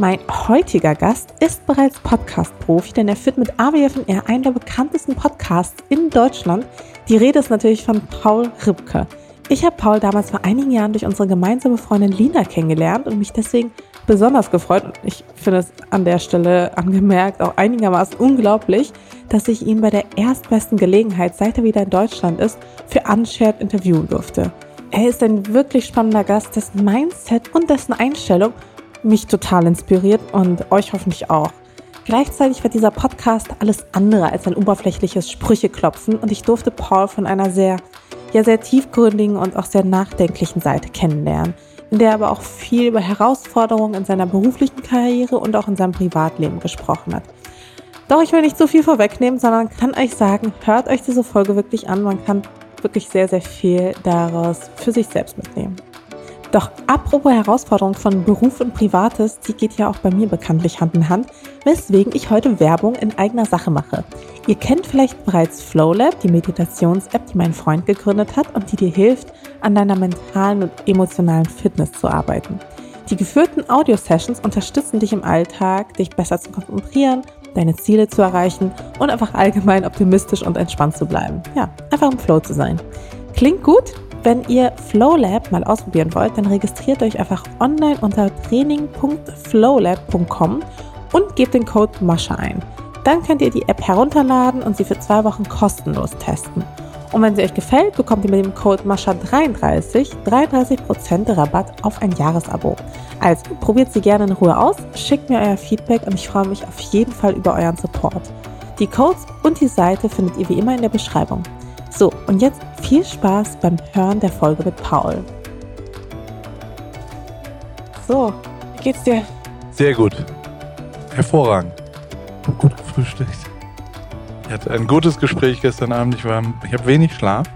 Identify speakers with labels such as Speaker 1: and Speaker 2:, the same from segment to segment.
Speaker 1: Mein heutiger Gast ist bereits Podcast-Profi, denn er führt mit AWFNR einen der bekanntesten Podcasts in Deutschland. Die Rede ist natürlich von Paul Ribke. Ich habe Paul damals vor einigen Jahren durch unsere gemeinsame Freundin Lina kennengelernt und mich deswegen besonders gefreut. Und ich finde es an der Stelle angemerkt auch einigermaßen unglaublich, dass ich ihn bei der erstbesten Gelegenheit, seit er wieder in Deutschland ist, für Unshared interviewen durfte. Er ist ein wirklich spannender Gast, dessen Mindset und dessen Einstellung mich total inspiriert und euch hoffentlich auch. Gleichzeitig wird dieser Podcast alles andere als ein oberflächliches Sprücheklopfen und ich durfte Paul von einer sehr, ja sehr tiefgründigen und auch sehr nachdenklichen Seite kennenlernen, in der er aber auch viel über Herausforderungen in seiner beruflichen Karriere und auch in seinem Privatleben gesprochen hat. Doch ich will nicht zu viel vorwegnehmen, sondern kann euch sagen, hört euch diese Folge wirklich an. Man kann wirklich sehr, sehr viel daraus für sich selbst mitnehmen. Doch apropos Herausforderung von Beruf und Privates, die geht ja auch bei mir bekanntlich Hand in Hand, weswegen ich heute Werbung in eigener Sache mache. Ihr kennt vielleicht bereits FlowLab, die Meditations-App, die mein Freund gegründet hat und die dir hilft, an deiner mentalen und emotionalen Fitness zu arbeiten. Die geführten Audio-Sessions unterstützen dich im Alltag, dich besser zu konzentrieren, deine Ziele zu erreichen und einfach allgemein optimistisch und entspannt zu bleiben. Ja, einfach im Flow zu sein. Klingt gut? Wenn ihr FlowLab mal ausprobieren wollt, dann registriert euch einfach online unter training.flowlab.com und gebt den Code Mascha ein. Dann könnt ihr die App herunterladen und sie für zwei Wochen kostenlos testen. Und wenn sie euch gefällt, bekommt ihr mit dem Code MASCHA33 33% Rabatt auf ein Jahresabo. Also probiert sie gerne in Ruhe aus, schickt mir euer Feedback und ich freue mich auf jeden Fall über euren Support. Die Codes und die Seite findet ihr wie immer in der Beschreibung. So, und jetzt viel Spaß beim Hören der Folge mit Paul. So, wie geht's dir?
Speaker 2: Sehr gut. Hervorragend. Gut gefrühstückt. Ich hatte ein gutes Gespräch gestern Abend. Ich, ich habe wenig Schlaf.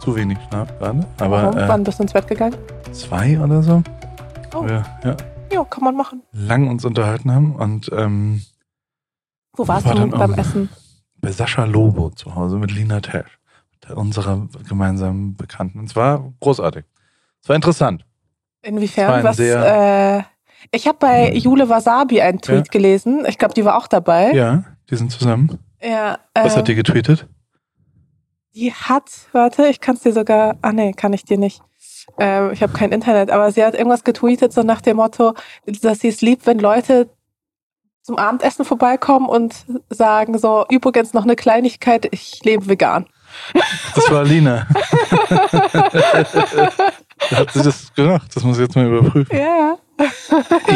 Speaker 2: Zu wenig Schlaf gerade. Aber,
Speaker 1: Warum? Äh, Wann bist du ins Bett gegangen?
Speaker 2: Zwei oder so.
Speaker 1: Oh. Ja, ja. ja, kann man machen.
Speaker 2: Lang uns unterhalten haben und ähm,
Speaker 1: Wo warst war du beim Essen?
Speaker 2: Bei Sascha Lobo zu Hause mit Lina Tesch unserer gemeinsamen Bekannten. Und es war großartig. Es war interessant.
Speaker 1: Inwiefern? Was, äh, ich habe bei Jule Wasabi einen Tweet ja. gelesen. Ich glaube, die war auch dabei.
Speaker 2: Ja, die sind zusammen.
Speaker 1: Ja.
Speaker 2: Was hat die ähm, getweetet?
Speaker 1: Die hat, warte, ich kann es dir sogar, ah nee, kann ich dir nicht. Ähm, ich habe kein Internet, aber sie hat irgendwas getweetet, so nach dem Motto, dass sie es liebt, wenn Leute zum Abendessen vorbeikommen und sagen so, übrigens noch eine Kleinigkeit, ich lebe vegan.
Speaker 2: Das war Lina. Hat sie das gemacht? Das muss ich jetzt mal überprüfen.
Speaker 1: Ja.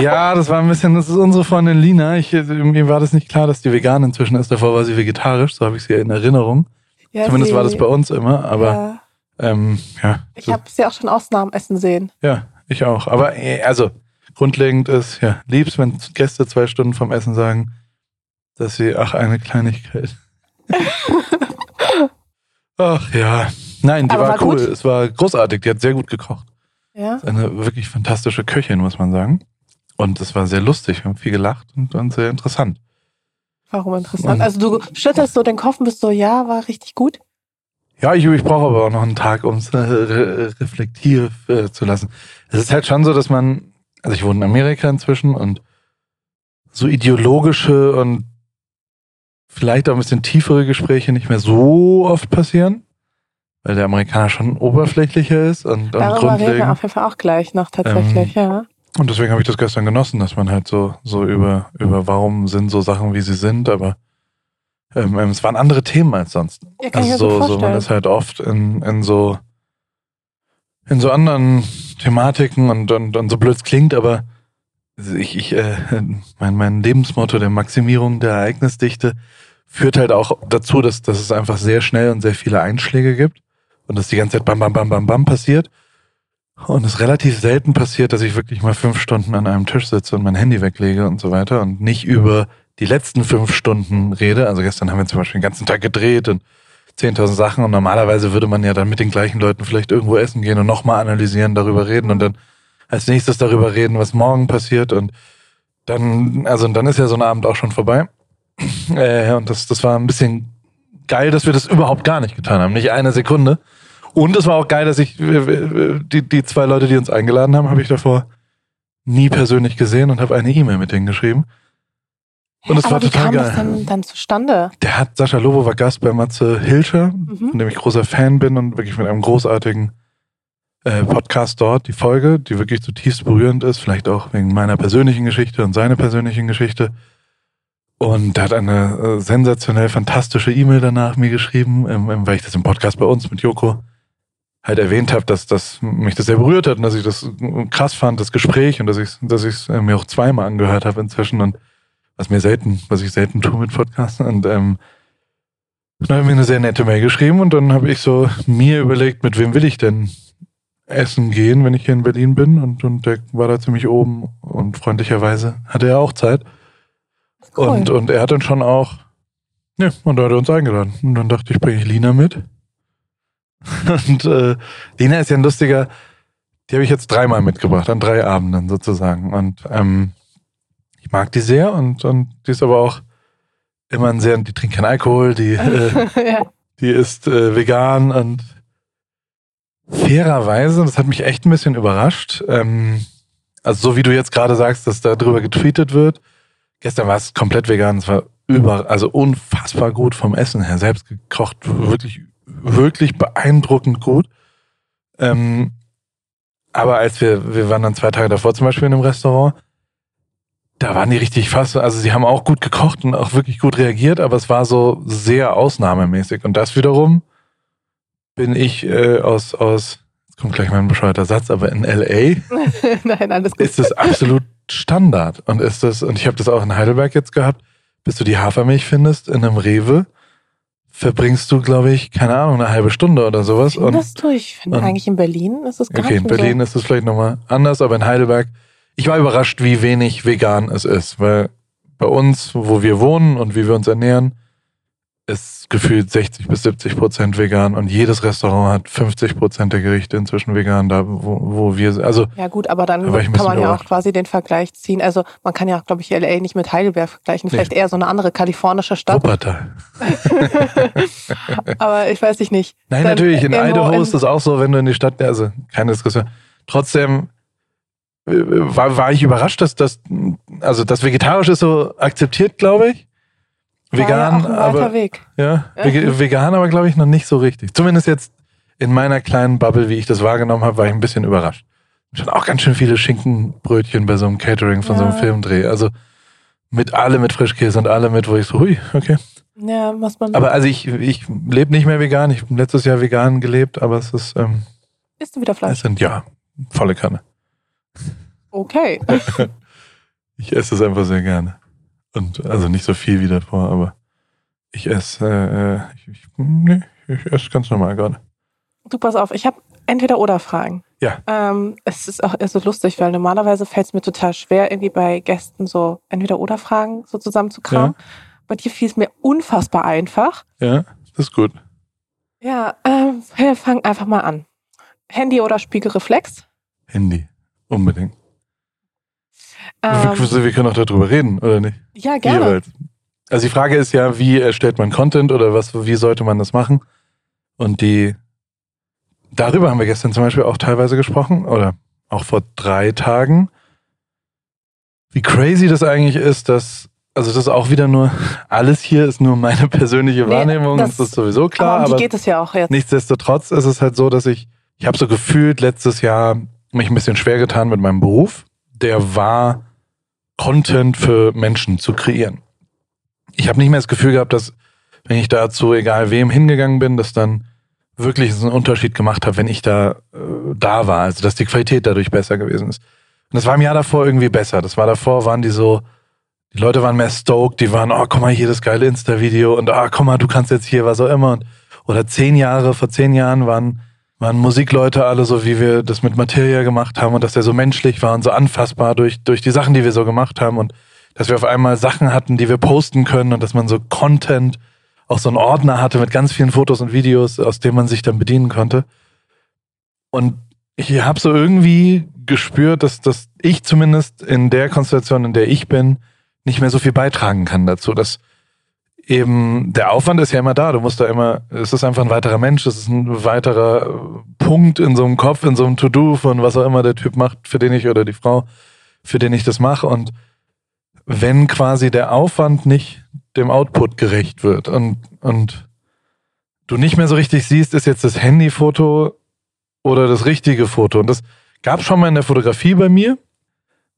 Speaker 2: ja, das war ein bisschen, das ist unsere Freundin Lina. Ich, mir war das nicht klar, dass die vegan inzwischen ist. Davor war sie vegetarisch, so habe ich sie in Erinnerung. Ja, Zumindest sie, war das bei uns immer, aber ja. Ähm, ja.
Speaker 1: Ich habe sie auch schon Ausnahmen essen sehen.
Speaker 2: Ja, ich auch. Aber äh, also, grundlegend ist, ja, liebst, wenn Gäste zwei Stunden vom Essen sagen, dass sie, ach, eine Kleinigkeit. Ach ja. Nein, die war, war, cool. Es war großartig. Die hat sehr gut gekocht.
Speaker 1: Ja.
Speaker 2: Ist eine wirklich fantastische Köchin, muss man sagen. Und es war sehr lustig. Wir haben viel gelacht und, und sehr interessant.
Speaker 1: Warum interessant? Und, also du schüttelst so den Kopf und bist so, ja, war richtig gut?
Speaker 2: Ja, ich, ich brauche aber auch noch einen Tag, um es re reflektieren äh, zu lassen. Es ist halt schon so, dass man, also ich wohne in Amerika inzwischen und so ideologische und vielleicht auch ein bisschen tiefere Gespräche nicht mehr so oft passieren, weil der Amerikaner schon oberflächlicher ist und, und
Speaker 1: Darüber reden wir auf jeden Fall auch gleich noch tatsächlich, ähm, ja.
Speaker 2: Und deswegen habe ich das gestern genossen, dass man halt so, so über, über warum sind so Sachen, wie sie sind, aber ähm, ähm es waren andere Themen als sonst.
Speaker 1: Ja, kann also ich
Speaker 2: so, so man ist halt oft in, in so in so anderen Thematiken und, und, und so blöd es klingt, aber ich, ich äh, mein, mein Lebensmotto der Maximierung der Ereignisdichte führt halt auch dazu, dass, dass es einfach sehr schnell und sehr viele Einschläge gibt und dass die ganze Zeit bam, bam, bam, bam, bam passiert. Und es relativ selten passiert, dass ich wirklich mal fünf Stunden an einem Tisch sitze und mein Handy weglege und so weiter und nicht über die letzten fünf Stunden rede. Also gestern haben wir zum Beispiel den ganzen Tag gedreht und 10.000 Sachen und normalerweise würde man ja dann mit den gleichen Leuten vielleicht irgendwo essen gehen und nochmal analysieren, darüber reden und dann als nächstes darüber reden, was morgen passiert und dann, also dann ist ja so ein Abend auch schon vorbei. Äh, und das, das war ein bisschen geil, dass wir das überhaupt gar nicht getan haben. Nicht eine Sekunde. Und es war auch geil, dass ich die, die zwei Leute, die uns eingeladen haben, habe ich davor nie persönlich gesehen und habe eine E-Mail mit denen geschrieben.
Speaker 1: Und es war wie total kam geil. das dann, dann zustande?
Speaker 2: Der hat, Sascha Lobo war Gast bei Matze Hilscher, mhm. von dem ich großer Fan bin und wirklich mit einem großartigen äh, Podcast dort, die Folge, die wirklich zutiefst berührend ist, vielleicht auch wegen meiner persönlichen Geschichte und seiner persönlichen Geschichte. Und er hat eine äh, sensationell fantastische E-Mail danach mir geschrieben, weil ich das im Podcast bei uns mit Joko halt erwähnt habe, dass, dass mich das sehr berührt hat und dass ich das krass fand, das Gespräch und dass ich dass es äh, mir auch zweimal angehört habe inzwischen und was mir selten, was ich selten tue mit Podcasts und ähm, dann habe ich mir eine sehr nette Mail geschrieben und dann habe ich so mir überlegt, mit wem will ich denn essen gehen, wenn ich hier in Berlin bin und, und der war da ziemlich oben und freundlicherweise hatte er auch Zeit. Cool. Und, und er hat dann schon auch, ja, und da hat er uns eingeladen. Und dann dachte ich, bringe ich Lina mit. und äh, Lina ist ja ein lustiger, die habe ich jetzt dreimal mitgebracht, an drei Abenden sozusagen. Und ähm, ich mag die sehr und, und die ist aber auch immer ein sehr, die trinkt keinen Alkohol, die, äh, ja. die ist äh, vegan und fairerweise, das hat mich echt ein bisschen überrascht. Ähm, also so wie du jetzt gerade sagst, dass da drüber getweetet wird. Gestern war es komplett vegan, es war über, also unfassbar gut vom Essen her, selbst gekocht, wirklich, wirklich beeindruckend gut. Ähm, aber als wir, wir waren dann zwei Tage davor zum Beispiel in einem Restaurant, da waren die richtig fast, also sie haben auch gut gekocht und auch wirklich gut reagiert, aber es war so sehr ausnahmemäßig. Und das wiederum bin ich äh, aus, aus, jetzt kommt gleich mal ein bescheuerter Satz, aber in LA Nein, ist das absolut Standard. Und ist das, und ich habe das auch in Heidelberg jetzt gehabt, bis du die Hafermilch findest in einem Rewe, verbringst du, glaube ich, keine Ahnung, eine halbe Stunde oder sowas.
Speaker 1: Findest du? Ich finde eigentlich in Berlin ist es gar
Speaker 2: okay,
Speaker 1: nicht
Speaker 2: Okay, in Berlin
Speaker 1: so.
Speaker 2: ist es vielleicht nochmal anders, aber in Heidelberg, ich war überrascht, wie wenig vegan es ist, weil bei uns, wo wir wohnen und wie wir uns ernähren, ist gefühlt 60 bis 70 Prozent vegan und jedes Restaurant hat 50 Prozent der Gerichte inzwischen vegan, da wo, wo wir also
Speaker 1: ja gut, aber dann kann man ja auch quasi den Vergleich ziehen. Also man kann ja auch, glaube ich, LA nicht mit Heidelberg vergleichen, vielleicht nee. eher so eine andere kalifornische Stadt.
Speaker 2: Wuppertal.
Speaker 1: aber ich weiß nicht.
Speaker 2: Nein, dann natürlich. In Idaho ist es auch so, wenn du in die Stadt, also keine Diskussion. Trotzdem äh, war, war ich überrascht, dass das, also das vegetarisch ist so akzeptiert, glaube ich. Vegan, aber
Speaker 1: Weg.
Speaker 2: Ja, vegan, aber glaube ich noch nicht so richtig. Zumindest jetzt in meiner kleinen Bubble, wie ich das wahrgenommen habe, war ich ein bisschen überrascht. Schon auch ganz schön viele Schinkenbrötchen bei so einem Catering von ja. so einem Filmdreh. Also mit alle mit Frischkäse und alle mit, wo ich so, hui, okay.
Speaker 1: Ja, was man.
Speaker 2: Aber also ich, ich lebe nicht mehr vegan. Ich habe letztes Jahr vegan gelebt, aber es ist. Ähm,
Speaker 1: Isst du wieder Fleisch?
Speaker 2: Es sind ja volle Kanne.
Speaker 1: Okay.
Speaker 2: ich esse es einfach sehr gerne. Und also nicht so viel wie davor, aber ich esse, äh, ich, ich, nee, ich esse ganz normal gerade.
Speaker 1: Du pass auf, ich habe entweder oder Fragen.
Speaker 2: Ja.
Speaker 1: Ähm, es ist auch so lustig, weil normalerweise fällt es mir total schwer, irgendwie bei Gästen so entweder oder Fragen so zusammenzukramen. Ja. Bei dir fiel es mir unfassbar einfach.
Speaker 2: Ja, das ist gut.
Speaker 1: Ja, ähm, wir fangen einfach mal an. Handy oder Spiegelreflex?
Speaker 2: Handy, unbedingt. Ähm, wir, wir, können auch darüber reden, oder nicht?
Speaker 1: Ja, gerne. Jeweils.
Speaker 2: Also die Frage ist ja, wie erstellt man Content oder was, wie sollte man das machen? Und die, darüber haben wir gestern zum Beispiel auch teilweise gesprochen oder auch vor drei Tagen. Wie crazy das eigentlich ist, dass, also das ist auch wieder nur, alles hier ist nur meine persönliche Wahrnehmung, nee, das, das, ist sowieso klar.
Speaker 1: Aber
Speaker 2: um die
Speaker 1: geht es ja auch jetzt.
Speaker 2: Nichtsdestotrotz ist es halt so, dass ich, ich habe so gefühlt letztes Jahr mich ein bisschen schwer getan mit meinem Beruf. Der war Content für Menschen zu kreieren. Ich habe nicht mehr das Gefühl gehabt, dass wenn ich dazu, egal wem, hingegangen bin, dass dann wirklich einen Unterschied gemacht hat, wenn ich da äh, da war. Also dass die Qualität dadurch besser gewesen ist. Und das war im Jahr davor irgendwie besser. Das war davor, waren die so, die Leute waren mehr stoked, die waren, oh, komm mal hier das geile Insta-Video und ah, komm mal, du kannst jetzt hier was auch immer. Und, oder zehn Jahre, vor zehn Jahren waren, waren Musikleute alle so, wie wir das mit Materia gemacht haben und dass der so menschlich war und so anfassbar durch, durch die Sachen, die wir so gemacht haben und dass wir auf einmal Sachen hatten, die wir posten können und dass man so Content auch so einen Ordner hatte mit ganz vielen Fotos und Videos, aus dem man sich dann bedienen konnte. Und ich habe so irgendwie gespürt, dass, dass ich zumindest in der Konstellation, in der ich bin, nicht mehr so viel beitragen kann dazu, dass eben der Aufwand ist ja immer da. Du musst da immer, es ist einfach ein weiterer Mensch, es ist ein weiterer Punkt in so einem Kopf, in so einem To-Do von was auch immer der Typ macht, für den ich oder die Frau, für den ich das mache. Und wenn quasi der Aufwand nicht dem Output gerecht wird und, und du nicht mehr so richtig siehst, ist jetzt das Handyfoto oder das richtige Foto. Und das gab schon mal in der Fotografie bei mir,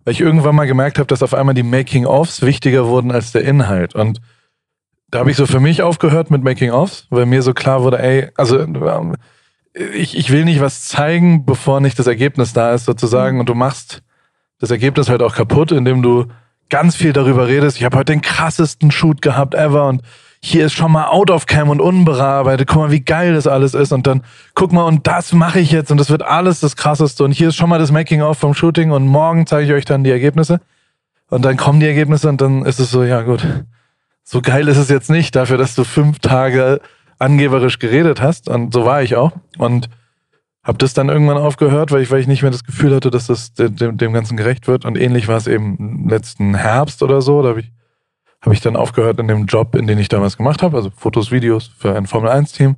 Speaker 2: weil ich irgendwann mal gemerkt habe, dass auf einmal die Making-ofs wichtiger wurden als der Inhalt. Und da habe ich so für mich aufgehört mit Making-ofs, weil mir so klar wurde, ey, also ähm, ich, ich will nicht was zeigen, bevor nicht das Ergebnis da ist, sozusagen. Und du machst das Ergebnis halt auch kaputt, indem du ganz viel darüber redest. Ich habe heute den krassesten Shoot gehabt ever und hier ist schon mal out of cam und unbearbeitet. Guck mal, wie geil das alles ist. Und dann guck mal, und das mache ich jetzt und das wird alles das krasseste. Und hier ist schon mal das Making of vom Shooting und morgen zeige ich euch dann die Ergebnisse. Und dann kommen die Ergebnisse und dann ist es so, ja gut, so geil ist es jetzt nicht dafür, dass du fünf Tage angeberisch geredet hast. Und so war ich auch. Und habe das dann irgendwann aufgehört, weil ich, weil ich nicht mehr das Gefühl hatte, dass das dem, dem Ganzen gerecht wird. Und ähnlich war es eben letzten Herbst oder so. Da habe ich, hab ich dann aufgehört in dem Job, in den ich damals gemacht habe, also Fotos, Videos für ein Formel-1-Team.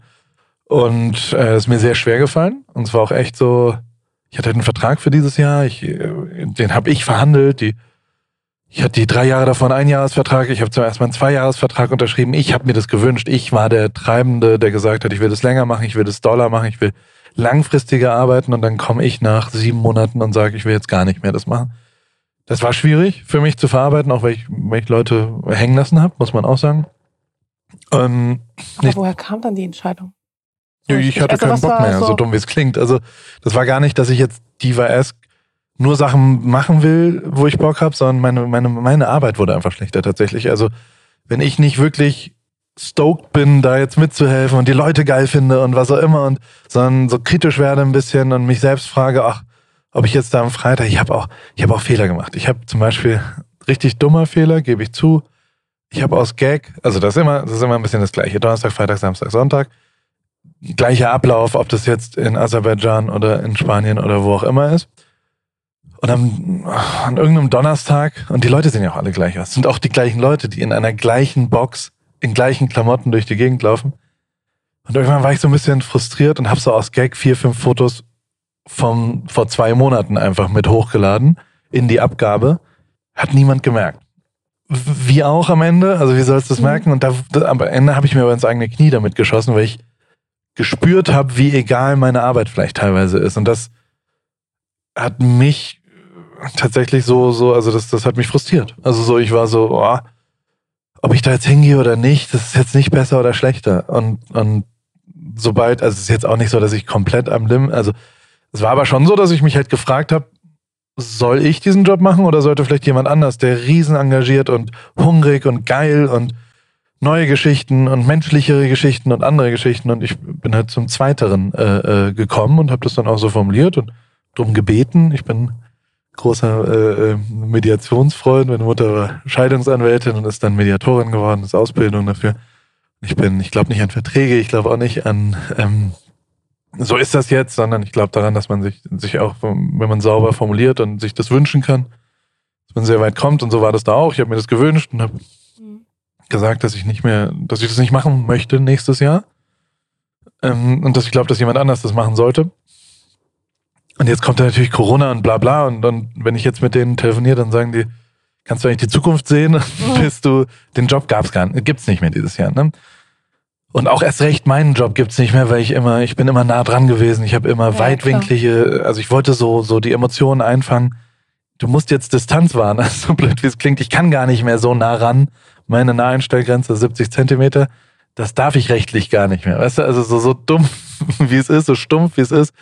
Speaker 2: Und es äh, ist mir sehr schwer gefallen. Und es war auch echt so, ich hatte einen Vertrag für dieses Jahr, ich, äh, den habe ich verhandelt. Die, ich hatte die drei Jahre davon einen Jahresvertrag, ich habe zum ersten Mal einen Zweijahresvertrag unterschrieben. Ich habe mir das gewünscht. Ich war der Treibende, der gesagt hat, ich will das länger machen, ich will das Dollar machen, ich will langfristiger arbeiten und dann komme ich nach sieben Monaten und sage, ich will jetzt gar nicht mehr das machen. Das war schwierig für mich zu verarbeiten, auch weil ich, weil ich Leute hängen lassen habe, muss man auch sagen.
Speaker 1: Ähm, Aber woher kam dann die Entscheidung?
Speaker 2: Ja, ich hatte also keinen Bock mehr, so, so dumm wie es klingt. Also das war gar nicht, dass ich jetzt Diva-esque nur Sachen machen will, wo ich Bock habe, sondern meine, meine, meine Arbeit wurde einfach schlechter tatsächlich. Also wenn ich nicht wirklich stoked bin, da jetzt mitzuhelfen und die Leute geil finde und was auch immer und sondern so kritisch werde ein bisschen und mich selbst frage, ach, ob ich jetzt da am Freitag, ich habe auch, ich habe auch Fehler gemacht. Ich habe zum Beispiel richtig dummer Fehler, gebe ich zu. Ich habe aus Gag, also das ist immer, das ist immer ein bisschen das gleiche. Donnerstag, Freitag, Samstag, Sonntag. Gleicher Ablauf, ob das jetzt in Aserbaidschan oder in Spanien oder wo auch immer ist. Und am, an irgendeinem Donnerstag, und die Leute sehen ja auch alle gleich aus, sind auch die gleichen Leute, die in einer gleichen Box in gleichen Klamotten durch die Gegend laufen. Und irgendwann war ich so ein bisschen frustriert und habe so aus Gag vier, fünf Fotos vom vor zwei Monaten einfach mit hochgeladen in die Abgabe. Hat niemand gemerkt. Wie auch am Ende, also wie sollst du das mhm. merken? Und da, am Ende habe ich mir aber ins eigene Knie damit geschossen, weil ich gespürt habe, wie egal meine Arbeit vielleicht teilweise ist. Und das hat mich tatsächlich so, so, also das, das hat mich frustriert. Also so, ich war so, oh, ob ich da jetzt hingehe oder nicht, das ist jetzt nicht besser oder schlechter. Und, und sobald, also es ist jetzt auch nicht so, dass ich komplett am Lim, also es war aber schon so, dass ich mich halt gefragt habe, soll ich diesen Job machen oder sollte vielleicht jemand anders, der riesen engagiert und hungrig und geil und neue Geschichten und menschlichere Geschichten und andere Geschichten und ich bin halt zum Zweiteren äh, äh, gekommen und habe das dann auch so formuliert und drum gebeten. Ich bin großer äh, äh, Mediationsfreund. Meine Mutter war Scheidungsanwältin und ist dann Mediatorin geworden, ist Ausbildung dafür. Ich bin, ich glaube nicht an Verträge, ich glaube auch nicht an ähm, so ist das jetzt, sondern ich glaube daran, dass man sich, sich auch, wenn man sauber formuliert und sich das wünschen kann, dass man sehr weit kommt und so war das da auch. Ich habe mir das gewünscht und habe mhm. gesagt, dass ich nicht mehr, dass ich das nicht machen möchte nächstes Jahr. Ähm, und dass ich glaube, dass jemand anders das machen sollte. Und jetzt kommt da natürlich Corona und bla bla. Und dann, wenn ich jetzt mit denen telefoniere, dann sagen die, kannst du eigentlich die Zukunft sehen? Bist du, den Job gab's gar nicht, gibt's nicht mehr dieses Jahr. Ne? Und auch erst recht meinen Job gibt's nicht mehr, weil ich immer, ich bin immer nah dran gewesen. Ich habe immer ja, weitwinklige, klar. also ich wollte so, so die Emotionen einfangen. Du musst jetzt Distanz wahren, so blöd wie es klingt. Ich kann gar nicht mehr so nah ran. Meine Naheinstellgrenze ist 70 Zentimeter. das darf ich rechtlich gar nicht mehr. Weißt du, also so, so dumm, wie es ist, so stumpf, wie es ist,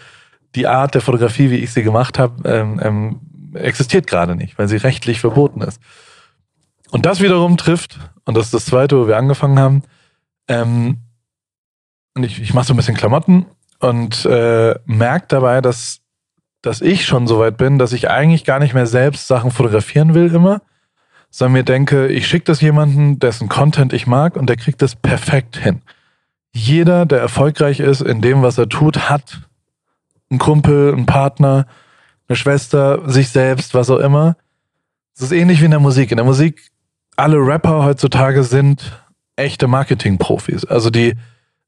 Speaker 2: die Art der Fotografie, wie ich sie gemacht habe, ähm, ähm, existiert gerade nicht, weil sie rechtlich verboten ist. Und das wiederum trifft, und das ist das zweite, wo wir angefangen haben, ähm, und ich, ich mache so ein bisschen Klamotten und äh, merke dabei, dass, dass ich schon so weit bin, dass ich eigentlich gar nicht mehr selbst Sachen fotografieren will immer, sondern mir denke, ich schicke das jemanden, dessen Content ich mag und der kriegt das perfekt hin. Jeder, der erfolgreich ist in dem, was er tut, hat einen Kumpel, einen Partner, eine Schwester, sich selbst, was auch immer. Es ist ähnlich wie in der Musik. In der Musik, alle Rapper heutzutage sind echte Marketing-Profis. Also die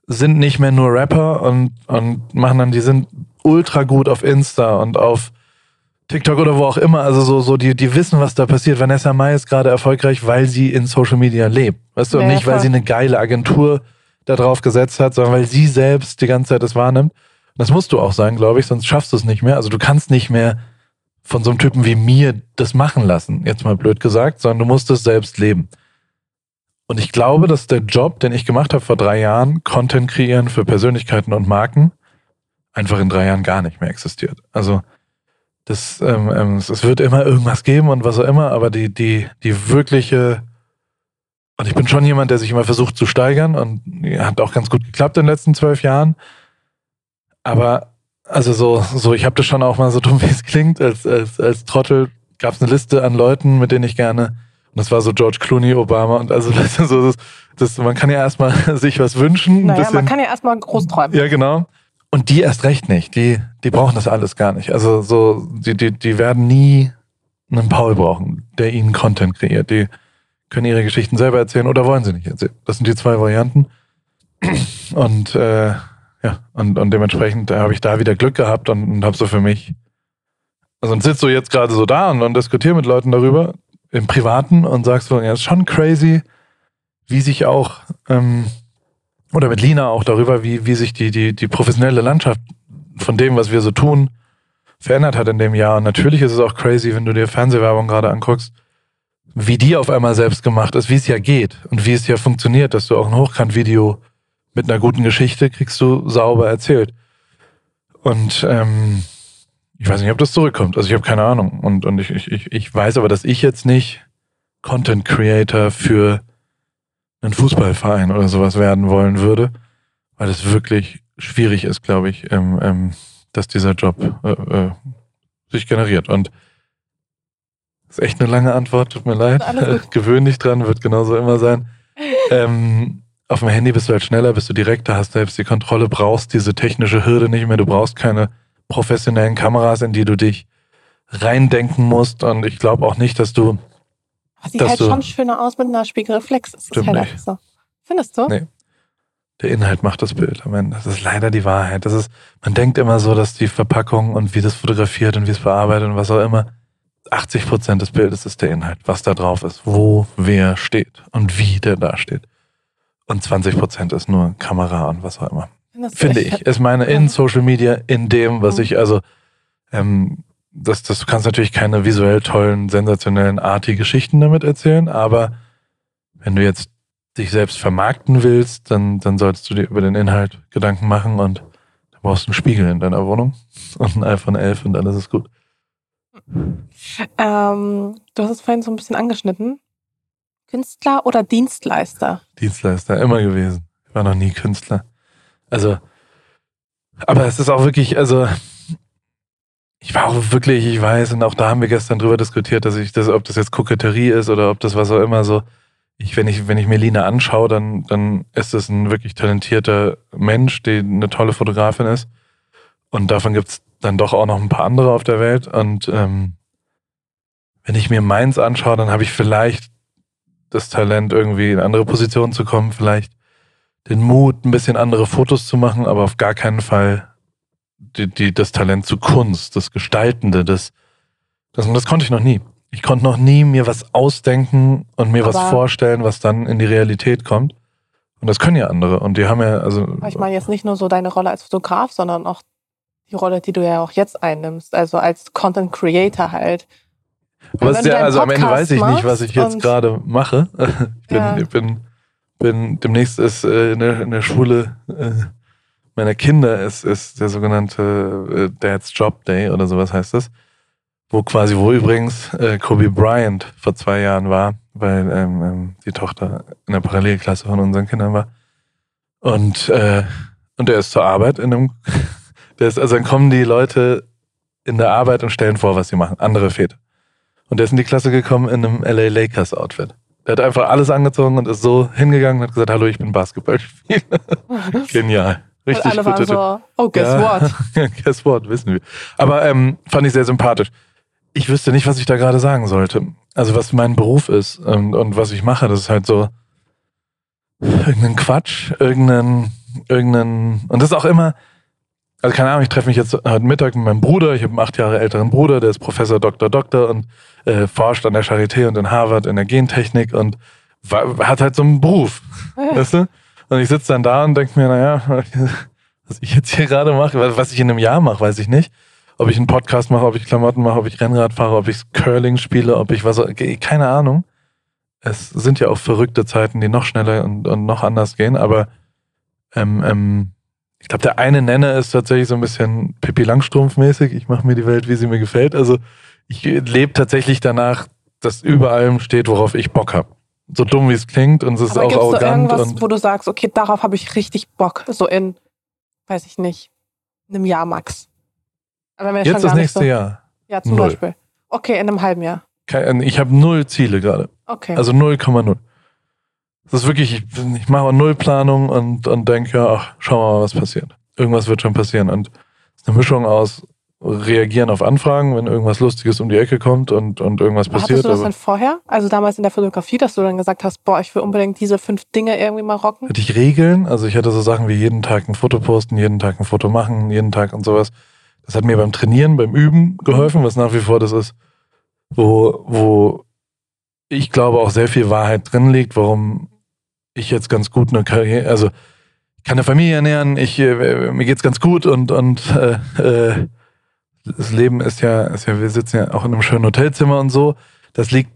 Speaker 2: sind nicht mehr nur Rapper und, und machen dann, die sind ultra gut auf Insta und auf TikTok oder wo auch immer. Also so, so die, die wissen, was da passiert. Vanessa Mai ist gerade erfolgreich, weil sie in Social Media lebt. Weißt du, und nicht, weil sie eine geile Agentur da drauf gesetzt hat, sondern weil sie selbst die ganze Zeit das wahrnimmt. Das musst du auch sein, glaube ich, sonst schaffst du es nicht mehr. Also du kannst nicht mehr von so einem Typen wie mir das machen lassen, jetzt mal blöd gesagt, sondern du musst es selbst leben. Und ich glaube, dass der Job, den ich gemacht habe vor drei Jahren, Content kreieren für Persönlichkeiten und Marken, einfach in drei Jahren gar nicht mehr existiert. Also das, ähm, ähm, es wird immer irgendwas geben und was auch immer, aber die, die, die wirkliche, und ich bin schon jemand, der sich immer versucht zu steigern und hat auch ganz gut geklappt in den letzten zwölf Jahren. Aber also so, so, ich habe das schon auch mal so dumm, wie es klingt, als, als, als Trottel gab es eine Liste an Leuten, mit denen ich gerne und das war so George Clooney, Obama und also das, so, das, das, man kann ja erstmal sich was wünschen.
Speaker 1: Naja, bisschen, man kann ja erstmal groß träumen.
Speaker 2: Ja, genau. Und die erst recht nicht. Die, die brauchen das alles gar nicht. Also so, die, die, die werden nie einen Paul brauchen, der ihnen Content kreiert. Die können ihre Geschichten selber erzählen oder wollen sie nicht erzählen. Das sind die zwei Varianten. Und äh, ja, und, und dementsprechend habe ich da wieder Glück gehabt und, und habe so für mich, also und sitze so jetzt gerade so da und, und diskutiere mit Leuten darüber, im Privaten und sagst so, ja, ist schon crazy, wie sich auch, ähm, oder mit Lina auch darüber, wie, wie sich die, die, die professionelle Landschaft von dem, was wir so tun, verändert hat in dem Jahr. Und natürlich ist es auch crazy, wenn du dir Fernsehwerbung gerade anguckst, wie die auf einmal selbst gemacht ist, wie es ja geht und wie es ja funktioniert, dass du auch ein Hochkant-Video mit einer guten Geschichte kriegst du sauber erzählt. Und ähm, ich weiß nicht, ob das zurückkommt. Also ich habe keine Ahnung. Und, und ich, ich, ich weiß aber, dass ich jetzt nicht Content Creator für einen Fußballverein oder sowas werden wollen würde, weil es wirklich schwierig ist, glaube ich, ähm, ähm, dass dieser Job äh, äh, sich generiert. Und das ist echt eine lange Antwort, tut mir leid. Gewöhn dich dran, wird genauso immer sein. Ähm, auf dem Handy bist du halt schneller, bist du direkter, hast selbst die Kontrolle, brauchst diese technische Hürde nicht mehr, du brauchst keine professionellen Kameras, in die du dich reindenken musst. Und ich glaube auch nicht, dass du.
Speaker 1: Sieht dass halt du, schon schöner aus mit einer Spiegelreflex. Das ist halt nicht. so. Findest du? Nee.
Speaker 2: Der Inhalt macht das Bild am Ende. Das ist leider die Wahrheit. Das ist, man denkt immer so, dass die Verpackung und wie das fotografiert und wie es bearbeitet und was auch immer, 80 Prozent des Bildes ist der Inhalt, was da drauf ist, wo wer steht und wie der da steht. Und 20 Prozent ist nur Kamera und was auch immer. Finde ich. Ist meine in Social Media, in dem, was ich, also, ähm, das, das, du kannst natürlich keine visuell tollen, sensationellen, arty Geschichten damit erzählen, aber wenn du jetzt dich selbst vermarkten willst, dann, dann solltest du dir über den Inhalt Gedanken machen und da brauchst du einen Spiegel in deiner Wohnung und ein iPhone 11 und alles ist gut.
Speaker 1: Ähm, du hast es vorhin so ein bisschen angeschnitten. Künstler oder Dienstleister?
Speaker 2: Dienstleister, immer gewesen. Ich war noch nie Künstler. Also, aber es ist auch wirklich, also, ich war auch wirklich, ich weiß, und auch da haben wir gestern drüber diskutiert, dass ich das, ob das jetzt Koketterie ist oder ob das was auch immer so. Ich, wenn ich, wenn ich mir Lina anschaue, dann, dann ist es ein wirklich talentierter Mensch, die eine tolle Fotografin ist. Und davon gibt's dann doch auch noch ein paar andere auf der Welt. Und ähm, wenn ich mir meins anschaue, dann habe ich vielleicht das Talent, irgendwie in andere Positionen zu kommen, vielleicht den Mut, ein bisschen andere Fotos zu machen, aber auf gar keinen Fall die, die, das Talent zu Kunst, das Gestaltende, das, das, das konnte ich noch nie. Ich konnte noch nie mir was ausdenken und mir aber was vorstellen, was dann in die Realität kommt. Und das können ja andere. Und die haben ja, also.
Speaker 1: Ich meine jetzt nicht nur so deine Rolle als Fotograf, sondern auch die Rolle, die du ja auch jetzt einnimmst, also als Content Creator halt.
Speaker 2: Aber ja, also am Ende weiß ich nicht, was ich jetzt gerade mache. Ich bin, ja. ich bin bin, demnächst ist äh, in, der, in der Schule äh, meiner Kinder ist, ist der sogenannte äh, Dad's Job Day oder sowas heißt das. Wo quasi, wo übrigens äh, Kobe Bryant vor zwei Jahren war, weil ähm, ähm, die Tochter in der Parallelklasse von unseren Kindern war. Und, äh, und er ist zur Arbeit in einem, der ist, also dann kommen die Leute in der Arbeit und stellen vor, was sie machen. Andere Väter. Und der ist in die Klasse gekommen in einem LA Lakers Outfit. Der hat einfach alles angezogen und ist so hingegangen und hat gesagt, hallo, ich bin Basketballspieler. Genial. Richtig.
Speaker 1: Und alle waren so, oh, guess
Speaker 2: Ja.
Speaker 1: what?
Speaker 2: guess what, wissen wir. Aber ähm, fand ich sehr sympathisch. Ich wüsste nicht, was ich da gerade sagen sollte. Also was mein Beruf ist und, und was ich mache, das ist halt so irgendein Quatsch, irgendein, irgendein, und das ist auch immer, also keine Ahnung, ich treffe mich jetzt heute Mittag mit meinem Bruder, ich habe einen acht Jahre älteren Bruder, der ist Professor Doktor Doktor und äh, forscht an der Charité und in Harvard in der Gentechnik und wa- hat halt so einen Beruf, weißt du? Und ich sitze dann da und denke mir, naja, was ich jetzt hier gerade mache, was- was ich in einem Jahr mache, weiß ich nicht. Ob ich einen Podcast mache, ob ich Klamotten mache, ob ich Rennrad fahre, ob ich Curling spiele, ob ich was, keine Ahnung. Es sind ja auch verrückte Zeiten, die noch schneller und, und noch anders gehen, aber ähm, ähm, ich glaube, der eine Nenner ist tatsächlich so ein bisschen Pippi Langstrumpf-mäßig. Ich mache mir die Welt, wie sie mir gefällt. Also ich lebe tatsächlich danach, dass über allem steht, worauf ich Bock habe. So dumm wie es klingt und es ist
Speaker 1: Aber
Speaker 2: auch
Speaker 1: gibt es da
Speaker 2: arrogant.
Speaker 1: irgendwas,
Speaker 2: Und
Speaker 1: wo du sagst, okay, darauf habe ich richtig Bock, so in, weiß ich nicht, einem Jahr max? Aber wenn wir
Speaker 2: jetzt
Speaker 1: schon
Speaker 2: das nächste
Speaker 1: so,
Speaker 2: Jahr.
Speaker 1: Ja, zum
Speaker 2: Null.
Speaker 1: Beispiel. Okay, in einem halben Jahr.
Speaker 2: Kein, ich habe null Ziele gerade.
Speaker 1: Okay.
Speaker 2: Also 0,0. Das ist wirklich, ich, ich mache null Planung und, und denke, ja, ach, schauen wir mal, was passiert. Irgendwas wird schon passieren. Und es ist eine Mischung aus reagieren auf Anfragen, wenn irgendwas Lustiges um die Ecke kommt und, und irgendwas
Speaker 1: Hattest
Speaker 2: passiert.
Speaker 1: du das denn vorher? Also damals in der Fotografie, dass du dann gesagt hast, boah, ich will unbedingt diese fünf Dinge irgendwie mal rocken?
Speaker 2: hatte ich Regeln. Also ich hatte so Sachen wie jeden Tag ein Foto posten, jeden Tag ein Foto machen, jeden Tag und sowas. Das hat mir beim Trainieren, beim Üben geholfen, was nach wie vor das ist, wo, wo ich glaube auch sehr viel Wahrheit drin liegt, warum ich jetzt ganz gut eine Karriere, also ich kann eine Familie ernähren, ich, äh, mir geht's ganz gut und, und äh, äh, das Leben ist ja, ist ja, wir sitzen ja auch in einem schönen Hotelzimmer und so. Das liegt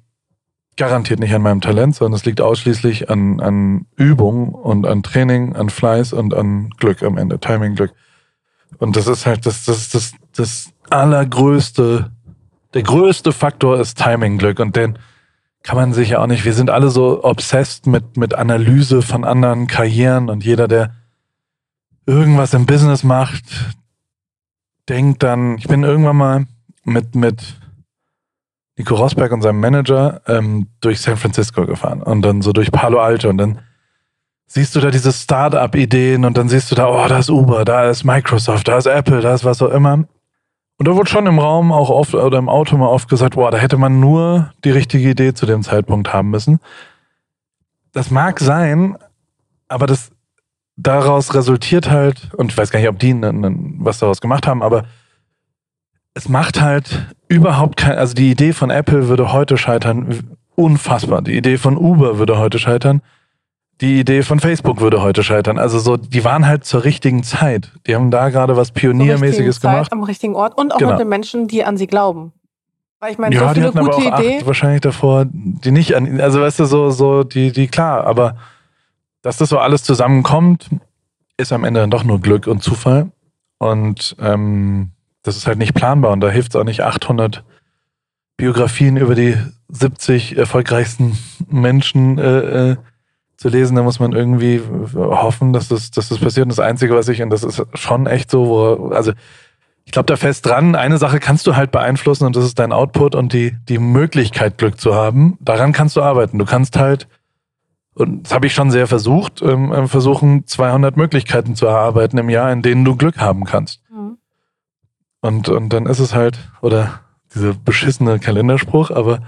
Speaker 2: garantiert nicht an meinem Talent, sondern es liegt ausschließlich an, an Übung und an Training, an Fleiß und an Glück am Ende, Timing-Glück. Und das ist halt das, das, das, das allergrößte, der größte Faktor ist Timing-Glück und den kann man sich ja auch nicht, wir sind alle so obsessed mit, mit Analyse von anderen Karrieren und jeder, der irgendwas im Business macht, denkt dann, ich bin irgendwann mal mit, mit Nico Rosberg und seinem Manager ähm, durch San Francisco gefahren und dann so durch Palo Alto und dann siehst du da diese Start-up-Ideen und dann siehst du da, oh, da ist Uber, da ist Microsoft, da ist Apple, da ist was auch immer. Und da wurde schon im Raum auch oft oder im Auto mal oft gesagt, boah, da hätte man nur die richtige Idee zu dem Zeitpunkt haben müssen. Das mag sein, aber das daraus resultiert halt, und ich weiß gar nicht, ob die was daraus gemacht haben, aber es macht halt überhaupt kein, also die Idee von Apple würde heute scheitern, unfassbar. Die Idee von Uber würde heute scheitern. Die Idee von Facebook würde heute scheitern. Also so, die waren halt zur richtigen Zeit. Die haben da gerade was Pioniermäßiges
Speaker 1: Zeit,
Speaker 2: gemacht.
Speaker 1: Am richtigen Ort und auch
Speaker 2: Genau.
Speaker 1: mit den Menschen, die an sie glauben. Weil ich meine,
Speaker 2: ja,
Speaker 1: so
Speaker 2: die
Speaker 1: viele
Speaker 2: hatten aber
Speaker 1: gute
Speaker 2: auch
Speaker 1: Ideen.
Speaker 2: acht wahrscheinlich davor, die nicht an, also weißt du, so, so, die, die, klar, aber dass das so alles zusammenkommt, ist am Ende dann doch nur Glück und Zufall. Und ähm, das ist halt nicht planbar und da hilft es auch nicht 800 Biografien über die 70 erfolgreichsten Menschen äh, äh, zu lesen. Da muss man irgendwie hoffen, dass das, dass das passiert. Und das Einzige, was ich, und das ist schon echt so, wo, also ich glaube da fest dran, eine Sache kannst du halt beeinflussen und das ist dein Output und die, die Möglichkeit, Glück zu haben. Daran kannst du arbeiten. Du kannst halt, und das habe ich schon sehr versucht, ähm, ähm, versuchen, 200 Möglichkeiten zu erarbeiten im Jahr, in denen du Glück haben kannst.
Speaker 1: Mhm.
Speaker 2: Und, und dann ist es halt, oder dieser beschissene Kalenderspruch, aber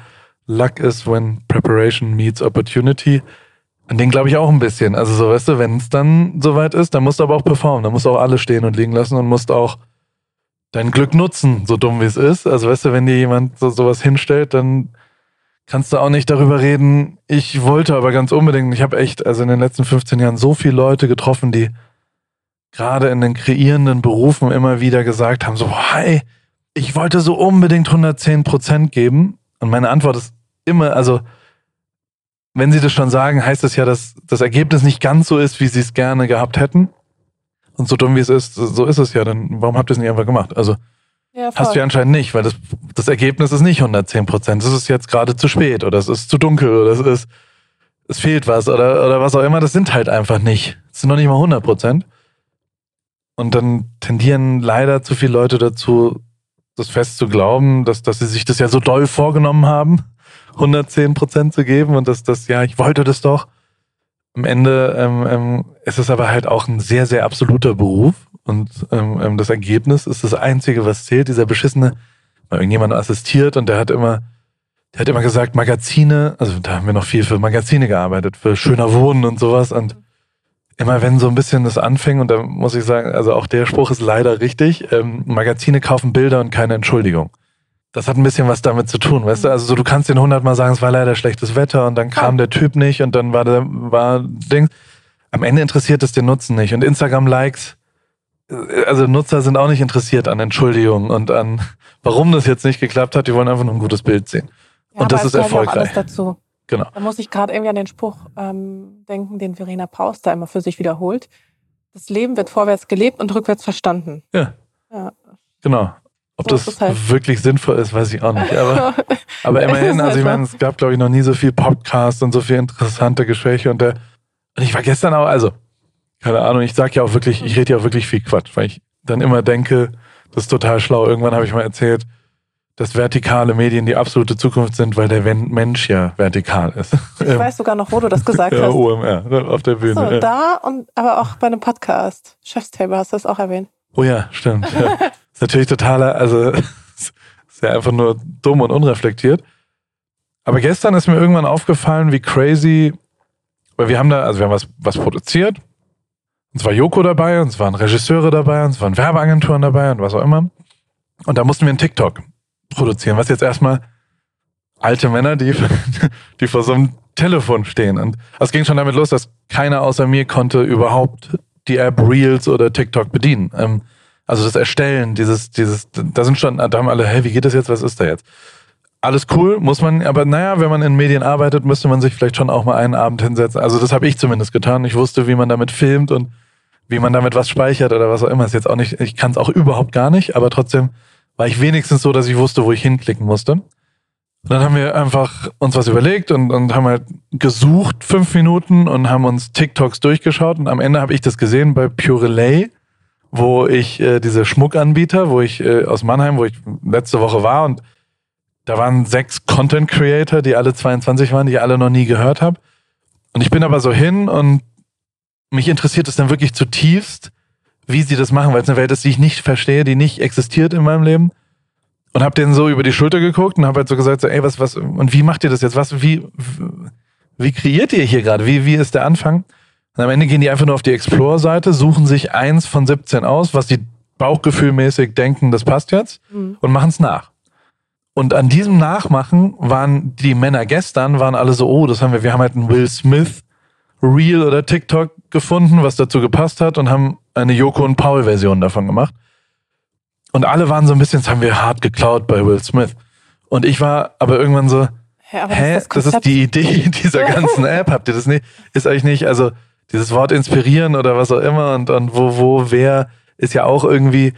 Speaker 2: Luck is when preparation meets opportunity. An den glaube ich auch ein bisschen. Also so, weißt du, wenn es dann soweit ist, dann musst du aber auch performen. Dann musst du auch alles stehen und liegen lassen und musst auch dein Glück nutzen, so dumm wie es ist. Also weißt du, wenn dir jemand so, sowas hinstellt, dann kannst du auch nicht darüber reden. Ich wollte aber ganz unbedingt, ich habe echt, also in den letzten 15 Jahren so viele Leute getroffen, die gerade in den kreierenden Berufen immer wieder gesagt haben, so, hey, ich wollte so unbedingt 110 Prozent geben. Und meine Antwort ist immer, also wenn sie das schon sagen, heißt das ja, dass das Ergebnis nicht ganz so ist, wie sie es gerne gehabt hätten. Und so dumm wie es ist, so ist es ja. Dann warum habt ihr es nicht einfach gemacht? Also ja, hast du ja anscheinend nicht, weil das, das Ergebnis ist nicht 110 Prozent. Es ist jetzt gerade zu spät oder es ist zu dunkel oder es ist, es fehlt was oder, oder was auch immer. Das sind halt einfach nicht. Es sind noch nicht mal 100 Prozent. Und dann tendieren leider zu viele Leute dazu, das fest zu glauben, dass, dass sie sich das ja so doll vorgenommen haben, 110 Prozent zu geben und dass das, ja, ich wollte das doch. Am Ende ähm, ähm, ist es aber halt auch ein sehr, sehr absoluter Beruf und ähm, ähm, das Ergebnis ist das Einzige, was zählt. Dieser beschissene, mal irgendjemand assistiert und der hat immer, der hat immer gesagt, Magazine, also da haben wir noch viel für Magazine gearbeitet, für schöner Wohnen und sowas und immer wenn so ein bisschen das anfing, und da muss ich sagen, also auch der Spruch ist leider richtig, ähm, Magazine kaufen Bilder und keine Entschuldigung. Das hat ein bisschen was damit zu tun, weißt du? Also so, du kannst den hundertmal sagen, es war leider schlechtes Wetter und dann kam der Typ nicht und dann war der, war Ding. Am Ende interessiert es den Nutzen nicht. Und Instagram-Likes, äh, also Nutzer sind auch nicht interessiert an Entschuldigungen und an, warum das jetzt nicht geklappt hat. Die wollen einfach nur ein gutes Bild sehen. Ja, und das ist erfolgreich. Genau.
Speaker 1: Da muss ich gerade irgendwie an den Spruch ähm, denken, den Verena Paus da immer für sich wiederholt. Das Leben wird vorwärts gelebt und rückwärts verstanden.
Speaker 2: Ja. ja. Genau. Ob so das halt. wirklich sinnvoll ist, weiß ich auch nicht. Aber, aber immerhin, also ich meine, es gab, glaube ich, noch nie so viel Podcast und so viel interessante Gespräche. Und, der, und ich war gestern auch, also, keine Ahnung, ich sage ja auch wirklich, ich rede ja auch wirklich viel Quatsch, weil ich dann immer denke, das ist total schlau. Irgendwann habe ich mal erzählt, dass vertikale Medien die absolute Zukunft sind, weil der Mensch ja vertikal ist.
Speaker 1: Ich weiß sogar noch, wo du das gesagt
Speaker 2: ja,
Speaker 1: hast.
Speaker 2: OMR, auf der Bühne. So,
Speaker 1: ja. da und aber auch bei einem Podcast. Chefstable hast du das auch erwähnt.
Speaker 2: Oh ja, stimmt. Ja. ist natürlich totaler, also ist ja einfach nur dumm und unreflektiert. Aber gestern ist mir irgendwann aufgefallen, wie crazy, weil wir haben da, also wir haben was, was produziert. Und zwar Joko dabei, und es waren Regisseure dabei, und es waren Werbeagenturen dabei und was auch immer. Und da mussten wir einen TikTok produzieren, was jetzt erstmal alte Männer, die, die vor so einem Telefon stehen. Und es ging schon damit los, dass keiner außer mir konnte überhaupt die App Reels oder TikTok bedienen. Ähm, also das Erstellen, dieses, dieses, da sind schon, da haben alle, hey, wie geht das jetzt, was ist da jetzt? Alles cool, muss man, aber naja, wenn man in Medien arbeitet, müsste man sich vielleicht schon auch mal einen Abend hinsetzen. Also das habe ich zumindest getan. Ich wusste, wie man damit filmt und wie man damit was speichert oder was auch immer. Ist jetzt auch nicht, ich kann es auch überhaupt gar nicht, aber trotzdem war ich wenigstens so, dass ich wusste, wo ich hinklicken musste. Dann haben wir einfach uns was überlegt und, und haben halt gesucht, fünf Minuten und haben uns TikToks durchgeschaut und am Ende habe ich das gesehen bei Purelay, wo ich äh, diese Schmuckanbieter, wo ich äh, aus Mannheim, wo ich letzte Woche war und da waren sechs Content Creator, die alle 22 waren, die ich alle noch nie gehört habe. Und ich bin aber so hin und mich interessiert es dann wirklich zutiefst, wie sie das machen, weil es eine Welt ist, die ich nicht verstehe, die nicht existiert in meinem Leben. Und hab denen so über die Schulter geguckt und hab halt so gesagt, so, ey, was, was, und wie macht ihr das jetzt? Was, wie, wie kreiert ihr hier gerade? Wie, wie ist der Anfang? Und am Ende gehen die einfach nur auf die Explore-Seite, suchen sich eins von 17 aus, was die bauchgefühlmäßig denken, das passt jetzt, mhm. und machen es nach. Und an diesem Nachmachen waren die Männer gestern, waren alle so, oh, das haben wir, wir haben halt einen Will Smith Reel oder TikTok gefunden, was dazu gepasst hat und haben eine Joko und Paul Version davon gemacht. Und alle waren so ein bisschen, das haben wir hart geklaut bei Will Smith. Und ich war aber irgendwann so, ja, hä, das, das, ist die Idee dieser ganzen App. Habt ihr das nicht? Ist euch nicht, also dieses Wort inspirieren oder was auch immer und, und wo, wo, wer ist ja auch irgendwie,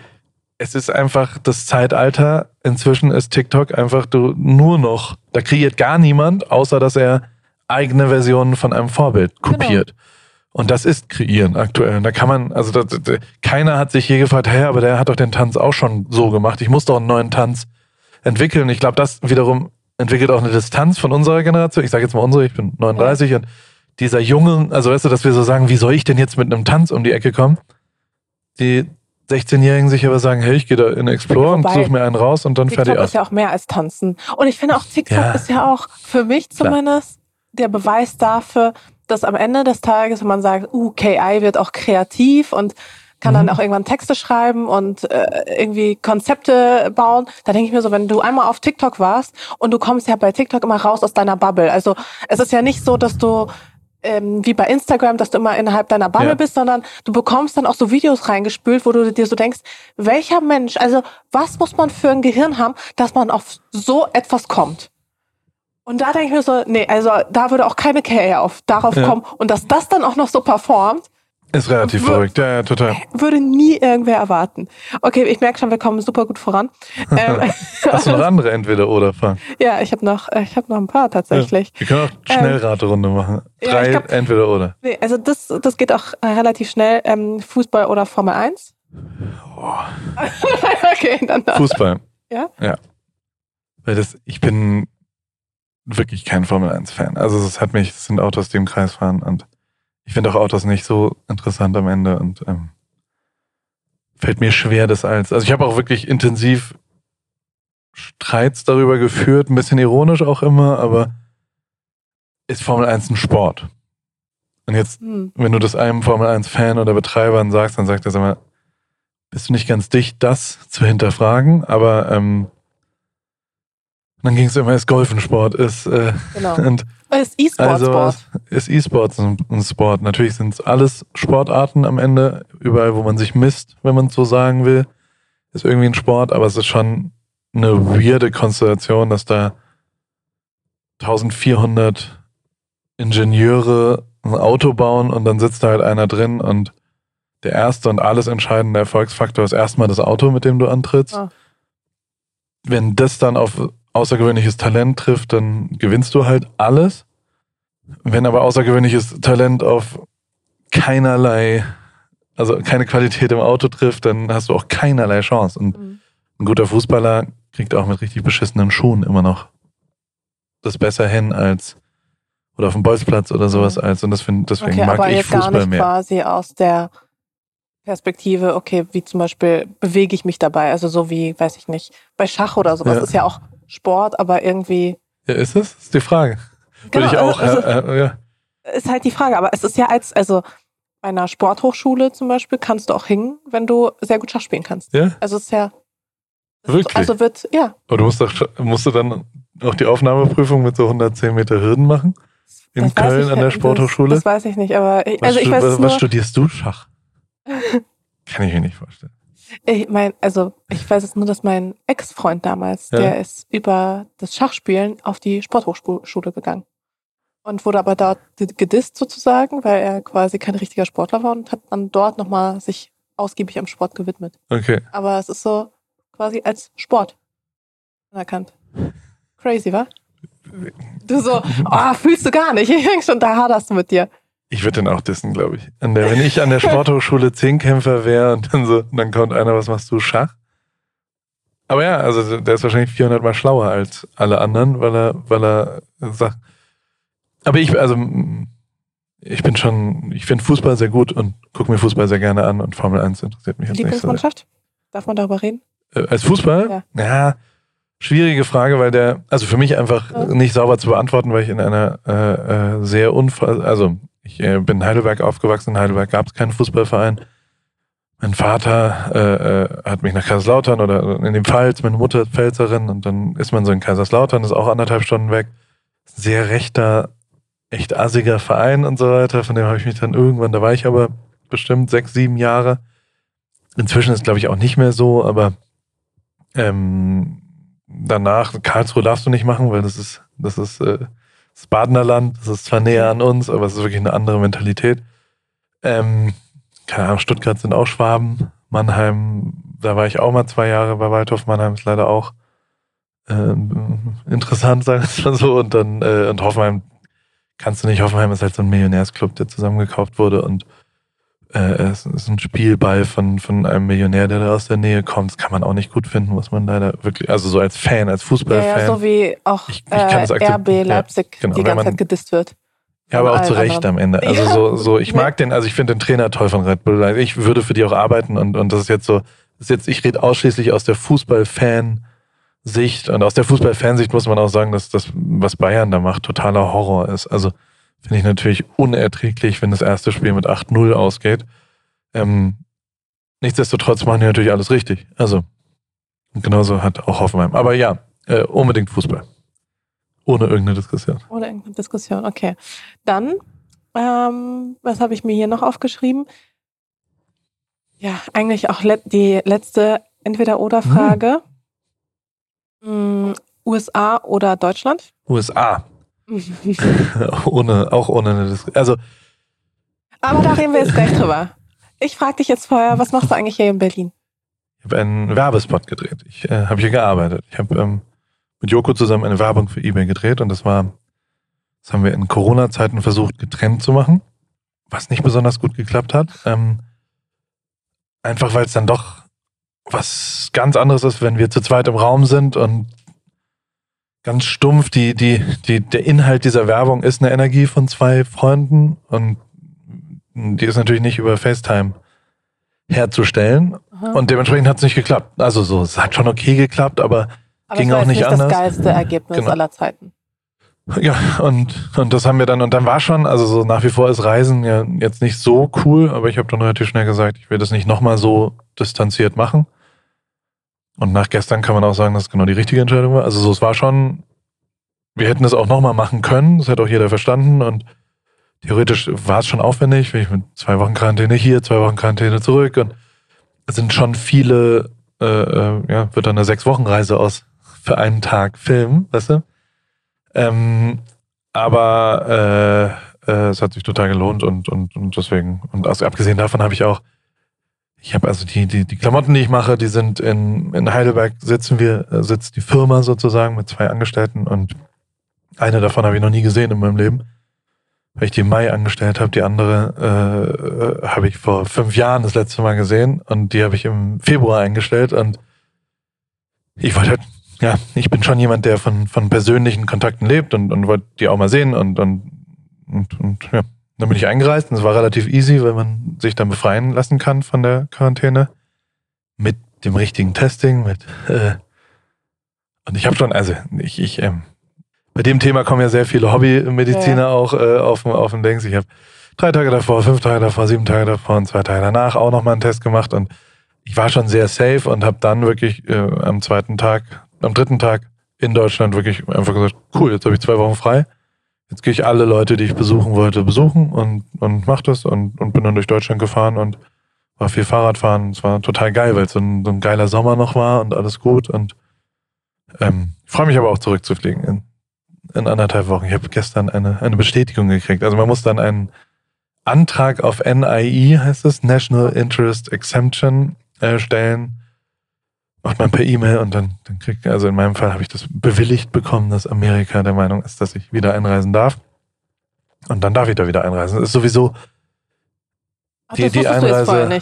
Speaker 2: es ist einfach das Zeitalter. Inzwischen ist TikTok einfach du nur noch, da kreiert gar niemand, außer dass er eigene Versionen von einem Vorbild genau. kopiert. Genau. Und das ist kreieren aktuell. Und da kann man, also das, das, keiner hat sich je gefragt, hey, aber der hat doch den Tanz auch schon so gemacht. Ich muss doch einen neuen Tanz entwickeln. Ich glaube, das wiederum entwickelt auch eine Distanz von unserer Generation. Ich sage jetzt mal unsere, ich bin 39 ja. und dieser jungen, also weißt du, dass wir so sagen, wie soll ich denn jetzt mit einem Tanz um die Ecke kommen? Die 16-Jährigen sich aber sagen, hey, ich gehe da in Explore Wobei, und suche mir einen raus und dann
Speaker 1: TikTok
Speaker 2: fertig
Speaker 1: aus. ist ja auch mehr als tanzen. Und ich finde auch TikTok ja. ist ja auch für mich zumindest Klar. der Beweis dafür, dass am Ende des Tages, wenn man sagt, uh, KI wird auch kreativ und kann dann mhm. auch irgendwann Texte schreiben und äh, irgendwie Konzepte bauen. Da denke ich mir so, wenn du einmal auf TikTok warst und du kommst ja bei TikTok immer raus aus deiner Bubble. Also es ist ja nicht so, dass du ähm, wie bei Instagram, dass du immer innerhalb deiner Bubble ja. bist, sondern du bekommst dann auch so Videos reingespült, wo du dir so denkst, welcher Mensch, also was muss man für ein Gehirn haben, dass man auf so etwas kommt? Und da denke ich mir so, nee, also da würde auch keine Karriere auf, darauf
Speaker 2: Ja.
Speaker 1: kommen. Und dass das dann auch noch so performt,
Speaker 2: Ist relativ verrückt. Ja, ja, total.
Speaker 1: würde nie irgendwer erwarten. Okay, ich merke schon, wir kommen super gut voran. ähm,
Speaker 2: Hast du noch andere Entweder-Oder-Fragen?
Speaker 1: ja, ich habe noch, äh, ich habe noch ein paar tatsächlich.
Speaker 2: Wir können auch Schnellraterunde machen.
Speaker 1: ja,
Speaker 2: Drei
Speaker 1: ich glaub-
Speaker 2: Entweder-Oder.
Speaker 1: Nee, also das, das geht auch äh, relativ schnell. Ähm, Fußball oder Formel 1? okay, dann.
Speaker 2: Fußball.
Speaker 1: Ja?
Speaker 2: Ja. Weil das, ich bin wirklich kein Formel 1-Fan. Also es hat mich, es sind Autos, die im Kreis fahren und ich finde auch Autos nicht so interessant am Ende und ähm, fällt mir schwer, das als. Also ich habe auch wirklich intensiv Streits darüber geführt, ein bisschen ironisch auch immer, aber ist Formel 1 ein Sport? Und jetzt
Speaker 1: Hm.
Speaker 2: wenn du das einem Formel 1 Fan oder Betreibern sagst, dann sagt er, sag mal, bist du nicht ganz dicht, das zu hinterfragen, aber ähm, dann ging es immer, ist Golf ein Sport, ist, äh,
Speaker 1: Genau.
Speaker 2: und
Speaker 1: Ist E-Sport
Speaker 2: also
Speaker 1: Sport.
Speaker 2: ist E-Sports ein, ein Sport. Natürlich sind es alles Sportarten am Ende, überall, wo man sich misst, wenn man es so sagen will, ist irgendwie ein Sport, aber es ist schon eine weirde Konstellation, dass da 1400 Ingenieure ein Auto bauen und dann sitzt da halt einer drin und der erste und alles entscheidende Erfolgsfaktor ist erstmal das Auto, mit dem du antrittst.
Speaker 1: Ah.
Speaker 2: Wenn das dann auf außergewöhnliches Talent trifft, dann gewinnst du halt alles. Wenn aber außergewöhnliches Talent auf keinerlei, also keine Qualität im Auto trifft, dann hast du auch keinerlei Chance. Und
Speaker 1: Hm.
Speaker 2: ein guter Fußballer kriegt auch mit richtig beschissenen Schuhen immer noch das besser hin als oder auf dem Bolzplatz oder sowas als und das find, deswegen
Speaker 1: Okay,
Speaker 2: mag
Speaker 1: aber
Speaker 2: ich
Speaker 1: jetzt gar
Speaker 2: Fußball
Speaker 1: nicht
Speaker 2: mehr.
Speaker 1: quasi aus der Perspektive, okay, wie zum Beispiel bewege ich mich dabei, also so wie, weiß ich nicht, bei Schach oder sowas
Speaker 2: Ja.
Speaker 1: ist ja auch Sport, aber irgendwie
Speaker 2: Ja, ist es? Ist die Frage.
Speaker 1: Genau,
Speaker 2: Würde ich auch,
Speaker 1: also-
Speaker 2: äh, äh, ja.
Speaker 1: ist halt die Frage, aber es ist ja als, also bei einer Sporthochschule zum Beispiel kannst du auch hingen, wenn du sehr gut Schach spielen kannst.
Speaker 2: ja,
Speaker 1: Also es ist ja
Speaker 2: Wirklich?
Speaker 1: Also wird, ja,
Speaker 2: aber du musst, doch, musst du dann auch die Aufnahmeprüfung mit so 110 Meter Hürden machen? In
Speaker 1: das
Speaker 2: Köln
Speaker 1: ich,
Speaker 2: an der
Speaker 1: das-
Speaker 2: Sporthochschule?
Speaker 1: Das, weiß ich nicht, aber ich,
Speaker 2: Was,
Speaker 1: also ich weiß
Speaker 2: was, was studierst du? Schach? Kann ich mir nicht vorstellen.
Speaker 1: Ich mein, also ich weiß es nur, dass mein Ex-Freund damals,
Speaker 2: Ja.
Speaker 1: der ist über das Schachspielen auf die Sporthochschule gegangen. Und wurde aber dort gedisst sozusagen, weil er quasi kein richtiger Sportler war und hat dann dort nochmal sich ausgiebig am Sport gewidmet.
Speaker 2: Okay.
Speaker 1: Aber es ist so quasi als Sport anerkannt. Crazy, wa? Du so, oh, fühlst du gar nicht. Ich denk schon, da haderst du mit dir.
Speaker 2: Ich würde den auch dissen, glaube ich. Der, wenn ich an der Sporthochschule Zehnkämpfer wäre und dann so, dann kommt einer, was machst du, Schach? Aber ja, also der ist wahrscheinlich 400 mal schlauer als alle anderen, weil er, weil er sagt. Aber ich, also ich bin schon, ich finde Fußball sehr gut und gucke mir Fußball sehr gerne an und Formel 1 interessiert mich jetzt nicht so. sehr.
Speaker 1: Lieblingsmannschaft? Darf man darüber reden?
Speaker 2: Äh, Als Fußball? Ja. schwierige Frage, weil der, also für mich einfach
Speaker 1: Ja.
Speaker 2: nicht sauber zu beantworten, weil ich in einer äh, äh, sehr unfall, also ich äh, bin in Heidelberg aufgewachsen, in Heidelberg gab es keinen Fußballverein. Mein Vater äh, äh, hat mich nach Kaiserslautern oder in dem Pfalz, meine Mutter ist Pfälzerin und dann ist man so in Kaiserslautern, ist auch anderthalb Stunden weg. Sehr rechter, echt assiger Verein und so weiter, von dem habe ich mich dann irgendwann, da war ich aber bestimmt sechs, sieben Jahre. Inzwischen ist glaube ich auch nicht mehr so, aber ähm, danach, Karlsruhe darfst du nicht machen, weil das ist, das ist äh, das Badener Land, das ist zwar näher an uns, aber es ist wirklich eine andere Mentalität. Ähm, keine Ahnung, Stuttgart sind auch Schwaben, Mannheim, da war ich auch mal zwei Jahre bei Waldhof, Mannheim ist leider auch ähm, interessant, sagen wir es mal so. Und dann, äh, und Hoffenheim kannst du nicht, Hoffenheim ist halt so ein Millionärsclub, der zusammengekauft wurde und äh, es ist ein Spielball von, von einem Millionär, der da aus der Nähe kommt. Das kann man auch nicht gut finden, muss man leider wirklich, also so als Fan, als
Speaker 1: Ja,
Speaker 2: Fußballfan.
Speaker 1: ja, so wie auch
Speaker 2: Ich- ich
Speaker 1: äh. RB
Speaker 2: Ja,
Speaker 1: Leipzig
Speaker 2: genau,
Speaker 1: die ganze
Speaker 2: man-
Speaker 1: Zeit gedisst wird.
Speaker 2: Ja, aber auch zu Recht
Speaker 1: anderen.
Speaker 2: am Ende. Also
Speaker 1: Ja.
Speaker 2: so, so, ich mag den, also ich finde den Trainer toll von Red Bull. Ich würde für die auch arbeiten und, und das ist jetzt so, das ist jetzt, ich rede ausschließlich aus der Fußballfansicht und aus der Fußballfansicht muss man auch sagen, dass das, was Bayern da macht, totaler Horror ist. Also finde ich natürlich unerträglich, wenn das erste Spiel mit 8-0 ausgeht. Ähm, nichtsdestotrotz machen die natürlich alles richtig. Also, genauso hat auch Hoffenheim. Aber ja, äh, unbedingt Fußball. Ohne irgendeine Diskussion.
Speaker 1: Oder irgendeine Diskussion. Okay. Dann, ähm, was habe ich mir hier noch aufgeschrieben? Ja, eigentlich auch le die letzte Entweder-Oder-Frage. Mm, USA oder Deutschland?
Speaker 2: USA. ohne, auch ohne eine Diskussion. Also.
Speaker 1: Aber da reden wir jetzt gleich drüber. Ich frage dich jetzt vorher, was machst du eigentlich hier in Berlin?
Speaker 2: Ich habe einen Werbespot gedreht. Ich äh, habe hier gearbeitet. Ich habe ähm, mit Joko zusammen eine Werbung für eBay gedreht und das war, das haben wir in Corona-Zeiten versucht, getrennt zu machen, was nicht besonders gut geklappt hat. Ähm, einfach weil es dann doch was ganz anderes ist, wenn wir zu zweit im Raum sind und ganz stumpf, die, die, die, der Inhalt dieser Werbung ist eine Energie von zwei Freunden und die ist natürlich nicht über FaceTime herzustellen. Aha. Und dementsprechend hat es nicht geklappt. Also so, es hat schon okay geklappt, aber, aber ging auch nicht, nicht anders.
Speaker 1: Das geilste Ergebnis genau. aller Zeiten.
Speaker 2: Ja, und, und das haben wir dann, und dann war schon, also so nach wie vor ist Reisen ja jetzt nicht so cool, aber ich habe dann relativ schnell gesagt, ich will das nicht nochmal so distanziert machen. Und nach gestern kann man auch sagen, dass es genau die richtige Entscheidung war. Also so, es war schon, wir hätten es auch nochmal machen können, das hätte auch jeder verstanden und theoretisch war es schon aufwendig, wenn ich mit zwei Wochen Quarantäne hier, zwei Wochen Quarantäne zurück und es sind schon viele, äh, äh, ja, wird dann eine sechs Wochen Reise aus für einen Tag filmen, weißt du? Ähm, aber äh, äh, es hat sich total gelohnt und, und, und deswegen, und also abgesehen davon habe ich auch ich habe also die, die, die Klamotten, die ich mache, die sind in, in Heidelberg sitzen wir, äh, sitzt die Firma sozusagen mit zwei Angestellten und eine davon habe ich noch nie gesehen in meinem Leben. Weil ich die im Mai angestellt habe, die andere äh, habe ich vor fünf Jahren das letzte Mal gesehen und die habe ich im Februar eingestellt und ich wollte halt, ja, ich bin schon jemand, der von, von persönlichen Kontakten lebt und, und wollte die auch mal sehen und, und, und, und ja, dann bin ich eingereist und es war relativ easy, weil man sich dann befreien lassen kann von der Quarantäne. Mit dem richtigen Testing, mit äh, und ich habe schon, also ich, ich ähm, bei dem Thema kommen ja sehr viele Hobbymediziner ja. auch äh, auf, auf den Dings. Ich habe drei Tage davor, fünf Tage davor, sieben Tage davor und zwei Tage danach auch nochmal einen Test gemacht und ich war schon sehr safe und habe dann wirklich äh, am zweiten Tag, am dritten Tag in Deutschland wirklich einfach gesagt, cool, jetzt habe ich zwei Wochen frei jetzt gehe ich alle Leute, die ich besuchen wollte, besuchen und, und mach das und, und bin dann durch Deutschland gefahren und war viel Fahrradfahren. Es war total geil, weil es so ein, so ein geiler Sommer noch war und alles gut. Und ähm, freue mich aber auch zurückzufliegen in, in anderthalb Wochen. Ich habe gestern eine, eine Bestätigung gekriegt. Also man muss dann einen Antrag auf NIE, heißt es, National Interest Exemption, äh, stellen macht man per E-Mail und dann, dann kriegt, also in meinem Fall habe ich das bewilligt bekommen, dass Amerika der Meinung ist, dass ich wieder einreisen darf. Und dann darf ich da wieder einreisen. Das ist sowieso
Speaker 1: Ach, die, die Einreise.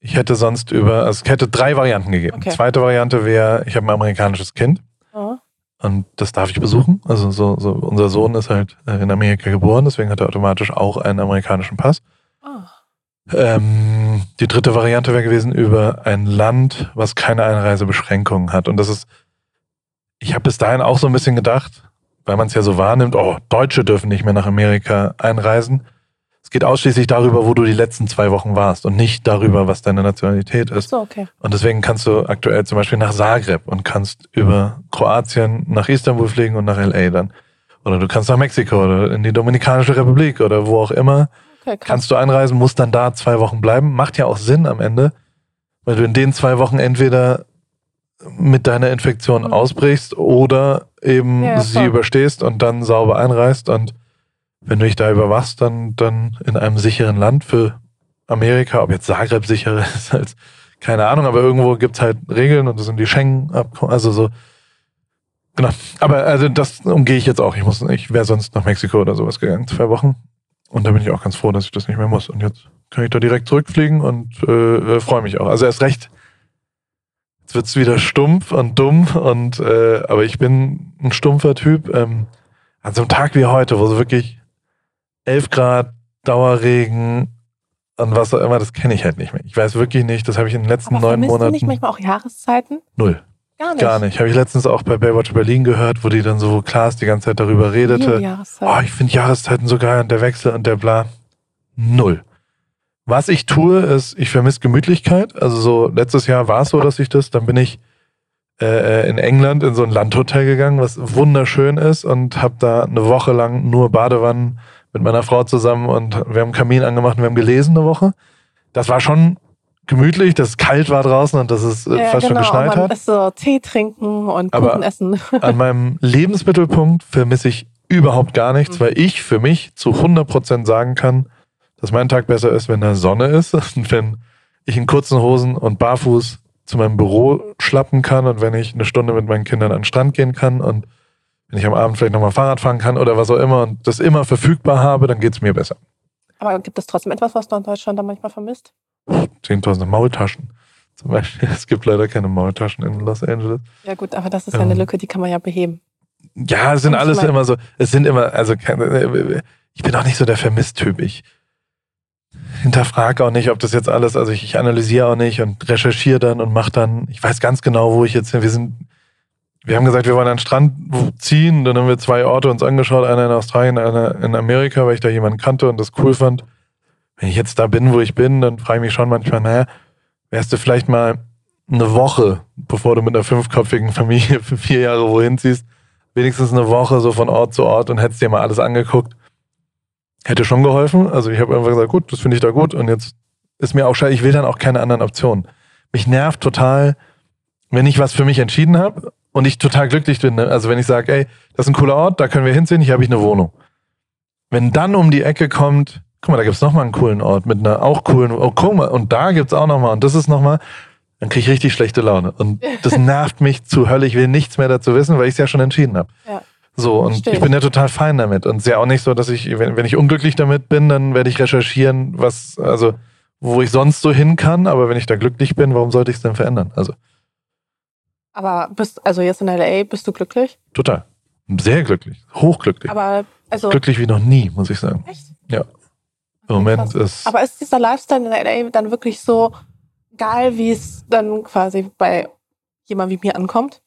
Speaker 2: Ich hätte sonst über, also es hätte drei Varianten gegeben. Okay. Zweite Variante wäre, ich habe ein amerikanisches Kind. Oh. Und das darf ich besuchen. Also so, so unser Sohn ist halt äh, in Amerika geboren, deswegen hat er automatisch auch einen amerikanischen Pass. Oh. Ähm, die dritte Variante wäre gewesen über ein Land, was keine Einreisebeschränkungen hat. Und das ist, ich habe bis dahin auch so ein bisschen gedacht, weil man es ja so wahrnimmt, oh, Deutsche dürfen nicht mehr nach Amerika einreisen. Es geht ausschließlich darüber, wo du die letzten zwei Wochen warst und nicht darüber, was deine Nationalität ist.
Speaker 1: So, okay.
Speaker 2: Und deswegen kannst du aktuell zum Beispiel nach Zagreb und kannst über Kroatien nach Istanbul fliegen und nach LA dann. Oder du kannst nach Mexiko oder in die Dominikanische Republik oder wo auch immer Okay, Kannst du einreisen, musst dann da zwei Wochen bleiben. Macht ja auch Sinn am Ende, weil du in den zwei Wochen entweder mit deiner Infektion mhm. ausbrichst oder eben ja, sie überstehst und dann sauber einreist. Und wenn du dich da überwachst, dann, dann in einem sicheren Land für Amerika, ob jetzt Zagreb sicherer ist als, keine Ahnung, aber irgendwo gibt es halt Regeln und das sind die Schengen-Abkommen, also so. Genau. Aber also das umgehe ich jetzt auch. Ich muss, ich wäre sonst nach Mexiko oder sowas gegangen, zwei Wochen. Und da bin ich auch ganz froh, dass ich das nicht mehr muss. Und jetzt kann ich da direkt zurückfliegen und äh, äh freue mich auch. Also erst recht, jetzt wird es wieder stumpf und dumm. Und äh, aber ich bin ein stumpfer Typ. Ähm, an so einem Tag wie heute, wo so wirklich 11 Grad, Dauerregen und was auch immer, das kenne ich halt nicht mehr. Ich weiß wirklich nicht, das habe ich in den letzten aber neun Monaten. Du
Speaker 1: nicht manchmal auch Jahreszeiten?
Speaker 2: Null.
Speaker 1: Gar nicht.
Speaker 2: Gar nicht. Habe ich letztens auch bei Baywatch Berlin gehört, wo die dann so Klaas die ganze Zeit darüber redete. Oh, ich finde Jahreszeiten so geil und der Wechsel und der bla. Null. Was ich tue, ist, ich vermisse Gemütlichkeit. Also so letztes Jahr war es so, dass ich das, dann bin ich äh, äh in England in so ein Landhotel gegangen, was wunderschön ist und habe da eine Woche lang nur Badewannen mit meiner Frau zusammen und wir haben einen Kamin angemacht und wir haben gelesen eine Woche. Das war schon gemütlich, dass es kalt war draußen und dass es äh,
Speaker 1: Ja,
Speaker 2: fast
Speaker 1: genau.
Speaker 2: schon geschneit
Speaker 1: man
Speaker 2: hat.
Speaker 1: so Tee trinken und
Speaker 2: Aber-
Speaker 1: Kuchen essen.
Speaker 2: An meinem Lebensmittelpunkt vermisse ich überhaupt gar nichts,
Speaker 1: Mhm.
Speaker 2: weil ich für mich zu 100% sagen kann, dass mein Tag besser ist, wenn da Sonne ist und wenn ich in kurzen Hosen und barfuß zu meinem Büro schlappen kann und wenn ich eine Stunde mit meinen Kindern an den Strand gehen kann und wenn ich am Abend vielleicht nochmal Fahrrad fahren kann oder was auch immer und das immer verfügbar habe, dann geht's mir besser.
Speaker 1: Aber gibt es trotzdem etwas, was du in Deutschland da manchmal vermisst?
Speaker 2: 10.000 Maultaschen zum Beispiel. Es gibt leider keine Maultaschen in Los Angeles.
Speaker 1: Ja gut, aber das ist ja eine
Speaker 2: Ähm.
Speaker 1: Lücke, die kann man ja beheben.
Speaker 2: Ja, es sind
Speaker 1: Und
Speaker 2: alles immer so, es sind immer, also keine, ich bin auch nicht so der Vermisst-Typ. Ich hinterfrage auch nicht, ob das jetzt alles, also ich, ich analysiere auch nicht und recherchiere dann und mache dann, ich weiß ganz genau, wo ich jetzt bin. Wir sind, wir haben gesagt, wir wollen an den Strand ziehen, dann haben wir zwei Orte uns angeschaut, einer in Australien, einer in Amerika, weil ich da jemanden kannte und das cool fand. Wenn ich jetzt da bin, wo ich bin, dann frage ich mich schon manchmal, naja, wärst du vielleicht mal eine Woche, bevor du mit einer fünfköpfigen Familie für vier Jahre wohin ziehst, wenigstens eine Woche so von Ort zu Ort und hättest dir mal alles angeguckt. Hätte schon geholfen. Also ich habe einfach gesagt, gut, das finde ich da gut und jetzt ist mir auch scheiße, ich will dann auch keine anderen Optionen. Mich nervt total, wenn ich was für mich entschieden habe und ich total glücklich bin. Ne? Also wenn ich sage, ey, das ist ein cooler Ort, da können wir hinziehen, hier habe ich eine Wohnung. Wenn dann um die Ecke kommt, guck mal, da gibt es nochmal einen coolen Ort mit einer auch coolen, oh guck mal, und da gibt es auch nochmal und das ist nochmal, dann kriege ich richtig schlechte Laune. Und das nervt mich zu Hölle. Ich will nichts mehr dazu wissen, weil ich es ja schon entschieden habe.
Speaker 1: Ja.
Speaker 2: So, und
Speaker 1: Verstehe
Speaker 2: ich bin ja total fein damit. Und es ist ja auch nicht so, dass ich, wenn, wenn ich unglücklich damit bin, dann werde ich recherchieren, was, also, wo ich sonst so hin kann. Aber wenn ich da glücklich bin, warum sollte ich es denn verändern? Also,
Speaker 1: Aber bist, also jetzt in LA bist du glücklich?
Speaker 2: total. Sehr glücklich. Hochglücklich.
Speaker 1: Aber also
Speaker 2: glücklich wie noch nie, muss ich sagen.
Speaker 1: echt?
Speaker 2: Ja. Im Moment ist,
Speaker 1: Aber ist dieser Lifestyle in LA dann wirklich so geil, wie es dann quasi bei jemandem wie mir ankommt?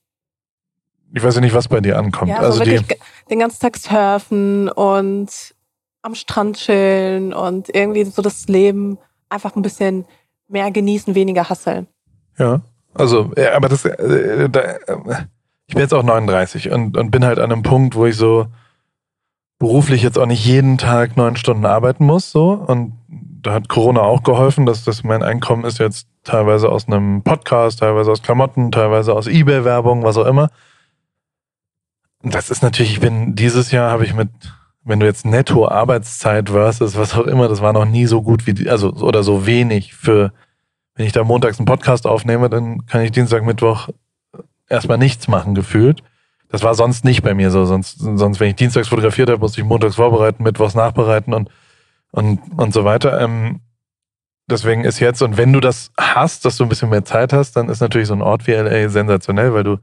Speaker 2: ich weiß ja nicht, was bei dir ankommt.
Speaker 1: Ja,
Speaker 2: also
Speaker 1: so
Speaker 2: die,
Speaker 1: wirklich den ganzen Tag surfen und am Strand chillen und irgendwie so das Leben einfach ein bisschen mehr genießen, weniger hasseln.
Speaker 2: Ja, also, ja, aber das, äh, da, ich bin jetzt auch 39 und, und bin halt an einem Punkt, wo ich so beruflich jetzt auch nicht jeden Tag neun Stunden arbeiten muss, so. Und da hat Corona auch geholfen, dass das mein Einkommen ist jetzt teilweise aus einem Podcast, teilweise aus Klamotten, teilweise aus Ebay-Werbung, was auch immer. Das ist natürlich, ich bin, dieses Jahr habe ich mit, wenn du jetzt netto Arbeitszeit versus was auch immer, das war noch nie so gut wie, also, oder so wenig für, wenn ich da montags einen Podcast aufnehme, dann kann ich Dienstag, Mittwoch erstmal nichts machen, gefühlt. Das war sonst nicht bei mir so. Sonst, sonst wenn ich dienstags fotografiert habe, musste ich montags vorbereiten, mittwochs nachbereiten und, und, und so weiter. Ähm, deswegen ist jetzt, und wenn du das hast, dass du ein bisschen mehr Zeit hast, dann ist natürlich so ein Ort wie LA sensationell, weil du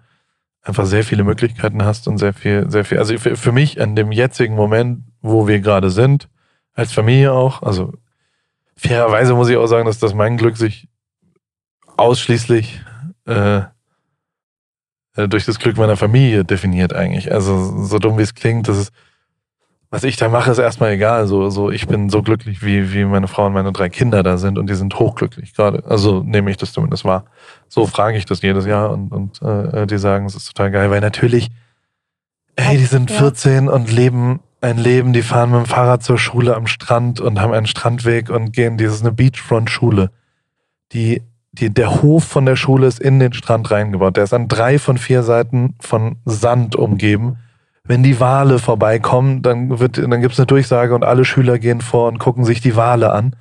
Speaker 2: einfach sehr viele Möglichkeiten hast und sehr viel, sehr viel. Also für, für mich an dem jetzigen Moment, wo wir gerade sind, als Familie auch, also fairerweise muss ich auch sagen, dass das mein Glück sich ausschließlich äh, äh, durch das Glück meiner Familie definiert eigentlich. Also so dumm wie es klingt, das ist, was ich da mache, ist erstmal egal. So, so ich bin so glücklich, wie, wie meine Frau und meine drei Kinder da sind und die sind hochglücklich gerade. Also nehme ich das zumindest wahr. So frage ich das jedes Jahr und, und äh, die sagen, es ist total geil, weil natürlich, ey, die sind
Speaker 1: Ja.
Speaker 2: 14 und leben ein Leben, die fahren mit dem Fahrrad zur Schule am Strand und haben einen Strandweg und gehen, das ist eine Beachfront-Schule. Die, die, der Hof von der Schule ist in den Strand reingebaut. Der ist an drei von vier Seiten von Sand umgeben. Wenn die Wale vorbeikommen, dann dann gibt's eine Durchsage und alle Schüler gehen vor und gucken sich die Wale an,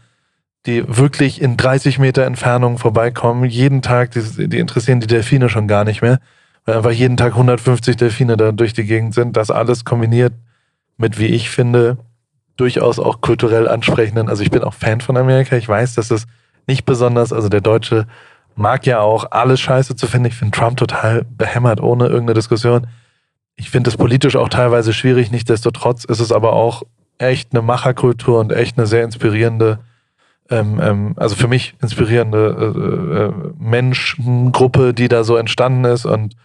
Speaker 2: die wirklich in 30 Meter Entfernung vorbeikommen. Jeden Tag, die, die interessieren die Delfine schon gar nicht mehr, weil einfach jeden Tag 150 Delfine da durch die Gegend sind. Das alles kombiniert mit, wie ich finde, durchaus auch kulturell ansprechenden. Also ich bin auch Fan von Amerika. Ich weiß, dass es nicht besonders, also der Deutsche mag ja auch alles scheiße zu finden. Ich finde Trump total behämmert, ohne irgendeine Diskussion. Ich finde es politisch auch teilweise schwierig. Nichtsdestotrotz ist es aber auch echt eine Macherkultur und echt eine sehr inspirierende, ähm, ähm, also für mich inspirierende äh, äh, Menschengruppe, die da so entstanden ist. Und,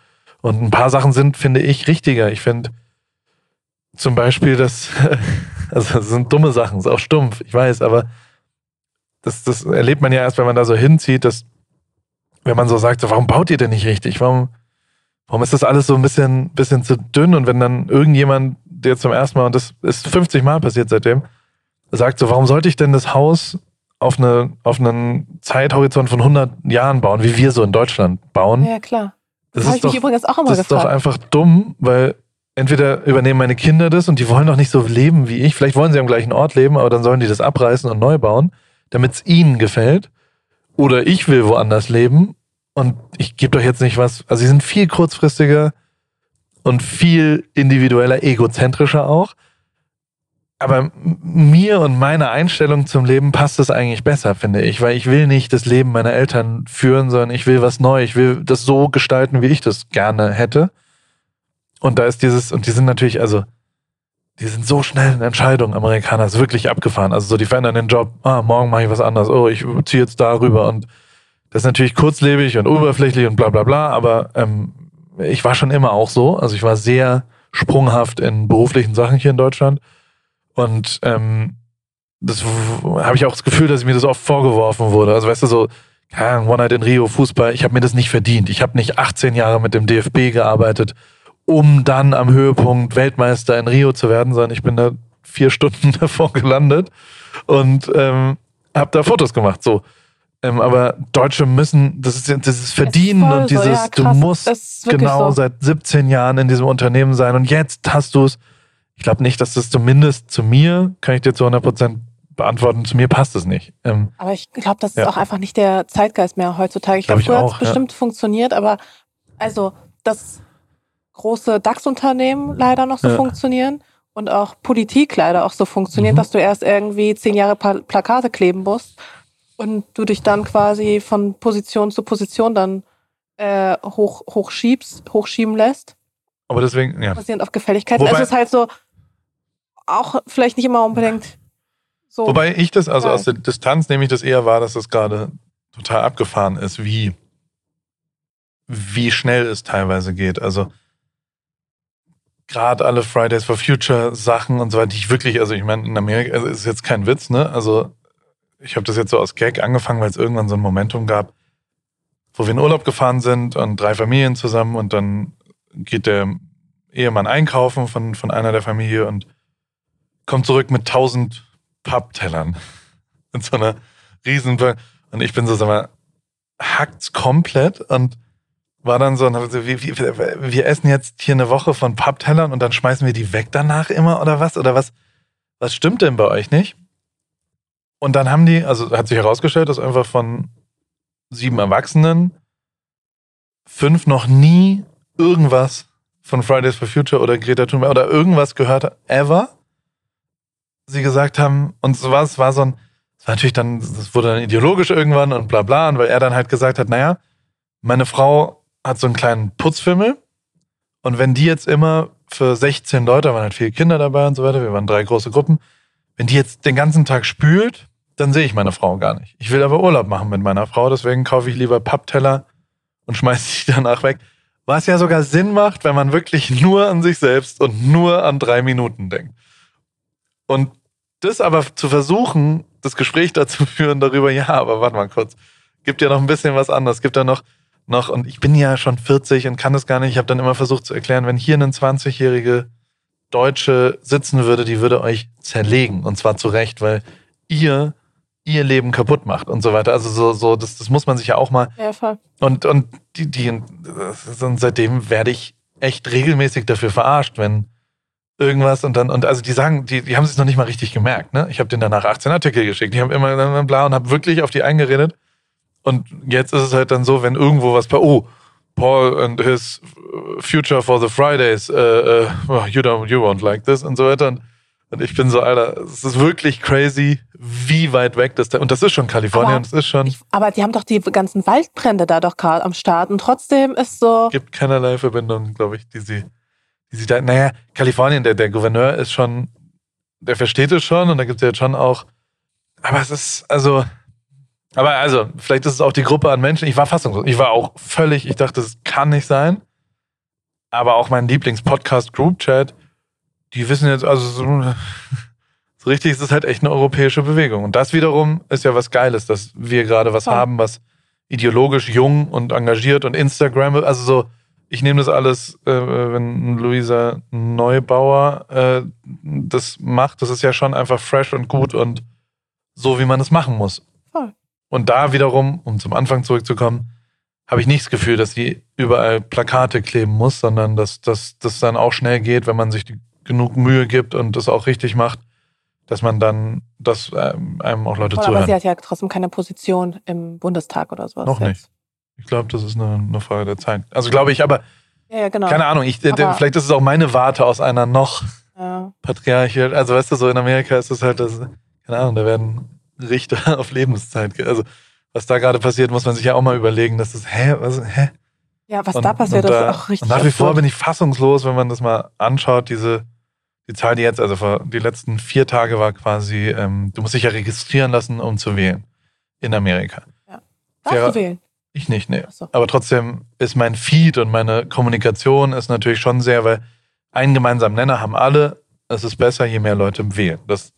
Speaker 2: und ein paar Sachen sind, finde ich, richtiger. Ich finde zum Beispiel, dass, also das sind dumme Sachen, ist auch stumpf, ich weiß, aber das, das erlebt man ja erst, wenn man da so hinzieht, dass, wenn man so sagt, so, warum baut ihr denn nicht richtig? Warum, warum ist das alles so ein bisschen, bisschen zu dünn? Und wenn dann irgendjemand, der zum ersten Mal, und das ist 50 Mal passiert seitdem, sagt so, warum sollte ich denn das Haus auf, eine, auf einen Zeithorizont von 100 Jahren bauen, wie wir so in Deutschland bauen.
Speaker 1: Ja, klar.
Speaker 2: Das,
Speaker 1: Das habe
Speaker 2: ist doch,
Speaker 1: übrigens auch immer
Speaker 2: das ist doch einfach dumm, weil entweder übernehmen meine Kinder das und die wollen doch nicht so leben wie ich. Vielleicht wollen sie am gleichen Ort leben, aber dann sollen die das abreißen und neu bauen, damit es ihnen gefällt. Oder ich will woanders leben und ich gebe doch jetzt nicht was. Also sie sind viel kurzfristiger und viel individueller, egozentrischer auch. Aber mir und meiner Einstellung zum Leben passt es eigentlich besser, finde ich, weil ich will nicht das Leben meiner Eltern führen, sondern ich will was Neues. Ich will das so gestalten, wie ich das gerne hätte. Und da ist dieses, und die sind natürlich, also, die sind so schnell in Entscheidungen, Amerikaner, ist wirklich abgefahren. Also so, die verändern den Job, ah, morgen mache ich was anderes, oh, ich ziehe jetzt da rüber und das ist natürlich kurzlebig und oberflächlich und bla bla bla, aber ähm, ich war schon immer auch so. Also ich war sehr sprunghaft in beruflichen Sachen hier in Deutschland. Und ähm, das habe ich auch das Gefühl, dass mir das oft vorgeworfen wurde. Also weißt du, so, Ahnung, One Night in Rio, Fußball, ich habe mir das nicht verdient. Ich habe nicht 18 Jahre mit dem DFB gearbeitet, um dann am Höhepunkt Weltmeister in Rio zu werden, sondern ich bin da vier Stunden davor gelandet und ähm, habe da Fotos gemacht. So. Ähm, aber Deutsche müssen, das ist ja dieses Verdienen
Speaker 1: voll
Speaker 2: und
Speaker 1: so,
Speaker 2: dieses,
Speaker 1: ja,
Speaker 2: du musst
Speaker 1: das ist
Speaker 2: genau
Speaker 1: so.
Speaker 2: seit 17 Jahren in diesem Unternehmen sein und jetzt hast du es. Ich glaube nicht, dass das zumindest zu mir, kann ich dir zu 100% beantworten, zu mir passt es nicht. Ähm,
Speaker 1: Aber ich glaube, das ist
Speaker 2: Ja.
Speaker 1: auch einfach nicht der Zeitgeist mehr heutzutage. Ich
Speaker 2: Glaub
Speaker 1: glaube,
Speaker 2: ich
Speaker 1: früher hat es
Speaker 2: ja.
Speaker 1: bestimmt funktioniert, aber also, dass große DAX-Unternehmen leider noch so
Speaker 2: Ja.
Speaker 1: funktionieren und auch Politik leider auch so funktioniert,
Speaker 2: Mhm.
Speaker 1: dass du erst irgendwie zehn Jahre Plakate kleben musst und du dich dann quasi von Position zu Position dann äh, hoch, hochschiebst, hochschieben lässt,
Speaker 2: aber deswegen, ja.
Speaker 1: basierend auf Gefälligkeit.
Speaker 2: Wobei-
Speaker 1: es ist halt so, auch vielleicht nicht immer unbedingt so.
Speaker 2: Wobei ich das, also aus der Distanz nehme ich das eher wahr, dass das gerade total abgefahren ist, wie, wie schnell es teilweise geht. Also gerade alle Fridays for Future Sachen und so weiter, die ich wirklich, also ich meine, in Amerika also ist jetzt kein Witz, ne? Also ich habe das jetzt so aus Gag angefangen, weil es irgendwann so ein Momentum gab, wo wir in Urlaub gefahren sind und drei Familien zusammen und dann geht der Ehemann einkaufen von, von einer der Familie und kommt zurück mit tausend Papptellern. In so einer riesen und ich bin so, sag mal, hackt's komplett und war dann so, und wir, wir, wir essen jetzt hier eine Woche von Papptellern und dann schmeißen wir die weg danach immer oder was? Oder was, was stimmt denn bei euch nicht? Und dann haben die, also hat sich herausgestellt, dass einfach von sieben Erwachsenen fünf noch nie irgendwas von Fridays for Future oder Greta Thunberg oder irgendwas gehört ever. Sie gesagt haben, und so war so ein, es war natürlich dann, das wurde dann ideologisch irgendwann und bla bla, und weil er dann halt gesagt hat, naja, meine Frau hat so einen kleinen Putzfimmel und wenn die jetzt immer für 16 Leute, da waren halt viele Kinder dabei und so weiter, wir waren drei große Gruppen, wenn die jetzt den ganzen Tag spült, dann sehe ich meine Frau gar nicht. Ich will aber Urlaub machen mit meiner Frau, deswegen kaufe ich lieber Pappteller und schmeiße die danach weg. Was ja sogar Sinn macht, wenn man wirklich nur an sich selbst und nur an drei Minuten denkt. Und das aber zu versuchen, das Gespräch dazu führen darüber, ja, aber warte mal kurz, gibt ja noch ein bisschen was anderes, gibt ja noch, noch, und ich bin ja schon 40 und kann das gar nicht, ich habe dann immer versucht zu erklären, wenn hier eine 20-jährige Deutsche sitzen würde, die würde euch zerlegen und zwar zu Recht, weil ihr ihr Leben kaputt macht und so weiter. Also so, so das, das muss man sich ja auch mal
Speaker 1: ja, voll.
Speaker 2: und, und die, die, und seitdem werde ich echt regelmäßig dafür verarscht, wenn irgendwas und dann, und also die sagen, die, die haben es noch nicht mal richtig gemerkt, ne? Ich habe denen danach 18 Artikel geschickt, die haben immer bla und habe wirklich auf die eingeredet. Und jetzt ist es halt dann so, wenn irgendwo was bei, oh, Paul and his future for the Fridays, uh, uh, you don't, you won't like this und so weiter. Und, und ich bin so, Alter, es ist wirklich crazy, wie weit weg das da, und das ist schon Kalifornien,
Speaker 1: Aber
Speaker 2: das ist schon,
Speaker 1: Ich, aber die haben doch die ganzen Waldbrände da doch gerade am Start und trotzdem ist so.
Speaker 2: gibt keinerlei Verbindung, glaube ich, die sie, die sie da. Naja, Kalifornien, der, der Gouverneur ist schon, der versteht es schon und da gibt es ja jetzt schon auch. Aber es ist, also. Aber also, vielleicht ist es auch die Gruppe an Menschen. Ich war fassungslos. Ich war auch völlig, ich dachte, das kann nicht sein. Aber auch mein Lieblings-Podcast-Group-Chat, die wissen jetzt, also so, so richtig ist es halt echt eine europäische Bewegung. Und das wiederum ist ja was Geiles, dass wir gerade was
Speaker 1: Voll.
Speaker 2: haben, was ideologisch jung und engagiert und Instagram, also so, ich nehme das alles, äh, wenn Luisa Neubauer äh, das macht, das ist ja schon einfach fresh und gut und so, wie man es machen muss. Und da wiederum, um zum Anfang zurückzukommen, habe ich nicht das Gefühl, dass sie überall Plakate kleben muss, sondern dass das dann auch schnell geht, wenn man sich die, genug Mühe gibt und das auch richtig macht, dass man dann, dass ähm, einem auch Leute Voll, zuhören.
Speaker 1: Aber sie hat ja trotzdem keine Position im Bundestag oder sowas.
Speaker 2: Noch jetzt. nicht. Ich glaube, das ist eine, eine, Frage der Zeit. Also glaube ich, aber
Speaker 1: ja, ja, genau.
Speaker 2: keine Ahnung. Ich, vielleicht ist es auch meine Warte aus einer noch ja. patriarchal. Also weißt du, so in Amerika ist es halt, das, keine Ahnung, da werden Richter auf Lebenszeit. Also was da gerade passiert, muss man sich ja auch mal überlegen, dass das, hä, was, hä?
Speaker 1: Ja, was und, da passiert, und,
Speaker 2: ist
Speaker 1: auch richtig.
Speaker 2: Und nach wie vor bin ich fassungslos, wenn man das mal anschaut, diese, die Zahl, die jetzt, also vor die letzten vier Tage war quasi, ähm, du musst dich ja registrieren lassen, um zu wählen. In Amerika.
Speaker 1: Ja. Darfst du wählen?
Speaker 2: Ich nicht, nee. So. Aber trotzdem ist mein Feed und meine Kommunikation ist natürlich schon sehr, weil einen gemeinsamen Nenner haben alle. Es ist besser, je mehr Leute wählen. Das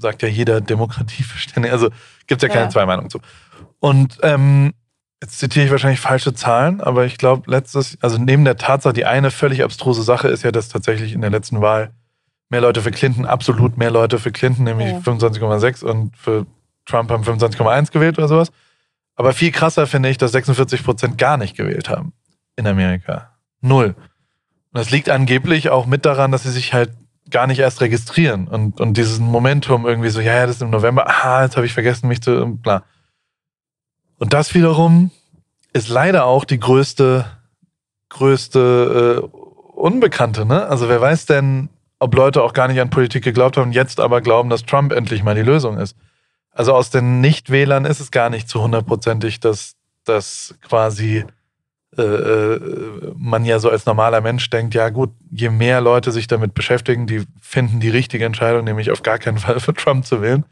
Speaker 2: sagt ja jeder Demokratieverständnis. Also gibt es ja keine ja. zwei Meinungen zu. Und ähm, jetzt zitiere ich wahrscheinlich falsche Zahlen, aber ich glaube, letztes, also neben der Tatsache, die eine völlig abstruse Sache ist ja, dass tatsächlich in der letzten Wahl mehr Leute für Clinton, absolut mehr Leute für Clinton, nämlich ja. 25,6 und für Trump haben 25,1 gewählt oder sowas. Aber viel krasser finde ich, dass 46 Prozent gar nicht gewählt haben in Amerika. Null. Und das liegt angeblich auch mit daran, dass sie sich halt gar nicht erst registrieren und, und dieses Momentum irgendwie so, ja, ja, das ist im November, ah, jetzt habe ich vergessen, mich zu, bla. Und das wiederum ist leider auch die größte, größte äh, Unbekannte, ne? Also wer weiß denn, ob Leute auch gar nicht an Politik geglaubt haben, jetzt aber glauben, dass Trump endlich mal die Lösung ist. Also aus den Nichtwählern ist es gar nicht zu hundertprozentig, dass das quasi man ja so als normaler Mensch denkt, ja gut, je mehr Leute sich damit beschäftigen, die finden die richtige Entscheidung, nämlich auf gar keinen Fall für Trump zu wählen.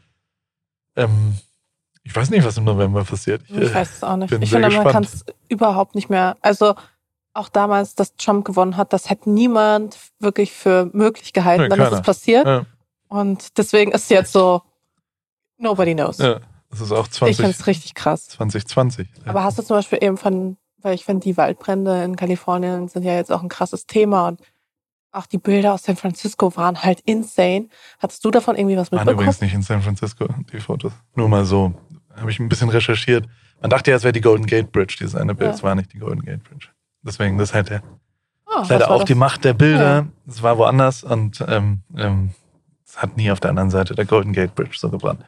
Speaker 2: Ähm, ich weiß nicht, was im November passiert.
Speaker 1: Ich, ich weiß es auch nicht. Ich finde, man kann es überhaupt nicht mehr. Also auch damals, dass Trump gewonnen hat, das hätte niemand wirklich für möglich gehalten, nee, dass es passiert. Ja. Und deswegen ist jetzt so, nobody knows.
Speaker 2: Ja, das ist auch 20.
Speaker 1: Ich finde es richtig krass.
Speaker 2: 2020.
Speaker 1: Ja. Aber hast du zum Beispiel eben von, weil ich finde, die Waldbrände in Kalifornien sind ja jetzt auch ein krasses Thema und auch die Bilder aus San Francisco waren halt insane. Hattest du davon irgendwie was mitbekommen?
Speaker 2: Waren übrigens nicht in San Francisco, die Fotos. Nur mal so. Habe ich ein bisschen recherchiert. Man dachte ja, es wäre die Golden Gate Bridge, dieses eine Bild. Es war nicht die Golden Gate Bridge. Deswegen, das ist halt der, oh, leider auch das? die Macht der Bilder. Es ja. war woanders und ähm, ähm, es hat nie auf der anderen Seite der Golden Gate Bridge so gebrannt.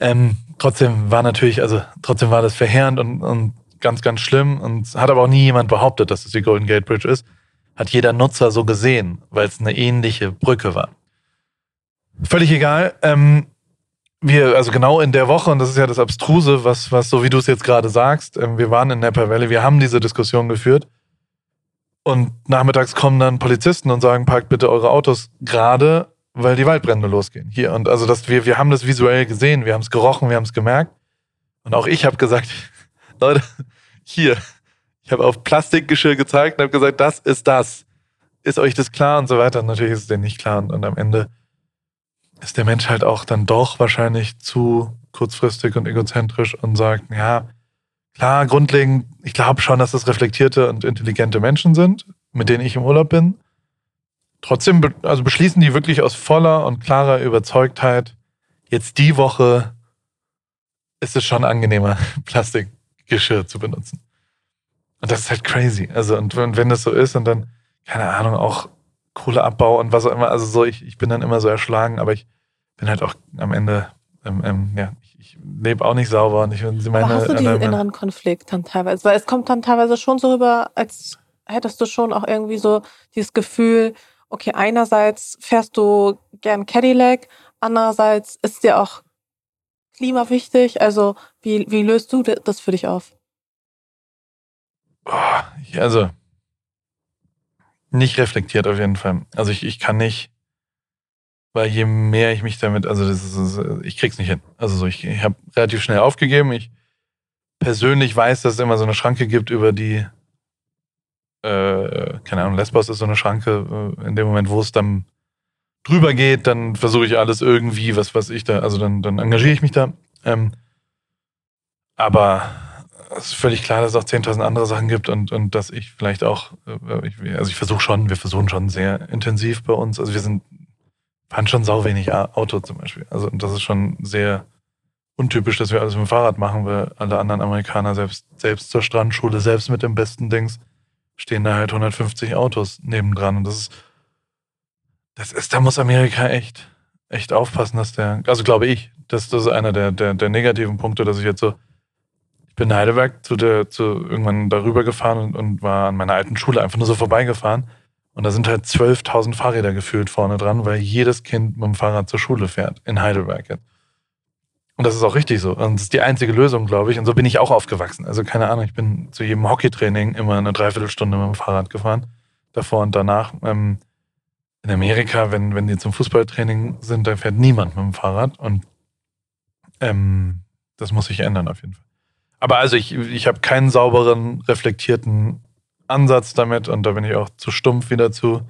Speaker 2: Ähm, trotzdem war natürlich, also trotzdem war das verheerend und, und ganz, ganz schlimm und hat aber auch nie jemand behauptet, dass es die Golden Gate Bridge ist hat jeder Nutzer so gesehen, weil es eine ähnliche Brücke war. Völlig egal. Ähm, wir, also genau in der Woche, und das ist ja das Abstruse, was, was so wie du es jetzt gerade sagst, ähm, wir waren in Napa Valley, wir haben diese Diskussion geführt. Und nachmittags kommen dann Polizisten und sagen, parkt bitte eure Autos gerade, weil die Waldbrände losgehen. Hier. Und also das, wir, wir haben das visuell gesehen, wir haben es gerochen, wir haben es gemerkt. Und auch ich habe gesagt, Leute, hier, ich habe auf Plastikgeschirr gezeigt und habe gesagt, das ist das. Ist euch das klar und so weiter? Und natürlich ist es denen nicht klar. Und, am Ende ist der Mensch halt auch dann doch wahrscheinlich zu kurzfristig und egozentrisch und sagt, ja, klar, grundlegend, ich glaube schon, dass das reflektierte und intelligente Menschen sind, mit denen ich im Urlaub bin. Trotzdem, also beschließen die wirklich aus voller und klarer Überzeugtheit, jetzt die Woche ist es schon angenehmer, Plastikgeschirr zu benutzen. Und das ist halt crazy. Also, und wenn, wenn das so ist und dann, keine Ahnung, auch Kohleabbau und was auch immer, also so, ich, ich bin dann immer so erschlagen, aber ich bin halt auch am Ende, ähm, ähm, ja, ich, ich lebe auch nicht sauber und ich meine.
Speaker 1: Aber hast du diesen meine, inneren Konflikt dann teilweise? Weil es kommt dann teilweise schon so rüber, als hättest du schon auch irgendwie so dieses Gefühl, okay, einerseits fährst du gern Cadillac, andererseits ist dir auch Klima wichtig. Also, wie, wie löst du das für dich auf?
Speaker 2: Also nicht reflektiert auf jeden Fall. Also ich, ich kann nicht, weil je mehr ich mich damit, also das ist, ich krieg's nicht hin. Also so, ich, ich habe relativ schnell aufgegeben. Ich persönlich weiß, dass es immer so eine Schranke gibt, über die, äh, keine Ahnung, Lesbos ist so eine Schranke, äh, in dem Moment, wo es dann drüber geht, dann versuche ich alles irgendwie, was was ich da, also dann, dann engagiere ich mich da. Ähm, aber es ist völlig klar, dass es auch 10.000 andere Sachen gibt und, und dass ich vielleicht auch, äh, also ich versuche schon, wir versuchen schon sehr intensiv bei uns. Also wir sind, fahren schon sau wenig Auto zum Beispiel. Also das ist schon sehr untypisch, dass wir alles mit dem Fahrrad machen, weil alle anderen Amerikaner selbst, selbst zur Strandschule, selbst mit dem besten Dings, stehen da halt 150 Autos nebendran. Und das ist, das ist, da muss Amerika echt, echt aufpassen, dass der, also glaube ich, das, das ist einer der, der, der negativen Punkte, dass ich jetzt so, ich bin in Heidelberg zu der, zu irgendwann darüber gefahren und, und war an meiner alten Schule einfach nur so vorbeigefahren. Und da sind halt 12.000 Fahrräder gefühlt vorne dran, weil jedes Kind mit dem Fahrrad zur Schule fährt in Heidelberg jetzt. Und das ist auch richtig so. Und das ist die einzige Lösung, glaube ich. Und so bin ich auch aufgewachsen. Also keine Ahnung, ich bin zu jedem Hockeytraining immer eine Dreiviertelstunde mit dem Fahrrad gefahren. Davor und danach. Ähm, in Amerika, wenn, wenn die zum Fußballtraining sind, da fährt niemand mit dem Fahrrad. Und ähm, das muss sich ändern auf jeden Fall. Aber also ich, ich habe keinen sauberen, reflektierten Ansatz damit und da bin ich auch zu stumpf wieder zu.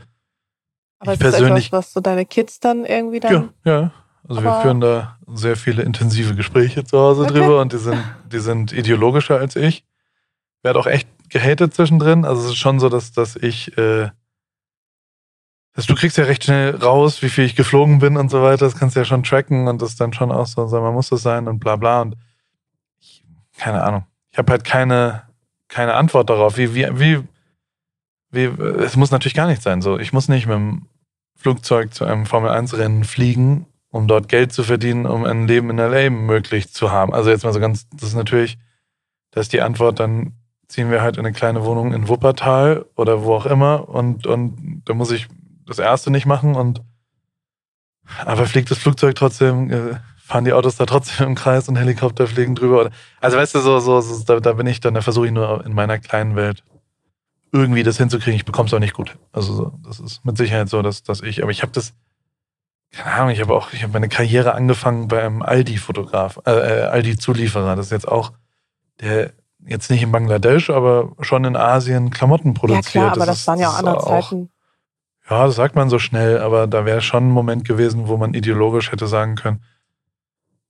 Speaker 1: Aber ich ist persönlich, etwas, was so deine Kids dann irgendwie dann.
Speaker 2: Ja, ja. Also wir führen da sehr viele intensive Gespräche zu Hause okay. drüber und die sind, die sind ideologischer als ich. Werde auch echt gehatet zwischendrin. Also es ist schon so, dass, dass ich, äh, dass du kriegst ja recht schnell raus, wie viel ich geflogen bin und so weiter. Das kannst du ja schon tracken und das dann schon auch so, so man muss das sein und bla bla. Und ich, keine Ahnung. Ich habe halt keine, keine Antwort darauf. Wie, wie, wie, wie, es muss natürlich gar nicht sein. So, ich muss nicht mit dem Flugzeug zu einem Formel-1-Rennen fliegen um dort Geld zu verdienen, um ein Leben in LA möglich zu haben. Also jetzt mal so ganz, das ist natürlich, das ist die Antwort, dann ziehen wir halt in eine kleine Wohnung in Wuppertal oder wo auch immer und, und da muss ich das erste nicht machen und aber fliegt das Flugzeug trotzdem, äh, fahren die Autos da trotzdem im Kreis und Helikopter fliegen drüber. Also weißt du, so, so, so da, da bin ich dann, da versuche ich nur in meiner kleinen Welt irgendwie das hinzukriegen. Ich bekomme es auch nicht gut. Also so, das ist mit Sicherheit so, dass, dass ich, aber ich habe das, keine Ahnung, ich habe auch, ich habe meine Karriere angefangen beim Aldi-Fotograf, äh, äh, Aldi-Zulieferer. Das ist jetzt auch, der jetzt nicht in Bangladesch, aber schon in Asien Klamotten produziert. Ja
Speaker 1: klar, aber das, das waren ja auch andere Zeiten.
Speaker 2: Ja, das sagt man so schnell, aber da wäre schon ein Moment gewesen, wo man ideologisch hätte sagen können,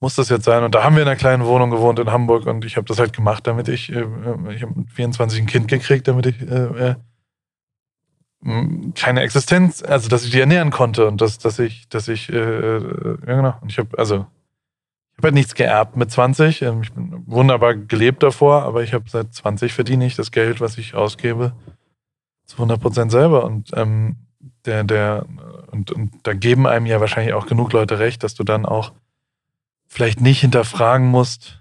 Speaker 2: muss das jetzt sein? Und da haben wir in einer kleinen Wohnung gewohnt in Hamburg und ich habe das halt gemacht, damit ich, äh, ich habe mit 24 ein Kind gekriegt, damit ich äh, äh keine Existenz, also dass ich die ernähren konnte und dass, dass ich, dass ich, äh, äh ja genau, und ich habe, also ich habe halt nichts geerbt mit 20. Ähm, ich bin wunderbar gelebt davor, aber ich habe seit 20 verdiene ich das Geld, was ich ausgebe, zu 100 Prozent selber und ähm, der, der, und, und da geben einem ja wahrscheinlich auch genug Leute recht, dass du dann auch vielleicht nicht hinterfragen musst,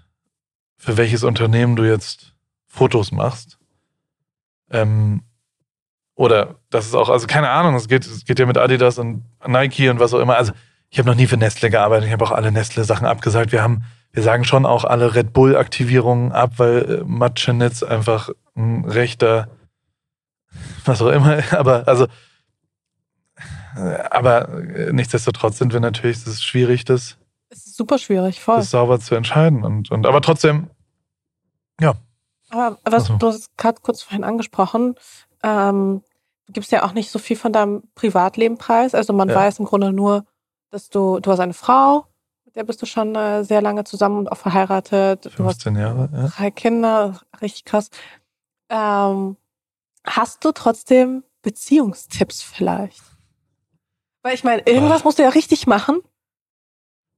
Speaker 2: für welches Unternehmen du jetzt Fotos machst. Ähm, oder das ist auch, also keine Ahnung, es geht, es geht ja mit Adidas und Nike und was auch immer. Also ich habe noch nie für Nestle gearbeitet, ich habe auch alle Nestle-Sachen abgesagt. Wir haben, wir sagen schon auch alle Red Bull-Aktivierungen ab, weil äh, Matschenitz einfach ein rechter, was auch immer, aber also, aber äh, nichtsdestotrotz sind wir natürlich, es ist schwierig, das.
Speaker 1: Es ist super schwierig, voll.
Speaker 2: Das sauber zu entscheiden. Und, und aber trotzdem, ja.
Speaker 1: Aber was also. du hast gerade kurz vorhin angesprochen, ähm, du gibst ja auch nicht so viel von deinem Privatleben preis. Also man ja. weiß im Grunde nur, dass du, du hast eine Frau, mit der bist du schon äh, sehr lange zusammen und auch verheiratet.
Speaker 2: 15 Jahre, ja.
Speaker 1: Drei Kinder, richtig krass. Ähm, hast du trotzdem Beziehungstipps vielleicht? Weil ich meine, irgendwas Ach. musst du ja richtig machen.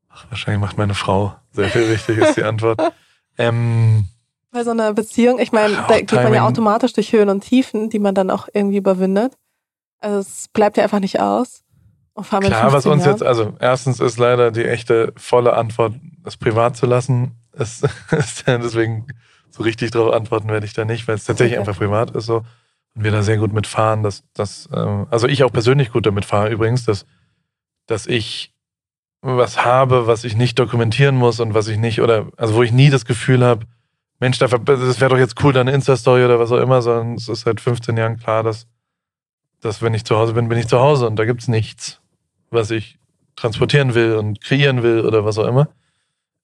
Speaker 2: Ach, wahrscheinlich macht meine Frau sehr viel richtig, ist die Antwort. ähm,
Speaker 1: bei so einer Beziehung, ich meine, da geht man ja automatisch durch Höhen und Tiefen, die man dann auch irgendwie überwindet. Also es bleibt ja einfach nicht aus.
Speaker 2: Klar, was uns Jahren. jetzt, also erstens ist leider die echte volle Antwort, es privat zu lassen. Es, ist, deswegen so richtig darauf antworten werde ich da nicht, weil es tatsächlich okay. einfach privat ist so. Und wir da sehr gut mitfahren, dass, dass äh, also ich auch persönlich gut damit fahre übrigens, dass, dass ich was habe, was ich nicht dokumentieren muss und was ich nicht, oder also wo ich nie das Gefühl habe, Mensch, das wäre doch jetzt cool, deine Insta-Story oder was auch immer, sondern es ist seit 15 Jahren klar, dass, dass wenn ich zu Hause bin, bin ich zu Hause und da gibt es nichts, was ich transportieren will und kreieren will oder was auch immer.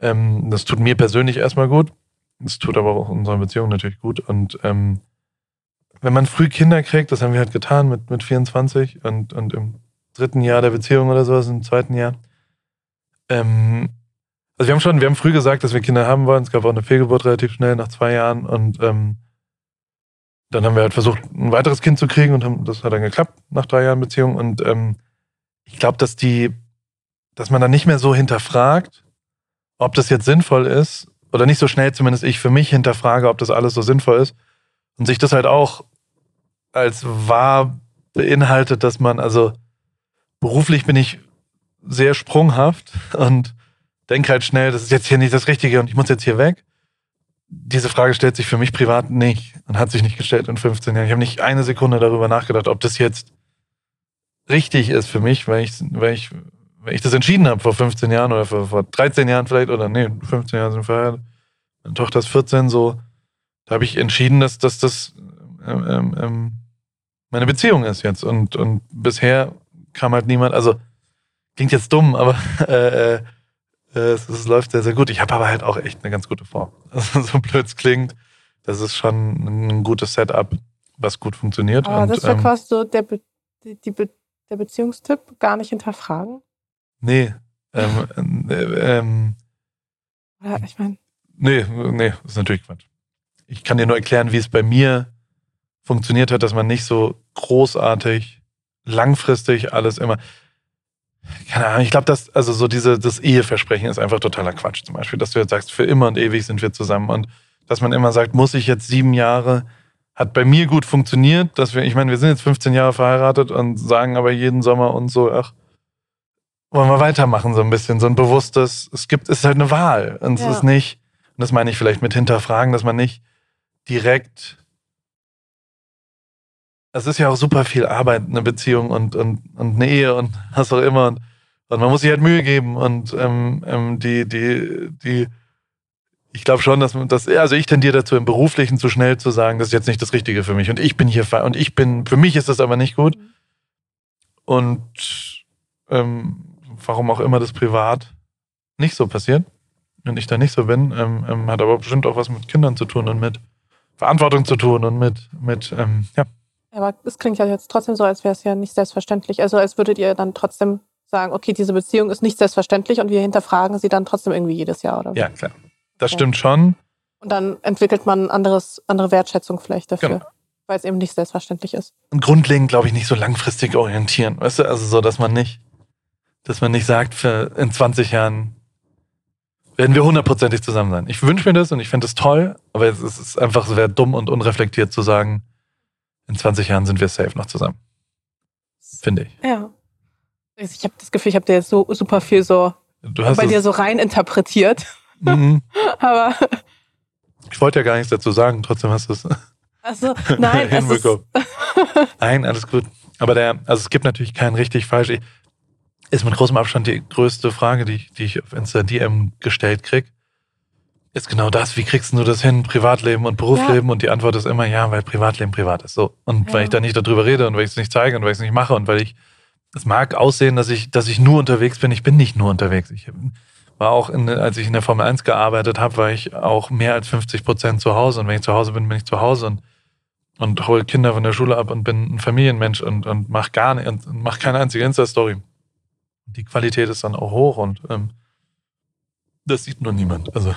Speaker 2: Ähm, das tut mir persönlich erstmal gut. Das tut aber auch unserer Beziehung natürlich gut. Und ähm, wenn man früh Kinder kriegt, das haben wir halt getan mit, mit 24 und, und im dritten Jahr der Beziehung oder sowas, im zweiten Jahr, ähm, also wir haben schon, wir haben früh gesagt, dass wir Kinder haben wollen. Es gab auch eine Fehlgeburt relativ schnell nach zwei Jahren und ähm, dann haben wir halt versucht, ein weiteres Kind zu kriegen und haben, das hat dann geklappt nach drei Jahren Beziehung. Und ähm, ich glaube, dass die, dass man dann nicht mehr so hinterfragt, ob das jetzt sinnvoll ist oder nicht so schnell zumindest ich für mich hinterfrage, ob das alles so sinnvoll ist und sich das halt auch als wahr beinhaltet, dass man, also beruflich bin ich sehr sprunghaft und denke halt schnell, das ist jetzt hier nicht das Richtige und ich muss jetzt hier weg. Diese Frage stellt sich für mich privat nicht und hat sich nicht gestellt in 15 Jahren. Ich habe nicht eine Sekunde darüber nachgedacht, ob das jetzt richtig ist für mich, weil ich, weil ich, weil ich das entschieden habe vor 15 Jahren oder vor, vor 13 Jahren vielleicht oder nee, 15 Jahre sind verheiratet. Meine Tochter ist 14, so. Da habe ich entschieden, dass, dass das ähm, ähm, ähm, meine Beziehung ist jetzt. Und, und bisher kam halt niemand, also klingt jetzt dumm, aber äh, äh, es, es, läuft sehr, sehr gut. Ich habe aber halt auch echt eine ganz gute Form. Also, so blöd es klingt, das ist schon ein gutes Setup, was gut funktioniert.
Speaker 1: Aber und, das wäre ähm, quasi so der, Be die, Be der Beziehungstipp, gar nicht hinterfragen?
Speaker 2: Nee. Ähm, äh, ähm,
Speaker 1: Oder ich meine.
Speaker 2: Nee, nee, das ist natürlich Quatsch. Ich kann dir nur erklären, wie es bei mir funktioniert hat, dass man nicht so großartig, langfristig alles immer. Keine Ahnung, ich glaube, dass, also so diese, das Eheversprechen ist einfach totaler Quatsch zum Beispiel, dass du jetzt sagst, für immer und ewig sind wir zusammen und dass man immer sagt, muss ich jetzt sieben Jahre, hat bei mir gut funktioniert, dass wir, ich meine, wir sind jetzt 15 Jahre verheiratet und sagen aber jeden Sommer und so, ach, wollen wir weitermachen so ein bisschen, so ein bewusstes, es gibt, es ist halt eine Wahl und es ja. ist nicht, und das meine ich vielleicht mit hinterfragen, dass man nicht direkt es ist ja auch super viel Arbeit, eine Beziehung und, und, und eine Ehe und was auch immer. Und, und man muss sich halt Mühe geben. Und ähm, ähm, die, die, die, ich glaube schon, dass, dass, also ich tendiere dazu, im Beruflichen zu schnell zu sagen, das ist jetzt nicht das Richtige für mich. Und ich bin hier, und ich bin, für mich ist das aber nicht gut. Und ähm, warum auch immer das privat nicht so passiert und ich da nicht so bin, ähm, ähm, hat aber bestimmt auch was mit Kindern zu tun und mit Verantwortung zu tun und mit, mit ähm, ja,
Speaker 1: aber es klingt ja jetzt trotzdem so, als wäre es ja nicht selbstverständlich. Also als würdet ihr dann trotzdem sagen, okay, diese Beziehung ist nicht selbstverständlich und wir hinterfragen sie dann trotzdem irgendwie jedes Jahr, oder?
Speaker 2: Ja, klar. Das okay. stimmt schon.
Speaker 1: Und dann entwickelt man anderes, andere Wertschätzung vielleicht dafür. Genau. Weil es eben nicht selbstverständlich ist.
Speaker 2: Und grundlegend, glaube ich, nicht so langfristig orientieren. Weißt du, also so, dass man nicht, dass man nicht sagt, für in 20 Jahren werden wir hundertprozentig zusammen sein. Ich wünsche mir das und ich finde es toll, aber es ist einfach, es wäre dumm und unreflektiert zu sagen, in 20 Jahren sind wir safe noch zusammen. Finde ich.
Speaker 1: Ja. Ich habe das Gefühl, ich habe dir jetzt so super viel so bei dir so rein interpretiert. Mhm. Aber
Speaker 2: ich wollte ja gar nichts dazu sagen, trotzdem hast du es.
Speaker 1: Achso, nein, hinbekommen.
Speaker 2: nein, alles gut. Aber der, also es gibt natürlich kein richtig falsch. Ist mit großem Abstand die größte Frage, die ich, die ich auf Insta DM gestellt krieg ist genau das. Wie kriegst du das hin, Privatleben und Berufsleben? Ja. Und die Antwort ist immer ja, weil Privatleben privat ist. So. Und ja. weil ich da nicht darüber rede und weil ich es nicht zeige und weil ich es nicht mache und weil ich, es mag aussehen, dass ich, dass ich nur unterwegs bin. Ich bin nicht nur unterwegs. Ich war auch, in, als ich in der Formel 1 gearbeitet habe, war ich auch mehr als 50 Prozent zu Hause. Und wenn ich zu Hause bin, bin ich zu Hause und, und hole Kinder von der Schule ab und bin ein Familienmensch und, und mach gar nicht, und mach keine einzige Insta-Story. Die Qualität ist dann auch hoch und ähm, das sieht nur niemand. Also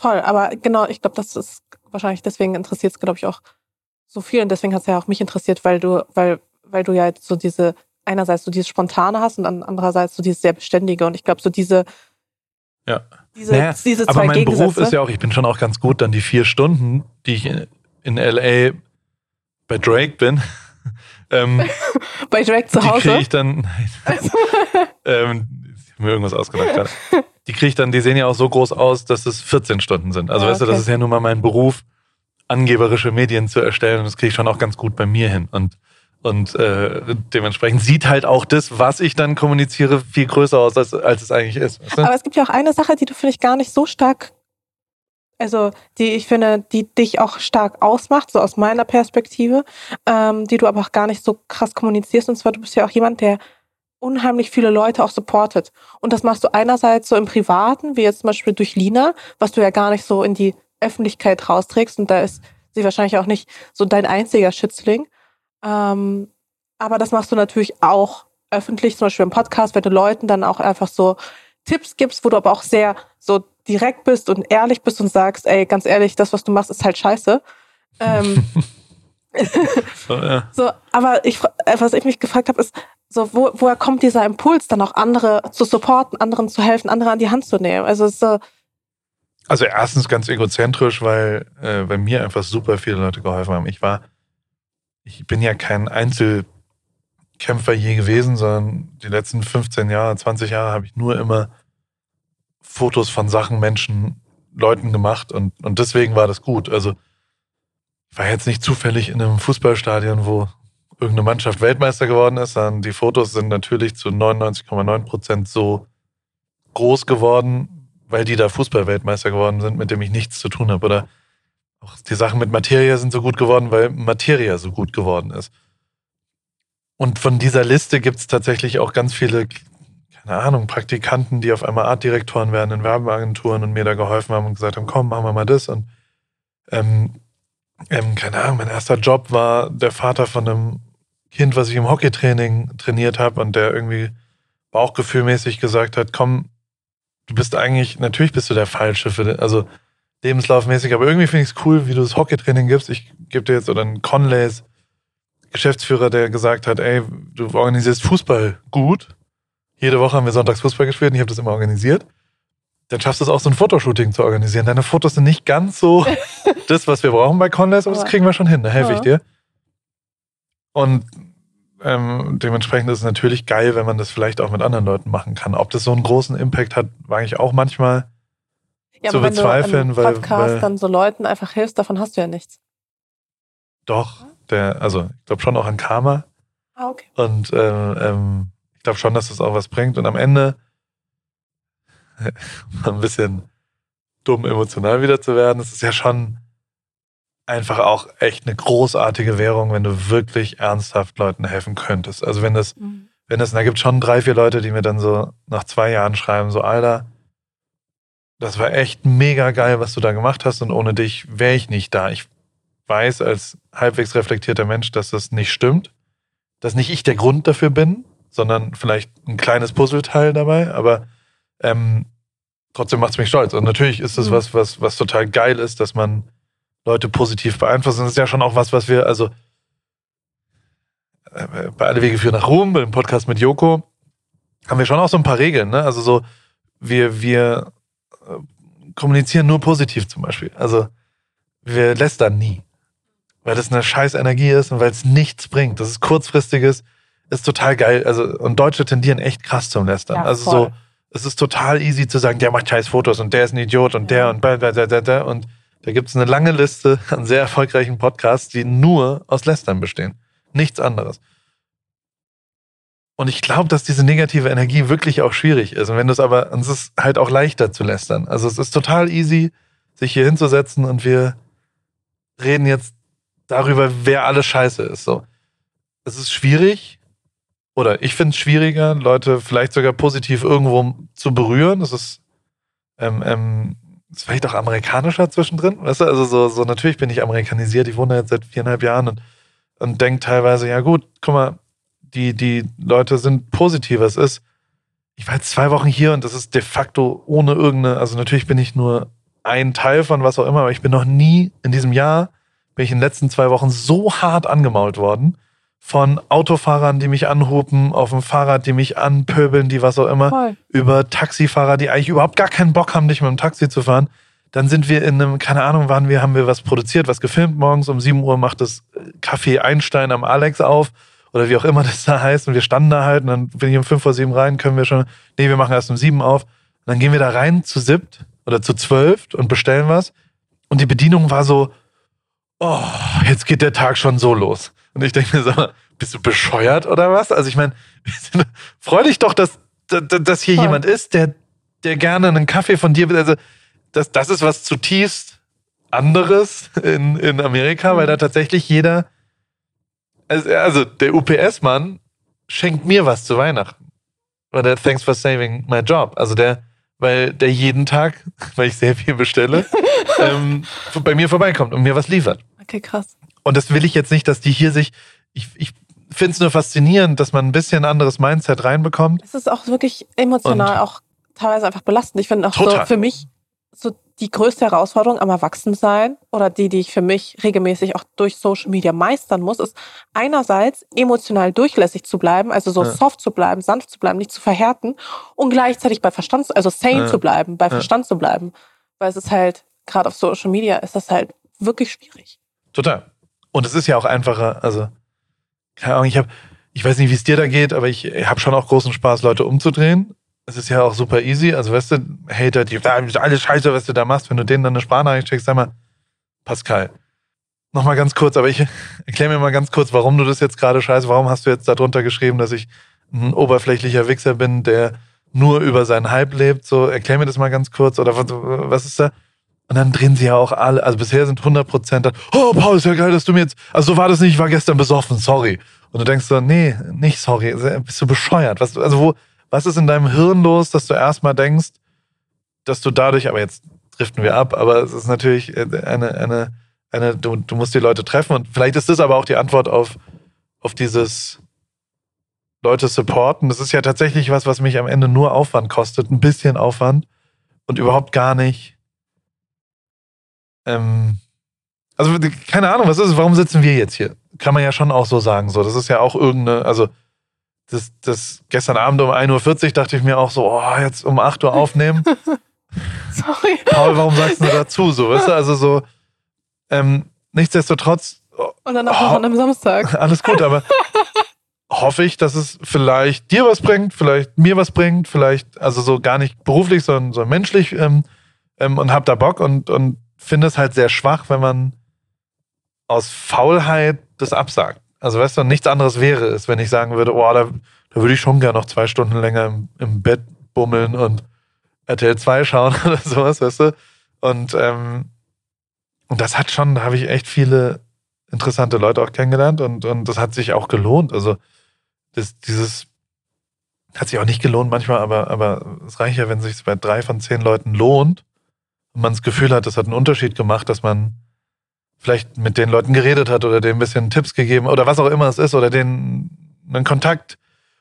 Speaker 1: Voll, aber genau, ich glaube, das ist wahrscheinlich deswegen interessiert es, glaube ich, auch so viel. Und deswegen hat es ja auch mich interessiert, weil du, weil, weil du ja jetzt so diese, einerseits so dieses Spontane hast und andererseits so dieses sehr Beständige. Und ich glaube, so diese,
Speaker 2: ja.
Speaker 1: diese, naja, diese zwei
Speaker 2: Aber mein Beruf ist ja auch, ich bin schon auch ganz gut, dann die vier Stunden, die ich in, in LA bei Drake bin.
Speaker 1: ähm, bei Drake zu Hause?
Speaker 2: Die kriege ich dann. Also. ähm, ich habe mir irgendwas ausgedacht gerade die kriege ich dann, die sehen ja auch so groß aus, dass es 14 Stunden sind. Also ja, weißt okay. du, das ist ja nun mal mein Beruf, angeberische Medien zu erstellen und das kriege ich schon auch ganz gut bei mir hin. Und und äh, dementsprechend sieht halt auch das, was ich dann kommuniziere, viel größer aus, als, als es eigentlich ist.
Speaker 1: Weißt du? Aber es gibt ja auch eine Sache, die du vielleicht gar nicht so stark, also die ich finde, die dich auch stark ausmacht, so aus meiner Perspektive, ähm, die du aber auch gar nicht so krass kommunizierst. Und zwar, du bist ja auch jemand, der unheimlich viele Leute auch supportet. Und das machst du einerseits so im Privaten, wie jetzt zum Beispiel durch Lina, was du ja gar nicht so in die Öffentlichkeit rausträgst. Und da ist sie wahrscheinlich auch nicht so dein einziger Schützling. Ähm, aber das machst du natürlich auch öffentlich, zum Beispiel im Podcast, wenn du Leuten dann auch einfach so Tipps gibst, wo du aber auch sehr so direkt bist und ehrlich bist und sagst, ey, ganz ehrlich, das, was du machst, ist halt scheiße. Ähm, so, ja. so, aber ich, was ich mich gefragt habe, ist, so, wo, woher kommt dieser Impuls, dann auch andere zu supporten, anderen zu helfen, andere an die Hand zu nehmen? Also so.
Speaker 2: Also erstens ganz egozentrisch, weil, äh, weil mir einfach super viele Leute geholfen haben. Ich war, ich bin ja kein Einzelkämpfer je gewesen, sondern die letzten 15 Jahre, 20 Jahre habe ich nur immer Fotos von Sachen, Menschen, Leuten gemacht und, und deswegen war das gut. Also ich war jetzt nicht zufällig in einem Fußballstadion, wo irgendeine Mannschaft Weltmeister geworden ist, sondern die Fotos sind natürlich zu 99,9 Prozent so groß geworden, weil die da Fußball-Weltmeister geworden sind, mit dem ich nichts zu tun habe. Oder auch die Sachen mit Materia sind so gut geworden, weil Materia so gut geworden ist. Und von dieser Liste gibt es tatsächlich auch ganz viele, keine Ahnung, Praktikanten, die auf einmal Artdirektoren werden in Werbeagenturen und mir da geholfen haben und gesagt haben, komm, machen wir mal das. Und ähm, ähm, keine Ahnung, mein erster Job war der Vater von einem Kind, was ich im Hockeytraining trainiert habe und der irgendwie bauchgefühlmäßig gesagt hat, komm, du bist eigentlich, natürlich bist du der Falsche für den, also lebenslaufmäßig, aber irgendwie finde ich es cool, wie du das Hockeytraining gibst. Ich gebe dir jetzt, oder einen Conleys Geschäftsführer, der gesagt hat, ey, du organisierst Fußball gut. Jede Woche haben wir sonntags Fußball gespielt und ich habe das immer organisiert. Dann schaffst du es auch, so ein Fotoshooting zu organisieren. Deine Fotos sind nicht ganz so das, was wir brauchen bei Conleys, aber das kriegen wir schon hin, da helfe ich dir. Und ähm, dementsprechend ist es natürlich geil, wenn man das vielleicht auch mit anderen Leuten machen kann. Ob das so einen großen Impact hat, wage ich auch manchmal
Speaker 1: ja, zu bezweifeln. Wenn du Podcast weil, weil, dann so Leuten einfach hilfst, davon hast du ja nichts.
Speaker 2: Doch, der, also ich glaube schon auch an Karma.
Speaker 1: Ah, okay.
Speaker 2: Und ähm, ähm, ich glaube schon, dass das auch was bringt. Und am Ende ein bisschen dumm emotional wieder zu werden, das ist ja schon einfach auch echt eine großartige Währung, wenn du wirklich ernsthaft Leuten helfen könntest. Also wenn das, mhm. wenn das, da gibt es schon drei, vier Leute, die mir dann so nach zwei Jahren schreiben, so Alter, das war echt mega geil, was du da gemacht hast und ohne dich wäre ich nicht da. Ich weiß als halbwegs reflektierter Mensch, dass das nicht stimmt, dass nicht ich der Grund dafür bin, sondern vielleicht ein kleines Puzzleteil dabei, aber ähm, trotzdem macht es mich stolz. Und natürlich ist das mhm. was, was, was total geil ist, dass man Leute positiv beeinflussen. Das ist ja schon auch was, was wir, also äh, bei Alle Wege führen nach Ruhm, beim Podcast mit Joko, haben wir schon auch so ein paar Regeln. Ne? Also so, wir, wir äh, kommunizieren nur positiv zum Beispiel. Also wir lästern nie. Weil das eine scheiß Energie ist und weil es nichts bringt. Das ist kurzfristiges, ist total geil. Also, und Deutsche tendieren echt krass zum Lästern. Ja, also voll. so, es ist total easy zu sagen, der macht scheiß Fotos und der ist ein Idiot und ja. der und bla, bla, bla, bla, und da gibt es eine lange Liste an sehr erfolgreichen Podcasts, die nur aus Lästern bestehen. Nichts anderes. Und ich glaube, dass diese negative Energie wirklich auch schwierig ist. Und wenn du es aber, es ist halt auch leichter zu lästern. Also es ist total easy, sich hier hinzusetzen und wir reden jetzt darüber, wer alles scheiße ist. So. Es ist schwierig, oder ich finde es schwieriger, Leute vielleicht sogar positiv irgendwo zu berühren. Das ist ähm, ähm, ist vielleicht auch amerikanischer zwischendrin, weißt du? Also so, so natürlich bin ich amerikanisiert, ich wohne jetzt seit viereinhalb Jahren und, und denke teilweise, ja gut, guck mal, die, die Leute sind positiver. Es ist, ich war jetzt zwei Wochen hier und das ist de facto ohne irgendeine, also natürlich bin ich nur ein Teil von was auch immer, aber ich bin noch nie in diesem Jahr, bin ich in den letzten zwei Wochen so hart angemault worden von Autofahrern, die mich anhupen, auf dem Fahrrad, die mich anpöbeln, die was auch immer, Voll. über Taxifahrer, die eigentlich überhaupt gar keinen Bock haben, nicht mit dem Taxi zu fahren. Dann sind wir in einem, keine Ahnung, waren wir, haben wir was produziert, was gefilmt. Morgens um 7 Uhr macht das Café Einstein am Alex auf oder wie auch immer das da heißt. Und wir standen da halt und dann bin ich um 5 vor 7 rein, können wir schon, nee, wir machen erst um 7 auf. Und dann gehen wir da rein zu siebt oder zu zwölf und bestellen was. Und die Bedienung war so, oh, jetzt geht der Tag schon so los. Und ich denke mir so, bist du bescheuert oder was? Also ich meine, freu dich doch, dass, dass hier Voll. jemand ist, der, der gerne einen Kaffee von dir will. Also das, das ist was zutiefst anderes in, in Amerika, mhm. weil da tatsächlich jeder, also, also der UPS-Mann schenkt mir was zu Weihnachten. Oder Thanks for saving my job. Also der, weil der jeden Tag, weil ich sehr viel bestelle, ähm, bei mir vorbeikommt und mir was liefert.
Speaker 1: Okay, krass.
Speaker 2: Und das will ich jetzt nicht, dass die hier sich. Ich, ich finde es nur faszinierend, dass man ein bisschen anderes Mindset reinbekommt.
Speaker 1: Es ist auch wirklich emotional und auch teilweise einfach belastend. Ich finde auch total. so für mich so die größte Herausforderung am Erwachsensein oder die, die ich für mich regelmäßig auch durch Social Media meistern muss, ist einerseits emotional durchlässig zu bleiben, also so ja. soft zu bleiben, sanft zu bleiben, nicht zu verhärten und gleichzeitig bei Verstand, also sane ja. zu bleiben, bei ja. Verstand zu bleiben. Weil es ist halt, gerade auf Social Media ist das halt wirklich schwierig.
Speaker 2: Total. Und es ist ja auch einfacher, also, keine Ahnung, ich habe, ich weiß nicht, wie es dir da geht, aber ich habe schon auch großen Spaß, Leute umzudrehen es ist ja auch super easy. Also, weißt du, Hater, die, alles scheiße, was du da machst, wenn du denen dann eine Sprachnachricht schickst, sag mal, Pascal, nochmal ganz kurz, aber ich erkläre mir mal ganz kurz, warum du das jetzt gerade scheiße, warum hast du jetzt darunter geschrieben, dass ich ein oberflächlicher Wichser bin, der nur über seinen Hype lebt, so, erklär mir das mal ganz kurz, oder was, was ist da? Und dann drehen sie ja auch alle, also bisher sind 100 Prozent da, oh, Paul, ist ja geil, dass du mir jetzt, also so war das nicht, ich war gestern besoffen, sorry. Und du denkst so, nee, nicht sorry, bist du bescheuert, was, also wo, was ist in deinem Hirn los, dass du erstmal denkst, dass du dadurch, aber jetzt driften wir ab, aber es ist natürlich eine, eine, eine, du, du musst die Leute treffen und vielleicht ist das aber auch die Antwort auf, auf dieses Leute supporten. Das ist ja tatsächlich was, was mich am Ende nur Aufwand kostet, ein bisschen Aufwand und überhaupt gar nicht. Ähm, also keine Ahnung, was ist es? Warum sitzen wir jetzt hier? Kann man ja schon auch so sagen. So, das ist ja auch irgendeine, also das, das gestern Abend um 1.40 Uhr dachte ich mir auch so, oh, jetzt um 8 Uhr aufnehmen. Sorry. Paul, warum sagst du dazu? So, weißt du, also so, ähm, nichtsdestotrotz.
Speaker 1: Und dann auch noch an einem Samstag.
Speaker 2: Alles gut, aber hoffe ich, dass es vielleicht dir was bringt, vielleicht mir was bringt, vielleicht, also so gar nicht beruflich, sondern so menschlich ähm, ähm, und hab da Bock und, und finde es halt sehr schwach, wenn man aus Faulheit das absagt. Also weißt du, nichts anderes wäre es, wenn ich sagen würde, oh, da, da würde ich schon gerne noch zwei Stunden länger im, im Bett bummeln und RTL 2 schauen oder sowas, weißt du? Und, ähm, und das hat schon, da habe ich echt viele interessante Leute auch kennengelernt und, und das hat sich auch gelohnt. Also das, dieses hat sich auch nicht gelohnt manchmal, aber, aber es reicht ja, wenn es sich bei drei von zehn Leuten lohnt man das Gefühl hat, das hat einen Unterschied gemacht, dass man vielleicht mit den Leuten geredet hat oder denen ein bisschen Tipps gegeben oder was auch immer es ist oder denen einen Kontakt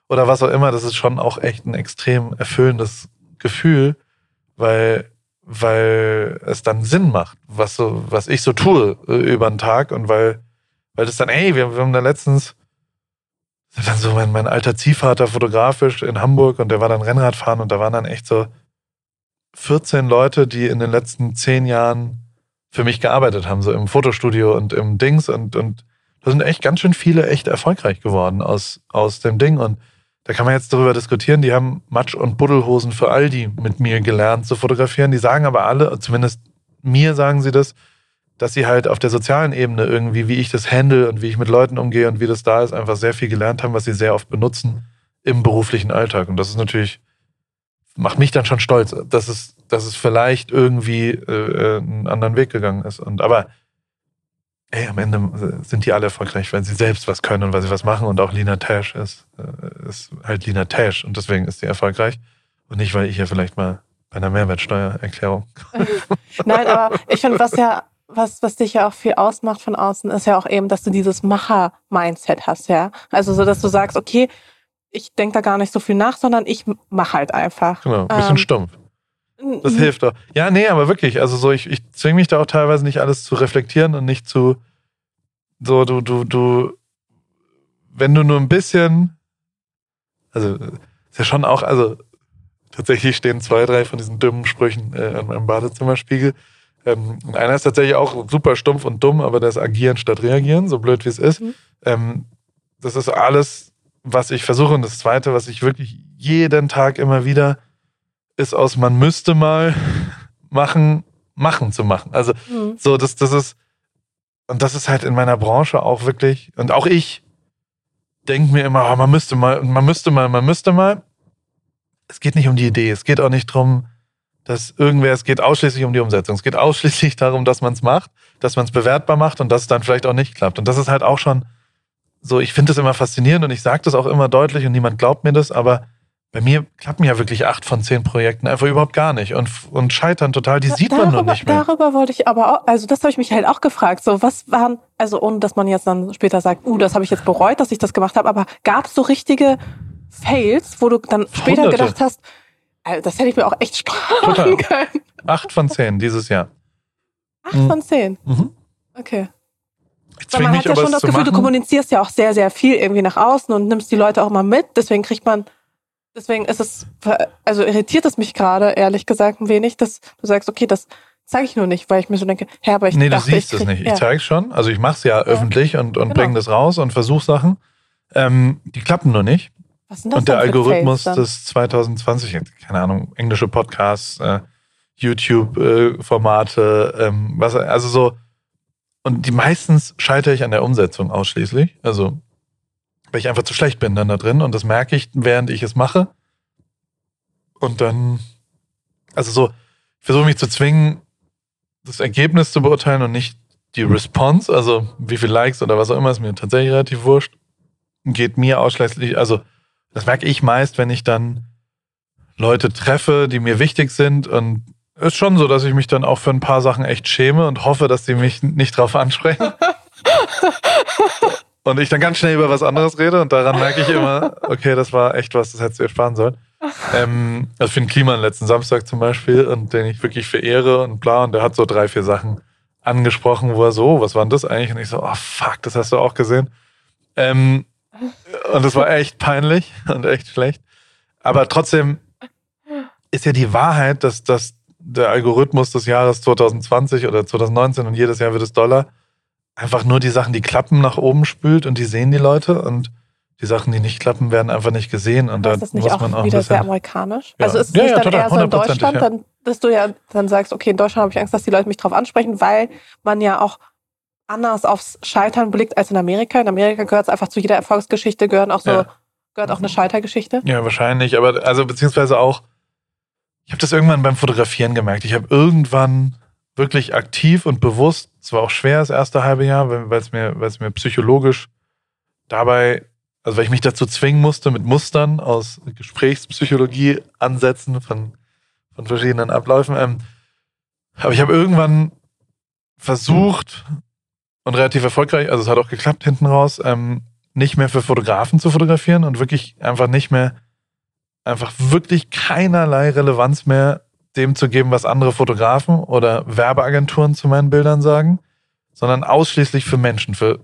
Speaker 2: oder was auch immer, das ist schon auch echt ein extrem erfüllendes Gefühl, weil, weil es dann Sinn macht, was so, was ich so tue äh, über den Tag und weil, weil das dann, ey, wir, wir haben da letztens, dann so mein, mein alter Ziehvater fotografisch in Hamburg und der war dann Rennradfahren und da waren dann echt so 14 Leute, die in den letzten zehn Jahren für mich gearbeitet haben, so im Fotostudio und im Dings. Und, und da sind echt ganz schön viele echt erfolgreich geworden aus, aus dem Ding. Und da kann man jetzt darüber diskutieren. Die haben Matsch- und Buddelhosen für Aldi mit mir gelernt zu fotografieren. Die sagen aber alle, zumindest mir sagen sie das, dass sie halt auf der sozialen Ebene irgendwie, wie ich das handle und wie ich mit Leuten umgehe und wie das da ist, einfach sehr viel gelernt haben, was sie sehr oft benutzen im beruflichen Alltag. Und das ist natürlich, macht mich dann schon stolz, dass es dass es vielleicht irgendwie äh, einen anderen Weg gegangen ist. Und aber ey, am Ende sind die alle erfolgreich, weil sie selbst was können und weil sie was machen. Und auch Lina Tash ist, äh, ist halt Lina Tash und deswegen ist sie erfolgreich. Und nicht, weil ich ja vielleicht mal bei einer Mehrwertsteuererklärung.
Speaker 1: Nein, aber ich finde, was ja, was, was dich ja auch viel ausmacht von außen, ist ja auch eben, dass du dieses Macher-Mindset hast, ja. Also so, dass du sagst, okay, ich denke da gar nicht so viel nach, sondern ich mache halt einfach.
Speaker 2: Genau, ein bisschen ähm, stumpf. Das hilft doch. Ja, nee, aber wirklich. Also so, ich, ich zwinge mich da auch teilweise nicht alles zu reflektieren und nicht zu so, du, du, du, wenn du nur ein bisschen, also ist ja schon auch, also tatsächlich stehen zwei, drei von diesen dummen Sprüchen äh, an meinem Badezimmerspiegel. Ähm, einer ist tatsächlich auch super stumpf und dumm, aber das Agieren statt Reagieren, so blöd wie es ist. Mhm. Ähm, das ist alles, was ich versuche. Und das Zweite, was ich wirklich jeden Tag immer wieder ist aus man müsste mal machen, machen zu machen. Also mhm. so, das, das ist, und das ist halt in meiner Branche auch wirklich, und auch ich denke mir immer, oh, man müsste mal, man müsste mal, man müsste mal. Es geht nicht um die Idee, es geht auch nicht darum, dass irgendwer, es geht ausschließlich um die Umsetzung. Es geht ausschließlich darum, dass man es macht, dass man es bewertbar macht und dass es dann vielleicht auch nicht klappt. Und das ist halt auch schon so, ich finde das immer faszinierend und ich sage das auch immer deutlich und niemand glaubt mir das, aber bei mir klappen ja wirklich acht von zehn Projekten einfach überhaupt gar nicht und, und scheitern total. Die sieht darüber, man nur nicht mehr.
Speaker 1: Darüber wollte ich aber auch, also das habe ich mich halt auch gefragt. So, was waren, also ohne dass man jetzt dann später sagt, uh, das habe ich jetzt bereut, dass ich das gemacht habe, aber gab es so richtige Fails, wo du dann später Hunderte. gedacht hast, also das hätte ich mir auch echt sparen total. können.
Speaker 2: Acht von zehn dieses Jahr.
Speaker 1: Acht mhm. von zehn?
Speaker 2: Mhm.
Speaker 1: Okay.
Speaker 2: Weil man
Speaker 1: hat ja schon das Gefühl, machen. du kommunizierst ja auch sehr, sehr viel irgendwie nach außen und nimmst die Leute auch mal mit. Deswegen kriegt man, deswegen ist es, also irritiert es mich gerade, ehrlich gesagt, ein wenig, dass du sagst, okay, das zeige ich nur nicht, weil ich mir so denke, hä, aber ich
Speaker 2: Nee,
Speaker 1: dachte,
Speaker 2: du siehst es nicht. Ich ja. zeige schon. Also ich mache es ja, ja, öffentlich und, und genau. bringe das raus und versuche Sachen. Ähm, die klappen nur nicht.
Speaker 1: Was sind das
Speaker 2: und der Algorithmus des 2020, keine Ahnung, englische Podcasts, äh, YouTube-Formate, äh, ähm, was, also so, und die meistens scheitere ich an der Umsetzung ausschließlich. Also, weil ich einfach zu schlecht bin dann da drin und das merke ich, während ich es mache. Und dann, also so, ich versuche mich zu zwingen, das Ergebnis zu beurteilen und nicht die Response, also wie viel Likes oder was auch immer, ist mir tatsächlich relativ wurscht. Geht mir ausschließlich, also das merke ich meist, wenn ich dann Leute treffe, die mir wichtig sind und ist schon so, dass ich mich dann auch für ein paar Sachen echt schäme und hoffe, dass die mich nicht drauf ansprechen. und ich dann ganz schnell über was anderes rede und daran merke ich immer, okay, das war echt was, das hättest du ersparen sollen. Ähm, also für den Kliman letzten Samstag zum Beispiel und den ich wirklich verehre und bla und der hat so drei, vier Sachen angesprochen, wo er so, oh, was war denn das eigentlich? Und ich so, oh fuck, das hast du auch gesehen. Ähm, und das war echt peinlich und echt schlecht. Aber trotzdem ist ja die Wahrheit, dass, dass der Algorithmus des Jahres 2020 oder 2019 und jedes Jahr wird es Dollar einfach nur die Sachen, die klappen, nach oben spült und die sehen die Leute und die Sachen, die nicht klappen, werden einfach nicht gesehen. Und da muss
Speaker 1: auch
Speaker 2: man auch
Speaker 1: wieder sehr amerikanisch?
Speaker 2: Ja.
Speaker 1: Also ist es
Speaker 2: ja,
Speaker 1: nicht
Speaker 2: ja,
Speaker 1: dann
Speaker 2: total,
Speaker 1: eher so in Deutschland, dann, dass du ja dann sagst, okay, in Deutschland habe ich Angst, dass die Leute mich drauf ansprechen, weil man ja auch anders aufs Scheitern blickt als in Amerika. In Amerika gehört es einfach zu jeder Erfolgsgeschichte, gehören auch so, gehört auch eine Scheitergeschichte.
Speaker 2: Ja, wahrscheinlich, aber also beziehungsweise auch, ich habe das irgendwann beim Fotografieren gemerkt. Ich habe irgendwann wirklich aktiv und bewusst, es war auch schwer das erste halbe Jahr, weil es mir, mir psychologisch dabei also weil ich mich dazu zwingen musste mit Mustern aus Gesprächspsychologie ansetzen von, von verschiedenen Abläufen. Ähm, aber ich habe irgendwann versucht und relativ erfolgreich, also es hat auch geklappt hinten raus, ähm, nicht mehr für Fotografen zu fotografieren und wirklich einfach nicht mehr, einfach wirklich keinerlei Relevanz mehr dem zu geben, was andere Fotografen oder Werbeagenturen zu meinen Bildern sagen, sondern ausschließlich für Menschen, für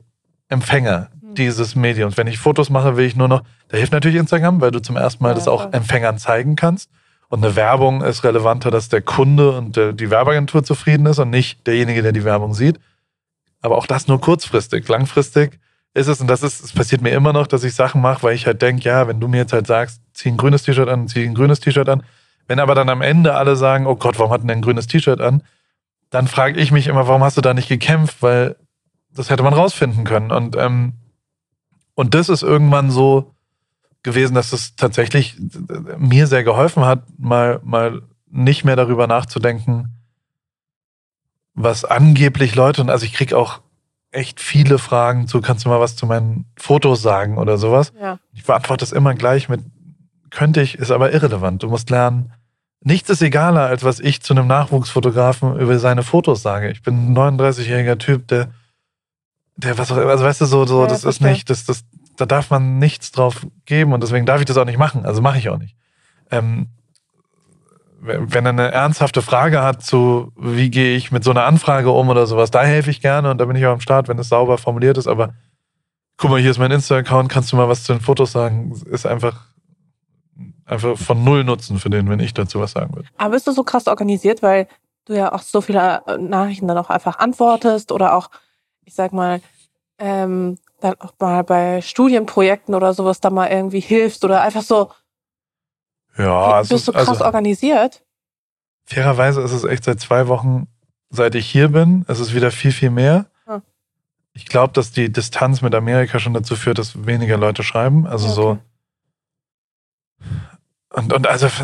Speaker 2: Empfänger, dieses Mediums. Wenn ich Fotos mache, will ich nur noch, da hilft natürlich Instagram, weil du zum ersten Mal ja, das auch Empfängern zeigen kannst. Und eine Werbung ist relevanter, dass der Kunde und die Werbeagentur zufrieden ist und nicht derjenige, der die Werbung sieht. Aber auch das nur kurzfristig. Langfristig ist es, und das ist, es passiert mir immer noch, dass ich Sachen mache, weil ich halt denke, ja, wenn du mir jetzt halt sagst, zieh ein grünes T-Shirt an, zieh ein grünes T-Shirt an. Wenn aber dann am Ende alle sagen, oh Gott, warum hat denn ein grünes T-Shirt an? Dann frage ich mich immer, warum hast du da nicht gekämpft? Weil das hätte man rausfinden können. Und ähm, und das ist irgendwann so gewesen, dass es tatsächlich mir sehr geholfen hat, mal, mal nicht mehr darüber nachzudenken, was angeblich Leute, und also ich krieg auch echt viele Fragen zu, kannst du mal was zu meinen Fotos sagen oder sowas?
Speaker 1: Ja.
Speaker 2: Ich beantworte das immer gleich mit, könnte ich, ist aber irrelevant. Du musst lernen, nichts ist egaler, als was ich zu einem Nachwuchsfotografen über seine Fotos sage. Ich bin ein 39-jähriger Typ, der der was auch immer, also weißt du, so, so ja, das ist nicht, das, das, da darf man nichts drauf geben und deswegen darf ich das auch nicht machen. Also mache ich auch nicht. Ähm, wenn er eine ernsthafte Frage hat zu, wie gehe ich mit so einer Anfrage um oder sowas, da helfe ich gerne und da bin ich auch am Start, wenn es sauber formuliert ist. Aber guck mal, hier ist mein Insta-Account, kannst du mal was zu den Fotos sagen? Ist einfach, einfach von null Nutzen für den, wenn ich dazu was sagen würde.
Speaker 1: Aber bist du so krass organisiert, weil du ja auch so viele Nachrichten dann auch einfach antwortest oder auch ich sag mal, ähm, dann auch mal bei Studienprojekten oder sowas da mal irgendwie hilfst oder einfach so.
Speaker 2: Ja,
Speaker 1: also, bist du krass also, organisiert?
Speaker 2: Fairerweise ist es echt seit zwei Wochen, seit ich hier bin, es ist wieder viel, viel mehr. Hm. Ich glaube, dass die Distanz mit Amerika schon dazu führt, dass weniger Leute schreiben. Also okay. so. Und, und also ich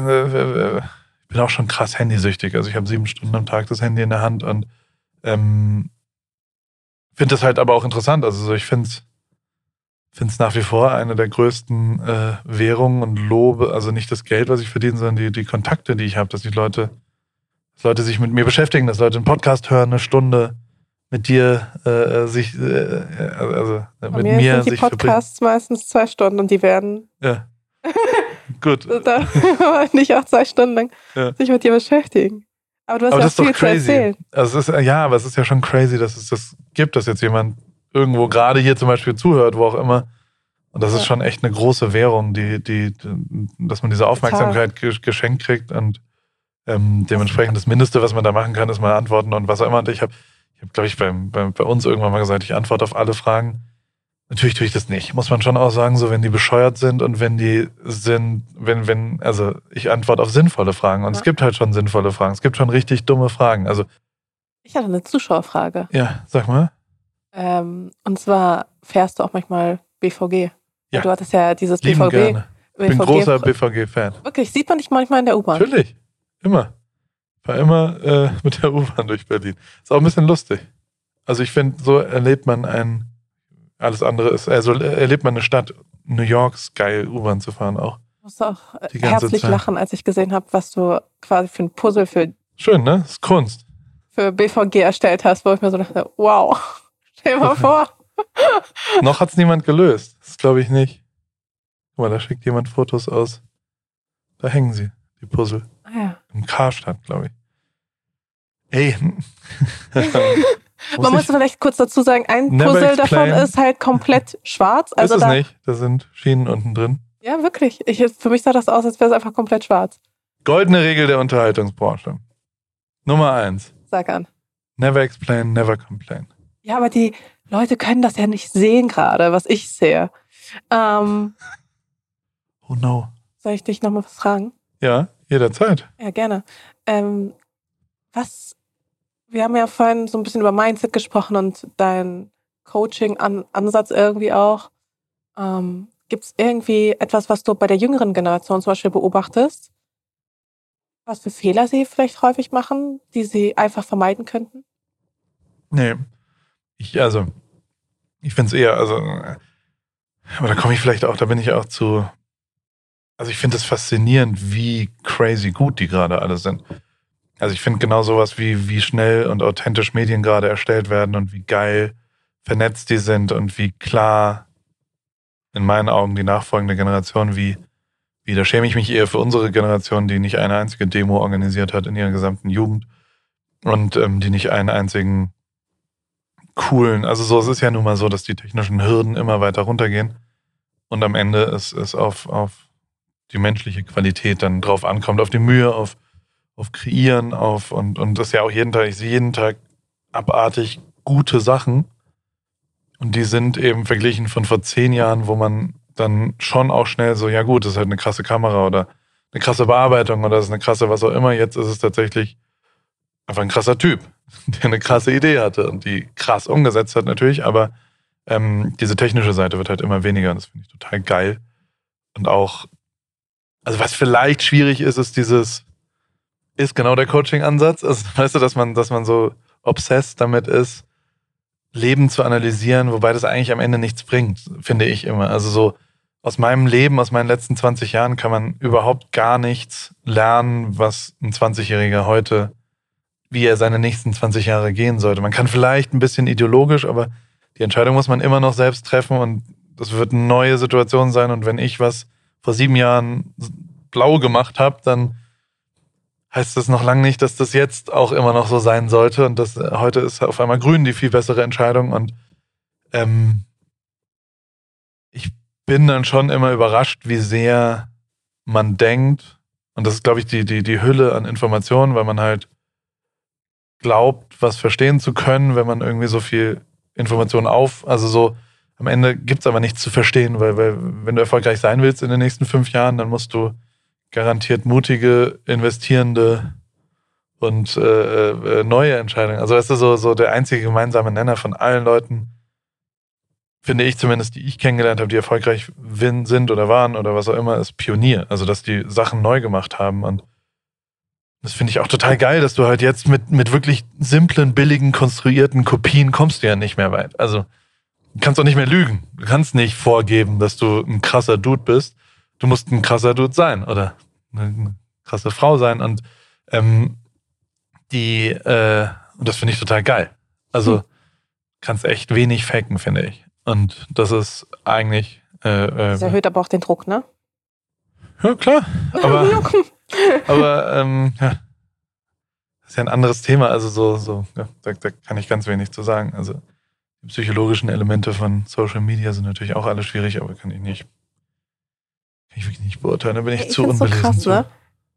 Speaker 2: bin auch schon krass handysüchtig. Also ich habe sieben Stunden am Tag das Handy in der Hand und ähm, finde das halt aber auch interessant. Also ich finde es nach wie vor eine der größten äh, Währungen und Lobe, also nicht das Geld, was ich verdiene, sondern die, die Kontakte, die ich habe, dass die Leute, dass Leute sich mit mir beschäftigen, dass Leute einen Podcast hören, eine Stunde mit dir äh, sich, äh, also
Speaker 1: äh, mit mir, mir sind die Podcasts verbringen. meistens zwei Stunden und die werden.
Speaker 2: Ja. Gut.
Speaker 1: da nicht auch zwei Stunden lang ja. sich mit dir beschäftigen. Aber du hast
Speaker 2: Aber
Speaker 1: ja
Speaker 2: das ist doch
Speaker 1: viel zu
Speaker 2: crazy.
Speaker 1: erzählen.
Speaker 2: Also es ist, ja, aber es ist ja schon crazy, dass es das gibt, dass jetzt jemand irgendwo gerade hier zum Beispiel zuhört, wo auch immer. Und das ist
Speaker 1: Ja.
Speaker 2: schon echt eine große Währung, die, die, dass man diese Aufmerksamkeit ge- geschenkt kriegt und ähm, dementsprechend das Mindeste, was man da machen kann, ist mal antworten und was auch immer. Und ich habe, ich hab, glaube ich, beim, beim, bei uns irgendwann mal gesagt, ich antworte auf alle Fragen. Natürlich tue ich das nicht. Muss man schon auch sagen, so wenn die bescheuert sind und wenn die sind, wenn, wenn, also ich antworte auf sinnvolle Fragen. Und es
Speaker 1: Ja.
Speaker 2: gibt halt schon sinnvolle Fragen. Es gibt schon richtig dumme Fragen. Also,
Speaker 1: Ich hatte eine Zuschauerfrage.
Speaker 2: ja, sag mal.
Speaker 1: Ähm, und zwar fährst du auch manchmal BVG.
Speaker 2: Ja.
Speaker 1: Du hattest ja dieses
Speaker 2: Lieben
Speaker 1: BVG.
Speaker 2: gerne. Ich bin
Speaker 1: BVG
Speaker 2: großer BVG-Fan.
Speaker 1: Wirklich, sieht man dich manchmal in der U-Bahn.
Speaker 2: Natürlich. Immer. War immer äh, mit der U-Bahn durch Berlin. Ist auch ein bisschen lustig. Also ich finde, so erlebt man ein, alles andere ist, also erlebt man eine Stadt. New York ist geil, U-Bahn zu fahren auch.
Speaker 1: Ich musste auch äh, herzlich
Speaker 2: Zeit.
Speaker 1: lachen, als ich gesehen habe, was du quasi für ein Puzzle für,
Speaker 2: Schön, ne? Ist Kunst.
Speaker 1: für BVG erstellt hast, wo ich mir so dachte, wow, stell dir mal vor.
Speaker 2: Noch hat's niemand gelöst. Das glaube ich nicht. Guck mal, da schickt jemand Fotos aus. Da hängen sie, die Puzzle.
Speaker 1: Ah ja.
Speaker 2: Im Karstadt, glaube ich. Ey.
Speaker 1: Man muss vielleicht kurz dazu sagen, ein Puzzle davon ist halt komplett schwarz. Also
Speaker 2: ist es
Speaker 1: da,
Speaker 2: nicht. Da sind Schienen unten drin.
Speaker 1: Ja, wirklich. Ich, für mich sah das aus, als wäre es einfach komplett schwarz.
Speaker 2: Goldene Regel der Unterhaltungsbranche. Nummer eins.
Speaker 1: Sag an.
Speaker 2: Never explain, never complain.
Speaker 1: Ja, aber die Leute können das ja nicht sehen gerade, was ich sehe. Ähm,
Speaker 2: Oh no.
Speaker 1: soll ich dich nochmal was fragen?
Speaker 2: Ja, jederzeit.
Speaker 1: Ja, gerne. Ähm, was, wir haben ja vorhin so ein bisschen über Mindset gesprochen und dein Coaching-Ansatz irgendwie auch. Ähm, Gibt es irgendwie etwas, was du bei der jüngeren Generation zum Beispiel beobachtest? Was für Fehler sie vielleicht häufig machen, die sie einfach vermeiden könnten?
Speaker 2: Nee. Ich, also, ich finde es eher, also, aber da komme ich vielleicht auch, da bin ich auch zu, also ich finde es faszinierend, wie crazy gut die gerade alle sind. Also ich finde genau sowas, wie, wie schnell und authentisch Medien gerade erstellt werden und wie geil vernetzt die sind und wie klar in meinen Augen die nachfolgende Generation, wie, wie, da schäme ich mich eher für unsere Generation, die nicht eine einzige Demo organisiert hat in ihrer gesamten Jugend und ähm, die nicht einen einzigen coolen, also so, es ist ja nun mal so, dass die technischen Hürden immer weiter runtergehen und am Ende es, es auf, auf die menschliche Qualität dann drauf ankommt, auf die Mühe, auf, auf Kreieren, auf und, und das ist ja auch jeden Tag, ich sehe jeden Tag abartig gute Sachen und die sind eben verglichen von vor zehn Jahren, wo man dann schon auch schnell so, ja gut, das ist halt eine krasse Kamera oder eine krasse Bearbeitung oder das ist eine krasse was auch immer. Jetzt ist es tatsächlich einfach ein krasser Typ, der eine krasse Idee hatte und die krass umgesetzt hat natürlich, aber ähm, diese technische Seite wird halt immer weniger und das finde ich total geil. Und auch, also was vielleicht schwierig ist, ist dieses, ist genau der Coaching-Ansatz. Also, weißt du, dass man, dass man so obsessed damit ist, Leben zu analysieren, wobei das eigentlich am Ende nichts bringt, finde ich immer. Also so aus meinem Leben, aus meinen letzten 20 Jahren kann man überhaupt gar nichts lernen, was ein 20-Jähriger heute, wie er seine nächsten 20 Jahre gehen sollte. Man kann vielleicht ein bisschen ideologisch, aber die Entscheidung muss man immer noch selbst treffen und das wird eine neue Situation sein. Und wenn ich was vor sieben Jahren blau gemacht habe, dann heißt das noch lange nicht, dass das jetzt auch immer noch so sein sollte. Und das heute ist auf einmal grün die viel bessere Entscheidung. Und ähm, ich bin dann schon immer überrascht, wie sehr man denkt. Und das ist, glaube ich, die, die, die Hülle an Informationen, weil man halt glaubt, was verstehen zu können, wenn man irgendwie so viel Informationen auf, also so am Ende gibt es aber nichts zu verstehen, weil, weil wenn du erfolgreich sein willst in den nächsten fünf Jahren, dann musst du garantiert mutige, investierende und äh, äh, neue Entscheidungen. Also weißt du, so, so der einzige gemeinsame Nenner von allen Leuten, finde ich zumindest, die ich kennengelernt habe, die erfolgreich sind oder waren oder was auch immer, ist Pionier. Also dass die Sachen neu gemacht haben und das finde ich auch total geil, dass du halt jetzt mit, mit wirklich simplen, billigen, konstruierten Kopien kommst du ja nicht mehr weit. Also du kannst auch nicht mehr lügen. Du kannst nicht vorgeben, dass du ein krasser Dude bist. Du musst ein krasser Dude sein oder eine krasse Frau sein. Und ähm, die, äh, und das finde ich total geil. Also
Speaker 1: Hm.
Speaker 2: kannst echt wenig faken, finde ich. Und das ist eigentlich äh,
Speaker 1: Das
Speaker 2: äh,
Speaker 1: erhöht aber auch den Druck, ne?
Speaker 2: ja klar, aber aber ähm, ja, ist ja ein anderes Thema. Also so, so ja, da, da kann ich ganz wenig zu sagen. Also die psychologischen Elemente von Social Media sind natürlich auch alle schwierig, aber kann ich nicht, kann ich wirklich nicht beurteilen. Da bin ich,
Speaker 1: Ich
Speaker 2: zu
Speaker 1: find's so
Speaker 2: unbelesen.
Speaker 1: krass, ne?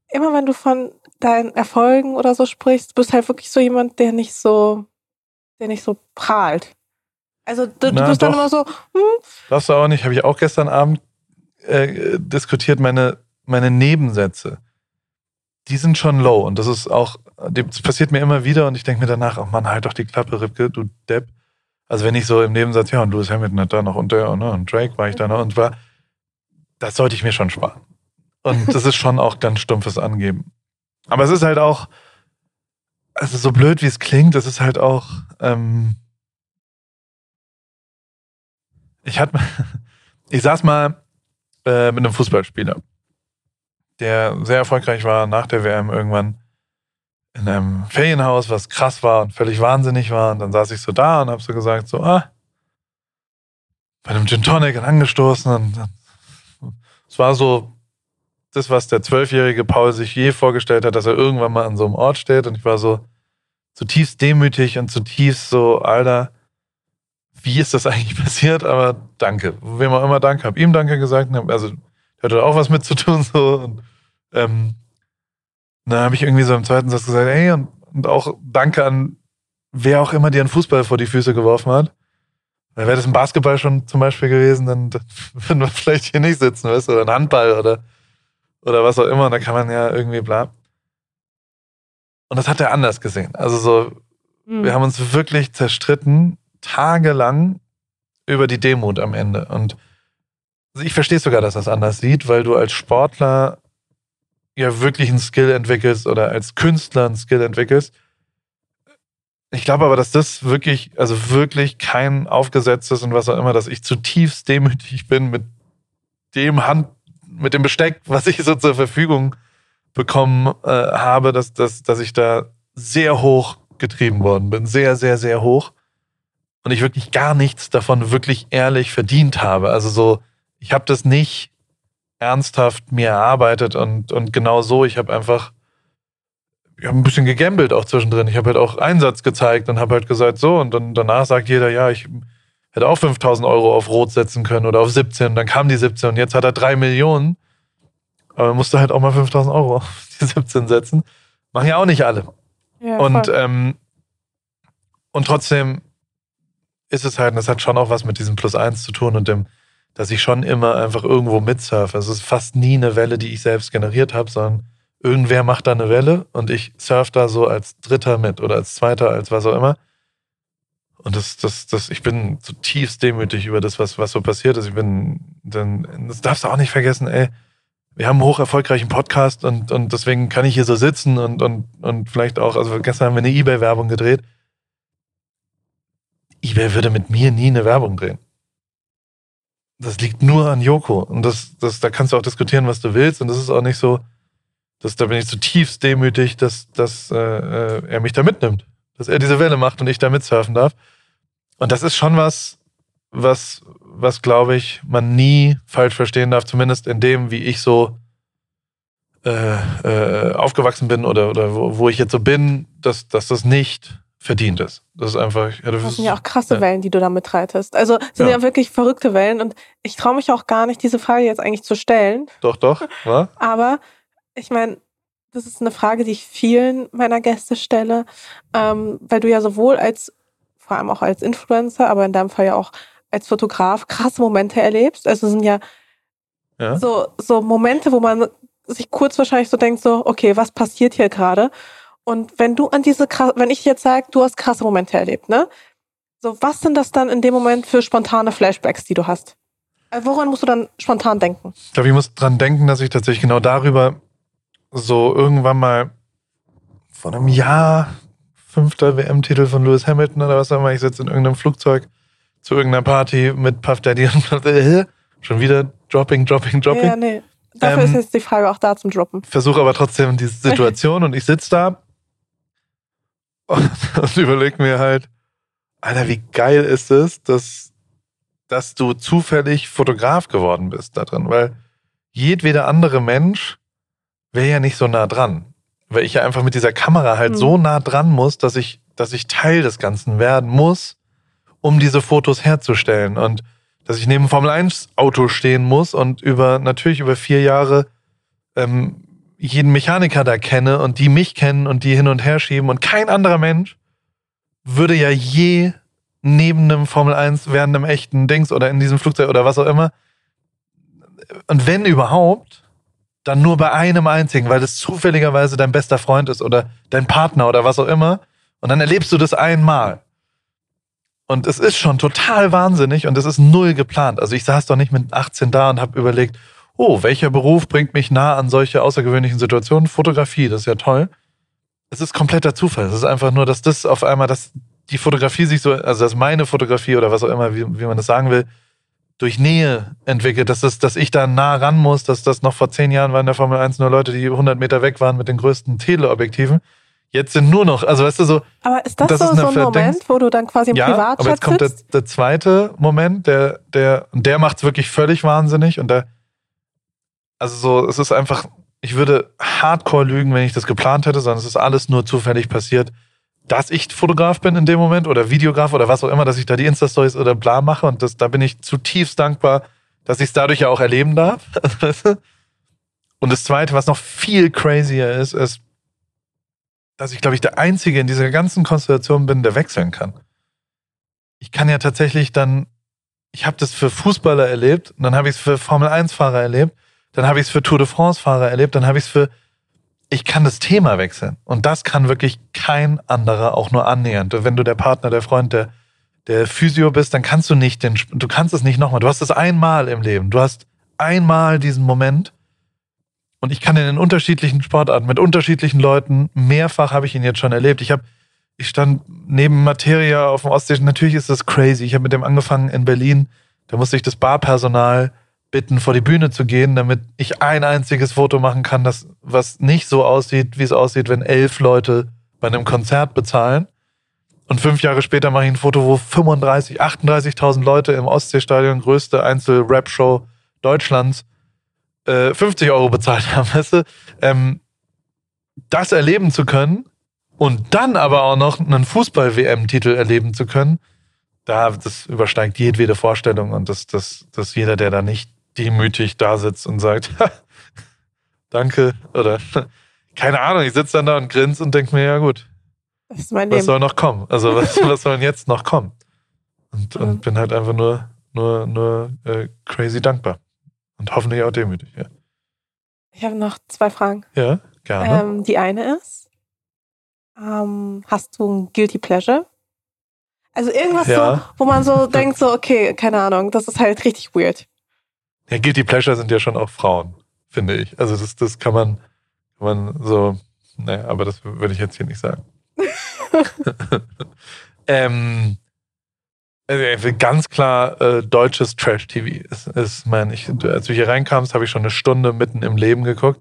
Speaker 1: Immer wenn du von deinen Erfolgen oder so sprichst, bist halt wirklich so jemand, der nicht so, der nicht so prahlt. Also du, du
Speaker 2: Na,
Speaker 1: bist dann
Speaker 2: doch.
Speaker 1: immer so, hm,
Speaker 2: Darfst du auch nicht, habe ich auch gestern Abend äh, diskutiert, meine, meine Nebensätze. Die sind schon low und das ist auch, das passiert mir immer wieder und ich denke mir danach, oh Mann, halt doch die Klappe, Ripke, du Depp. Also wenn ich so im Nebensatz, ja, und Lewis Hamilton hat da noch und der ne, und Drake war ich da noch und war, das sollte ich mir schon sparen. Und das ist schon auch ganz stumpfes Angeben. Aber es ist halt auch, also so blöd wie es klingt, es ist halt auch, ähm, ich hatte, ich saß mal äh, mit einem Fußballspieler, der sehr erfolgreich war nach der WM irgendwann in einem Ferienhaus, was krass war und völlig wahnsinnig war. Und dann saß ich so da und habe so gesagt, so, ah, bei einem Gin Tonic und angestoßen. Und dann- es war so das, was der zwölfjährige Paul sich je vorgestellt hat, dass er irgendwann mal an so einem Ort steht. Und ich war so zutiefst demütig und zutiefst so, Alter, wie ist das eigentlich passiert? Aber danke. Wem auch immer danke. Hab ihm danke gesagt. Also, der hatte auch was mit zu tun. So. Und, ähm, dann habe ich irgendwie so im zweiten Satz gesagt, hey, und, und auch danke an wer auch immer dir einen Fußball vor die Füße geworfen hat. Weil wäre das ein Basketball schon zum Beispiel gewesen, dann, würden wir vielleicht hier nicht sitzen, weißt du, oder ein Handball oder, oder was auch immer. Und da kann man ja irgendwie bla. Und das hat er anders gesehen. Also so,
Speaker 1: hm.
Speaker 2: wir haben uns wirklich zerstritten, tagelang über die Demut am Ende. Und ich verstehe sogar, dass er es anders sieht, weil du als Sportler ja wirklich einen Skill entwickelst oder als Künstler einen Skill entwickelst. Ich glaube aber, dass das wirklich, also wirklich kein aufgesetztes und was auch immer, dass ich zutiefst demütig bin mit dem Hand, mit dem Besteck, was ich so zur Verfügung bekommen äh, habe, dass, dass, dass ich da sehr hoch getrieben worden bin. Sehr, sehr, sehr hoch. Und ich wirklich gar nichts davon wirklich ehrlich verdient habe. Also so, ich habe das nicht ernsthaft mir erarbeitet und, und genau so, ich habe einfach ich habe ein bisschen gegambelt auch zwischendrin. Ich habe halt auch Einsatz gezeigt und habe halt gesagt, so, und dann danach sagt jeder, ja, ich hätte auch 5000 Euro auf Rot setzen können oder auf 17. Und dann kam die 17 und jetzt hat er 3 Millionen. Aber er musste halt auch mal 5000 Euro auf die 17 setzen. Machen ja auch nicht alle.
Speaker 1: ja,
Speaker 2: Und, ähm, und trotzdem ist es halt, und das hat schon auch was mit diesem Plus eins zu tun und dem, dass ich schon immer einfach irgendwo mitsurfe. Es ist fast nie eine Welle, die ich selbst generiert habe, sondern irgendwer macht da eine Welle und ich surf da so als Dritter mit oder als Zweiter, als was auch immer. Und das, das, das, ich bin zutiefst demütig über das, was, was so passiert ist. Ich bin, dann, das darfst du auch nicht vergessen, ey. Wir haben einen hoch erfolgreichen Podcast und, und deswegen kann ich hier so sitzen und, und, und vielleicht auch, also gestern haben wir eine Ebay-Werbung gedreht. Ebay würde mit mir nie eine Werbung drehen. Das liegt nur an Joko. Und das, das, da kannst du auch diskutieren, was du willst. Und das ist auch nicht so, dass, da bin ich zutiefst demütig, dass, dass äh, äh, er mich da mitnimmt. Dass er diese Welle macht und ich da mitsurfen darf. Und das ist schon was, was, was glaube ich, man nie falsch verstehen darf, zumindest in dem, wie ich so äh, äh, aufgewachsen bin oder, oder wo, wo ich jetzt so bin, dass, dass das nicht verdient ist. Das ist einfach. Ja, das
Speaker 1: Das sind ja auch krasse
Speaker 2: ja.
Speaker 1: Wellen, die du da mitreitest. Also sind
Speaker 2: Ja.
Speaker 1: ja. wirklich verrückte Wellen und ich traue mich auch gar nicht, diese Frage jetzt eigentlich zu stellen.
Speaker 2: Doch, doch. wa?
Speaker 1: Aber ich meine, das ist eine Frage, die ich vielen meiner Gäste stelle, ähm, weil du ja sowohl als, vor allem auch als Influencer, aber in deinem Fall ja auch als Fotograf krasse Momente erlebst. Also es sind ja,
Speaker 2: Ja.
Speaker 1: so, so Momente, wo man sich kurz wahrscheinlich so denkt, so, okay, was passiert hier gerade? Und wenn du an diese, wenn ich jetzt sage, du hast krasse Momente erlebt, ne? So, was sind das dann in dem Moment für spontane Flashbacks, die du hast? Also woran musst du dann spontan denken?
Speaker 2: Ich glaube, ich muss dran denken, dass ich tatsächlich genau darüber so irgendwann mal vor einem Jahr fünfter WM-Titel von Lewis Hamilton oder was auch immer, ich sitze in irgendeinem Flugzeug zu irgendeiner Party mit Puff Daddy und äh, schon wieder Dropping, Dropping, Dropping.
Speaker 1: Ja, nee. Dafür
Speaker 2: Ähm,
Speaker 1: ist jetzt die Frage auch da zum Droppen.
Speaker 2: versuche aber trotzdem diese Situation und ich sitze da und, und überlege mir halt, Alter, wie geil ist es, dass, dass du zufällig Fotograf geworden bist da drin, weil jedweder andere Mensch wäre ja nicht so nah dran. weil ich ja einfach mit dieser Kamera halt
Speaker 1: Mhm.
Speaker 2: so nah dran muss, dass ich, dass ich Teil des Ganzen werden muss, um diese Fotos herzustellen. Und dass ich neben Formel 1 Auto stehen muss und über, natürlich über vier Jahre ähm, jeden Mechaniker da kenne und die mich kennen und die hin und her schieben und kein anderer Mensch würde ja je neben einem Formel 1 während einem echten Dings oder in diesem Flugzeug oder was auch immer und wenn überhaupt, dann nur bei einem einzigen, weil das zufälligerweise dein bester Freund ist oder dein Partner oder was auch immer. Und dann erlebst du das einmal. Und es ist schon total wahnsinnig und es ist null geplant. Also ich saß doch nicht mit 18 da und habe überlegt, oh, welcher Beruf bringt mich nah an solche außergewöhnlichen Situationen? Fotografie, das ist ja toll. Es ist kompletter Zufall. Es ist einfach nur, dass das auf einmal, dass die Fotografie sich so, also dass meine Fotografie oder was auch immer, wie, wie man das sagen will, durch Nähe entwickelt, dass, das, dass ich da nah ran muss, dass das noch vor zehn Jahren waren in der Formel 1 nur Leute, die 100 Meter weg waren mit den größten Teleobjektiven. Jetzt sind nur noch, also weißt du so,
Speaker 1: Aber ist das,
Speaker 2: Das
Speaker 1: so,
Speaker 2: ist
Speaker 1: so ein Moment, wo du dann quasi im
Speaker 2: ja, aber
Speaker 1: Privatchat
Speaker 2: jetzt kommt der, der zweite Moment, der, der, der macht es wirklich völlig wahnsinnig und der, also so, es ist einfach, ich würde hardcore lügen, wenn ich das geplant hätte, sondern es ist alles nur zufällig passiert, dass ich Fotograf bin in dem Moment oder Videograf oder was auch immer, dass ich da die Insta-Stories oder bla mache und das, da bin ich zutiefst dankbar, dass ich es dadurch ja auch erleben darf. Und das zweite, was noch viel crazier ist, ist, dass ich, glaube ich, der Einzige in dieser ganzen Konstellation bin, der wechseln kann. Ich kann ja tatsächlich dann, ich habe das für Fußballer erlebt, dann habe ich es für Formel-1-Fahrer erlebt, dann habe ich es für Tour de France-Fahrer erlebt, dann habe ich es für, ich kann das Thema wechseln. Und das kann wirklich kein anderer auch nur annähernd. Wenn du der Partner, der Freund, der, der Physio bist, dann kannst du nicht den, du kannst es nicht nochmal. Du hast es einmal im Leben. Du hast einmal diesen Moment. Und ich kann in den unterschiedlichen Sportarten mit unterschiedlichen Leuten, mehrfach habe ich ihn jetzt schon erlebt. Ich habe, ich stand neben Materia auf dem Ostsee. Natürlich ist das crazy. Ich habe mit dem angefangen in Berlin. Da musste ich das Barpersonal bitten, vor die Bühne zu gehen, damit ich ein einziges Foto machen kann, das, was nicht so aussieht, wie es aussieht, wenn elf Leute bei einem Konzert bezahlen. Und fünf Jahre später mache ich ein Foto, wo 35, 38.000 Leute im Ostseestadion, größte Einzel-Rap-Show Deutschlands, äh, 50 Euro bezahlt haben. Weißt du? ähm, das erleben zu können und dann aber auch noch einen Fußball-WM-Titel erleben zu können, da, das übersteigt jedwede Vorstellung und dass das, das jeder, der da nicht demütig da sitzt und sagt, danke oder keine Ahnung, ich sitze dann da und grinse und denke mir, ja gut, was
Speaker 1: Leben.
Speaker 2: soll noch kommen? Also was, was soll denn jetzt noch kommen? Und,
Speaker 1: Mhm.
Speaker 2: und bin halt einfach nur, nur, nur äh, crazy dankbar. Und hoffentlich auch demütig, ja.
Speaker 1: Ich habe noch zwei Fragen.
Speaker 2: Ja, gerne.
Speaker 1: Ähm, die eine ist, ähm, hast du ein Guilty Pleasure? Also irgendwas
Speaker 2: Ja.
Speaker 1: so, wo man so denkt, so, okay, keine Ahnung, das ist halt richtig weird.
Speaker 2: Ja, Guilty Pleasure sind ja schon auch Frauen, finde ich. Also das, das kann man, kann man so, naja, aber das würde ich jetzt hier nicht sagen. ähm, also ganz klar äh, deutsches Trash-TV ist, ist mein, ich, als du hier reinkamst, habe ich schon eine Stunde mitten im Leben geguckt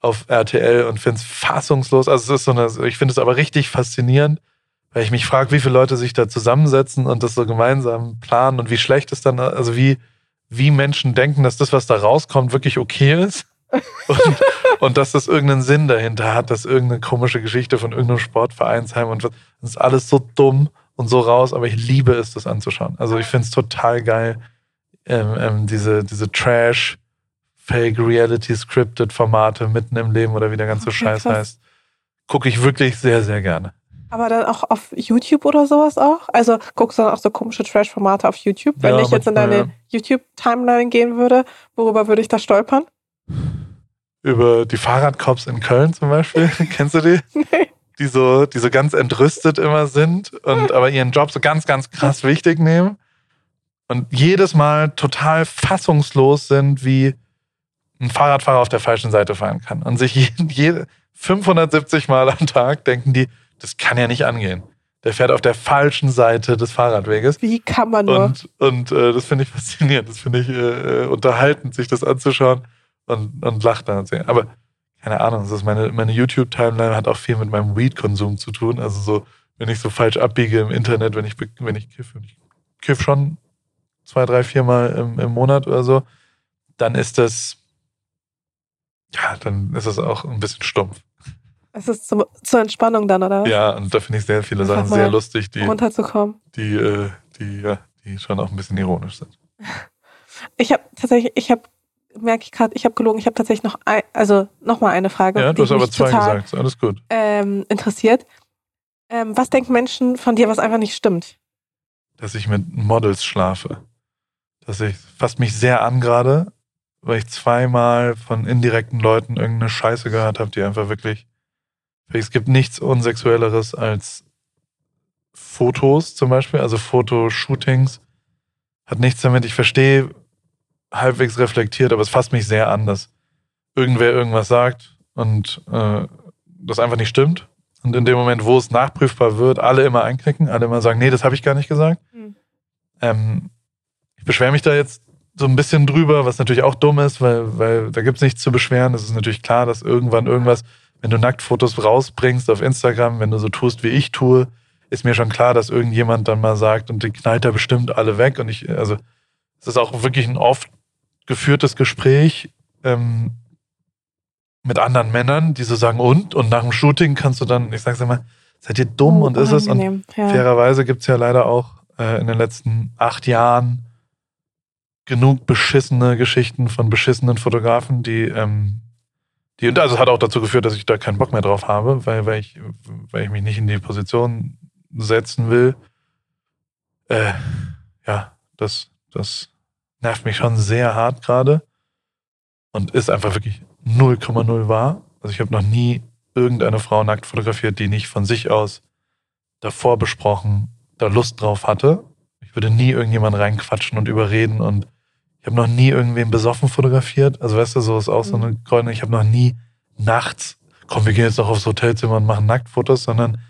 Speaker 2: auf RTL und finde es fassungslos. Also es ist so eine, ich finde es aber richtig faszinierend, weil ich mich frage, wie viele Leute sich da zusammensetzen und das so gemeinsam planen und wie schlecht es dann, also wie, wie Menschen denken, dass das, was da rauskommt, wirklich okay ist. Und, und dass das irgendeinen Sinn dahinter hat, dass irgendeine komische Geschichte von irgendeinem Sportvereinsheim und was- das ist alles so dumm und so raus, aber ich liebe es, das anzuschauen. Also ich finde es total geil, ähm, ähm, diese, diese Trash, Fake Reality Scripted Formate mitten im Leben oder wie der ganze
Speaker 1: Okay,
Speaker 2: Scheiß
Speaker 1: krass.
Speaker 2: heißt, gucke ich wirklich sehr, sehr gerne.
Speaker 1: Aber dann auch auf YouTube oder sowas auch? Also guckst du dann auch so komische Trash-Formate auf YouTube? Wenn
Speaker 2: Ja,
Speaker 1: ich jetzt in deine YouTube-Timeline gehen würde, worüber würde ich da stolpern?
Speaker 2: Über die Fahrradcops in Köln zum Beispiel, kennst du die?
Speaker 1: Nee.
Speaker 2: die so, die so ganz entrüstet immer sind und aber ihren Job so ganz, ganz krass wichtig nehmen und jedes Mal total fassungslos sind, wie ein Fahrradfahrer auf der falschen Seite fahren kann und sich je, jede 570 Mal am Tag denken die, das kann ja nicht angehen. Der fährt auf der falschen Seite des Fahrradweges.
Speaker 1: Wie kann man nur?
Speaker 2: Und, und äh, das finde ich faszinierend. Das finde ich äh, unterhaltend, sich das anzuschauen und, und lacht dann. und. Aber keine Ahnung, das ist meine, meine YouTube-Timeline hat auch viel mit meinem Weed-Konsum zu tun. Also so, wenn ich so falsch abbiege im Internet, wenn ich, wenn ich kiffe, und ich kiff schon zwei, drei, vier Mal im, im Monat oder so, dann ist das, ja, dann ist das auch ein bisschen stumpf.
Speaker 1: Es ist zum, zur Entspannung dann, oder?
Speaker 2: Ja, und da finde ich sehr viele Sachen sehr lustig, die,
Speaker 1: runterzukommen.
Speaker 2: Die, äh, die, ja, die schon auch ein bisschen ironisch sind.
Speaker 1: Ich habe tatsächlich, ich habe, merke ich gerade, ich habe gelogen, ich habe tatsächlich noch, ein, also noch mal eine Frage.
Speaker 2: Ja, du hast aber zwei gesagt, alles gut.
Speaker 1: Ähm, interessiert. Ähm, was denken Menschen von dir, was einfach nicht stimmt?
Speaker 2: Dass ich mit Models schlafe. Dass ich fasst mich sehr an gerade, weil ich zweimal von indirekten Leuten irgendeine Scheiße gehört habe, die einfach wirklich. Es gibt nichts Unsexuelleres als Fotos zum Beispiel, also Fotoshootings. Hat nichts damit, ich verstehe, halbwegs reflektiert, aber es fasst mich sehr an, dass irgendwer irgendwas sagt und äh, das einfach nicht stimmt. Und in dem Moment, wo es nachprüfbar wird, alle immer einknicken, alle immer sagen, nee, das habe ich gar nicht gesagt. Mhm. Ähm, ich beschwere mich da jetzt so ein bisschen drüber, was natürlich auch dumm ist, weil, weil da gibt es nichts zu beschweren. Es ist natürlich klar, dass irgendwann irgendwas, wenn du Nacktfotos rausbringst auf Instagram, wenn du so tust, wie ich tue, ist mir schon klar, dass irgendjemand dann mal sagt und die knallt da bestimmt alle weg. Und ich, also, es ist auch wirklich ein oft geführtes Gespräch ähm, mit anderen Männern, die so sagen, und? Und nach dem Shooting kannst du dann, ich sag's immer, seid ihr dumm oh, und ist es? Und ja. fairerweise gibt's ja leider auch äh, in den letzten acht Jahren genug beschissene Geschichten von beschissenen Fotografen, die, ähm, die, und also hat auch dazu geführt, dass ich da keinen Bock mehr drauf habe, weil, weil, ich, weil ich mich nicht in die Position setzen will. Äh, ja, das, das nervt mich schon sehr hart gerade und ist einfach wirklich 0,0 wahr. Also ich habe noch nie irgendeine Frau nackt fotografiert, die nicht von sich aus davor besprochen, da Lust drauf hatte. Ich würde nie irgendjemand reinquatschen und überreden und ich habe noch nie irgendwen besoffen fotografiert. Also weißt du, so ist auch so eine Gründe. Ich habe noch nie nachts, komm, wir gehen jetzt noch aufs Hotelzimmer und machen Nacktfotos, sondern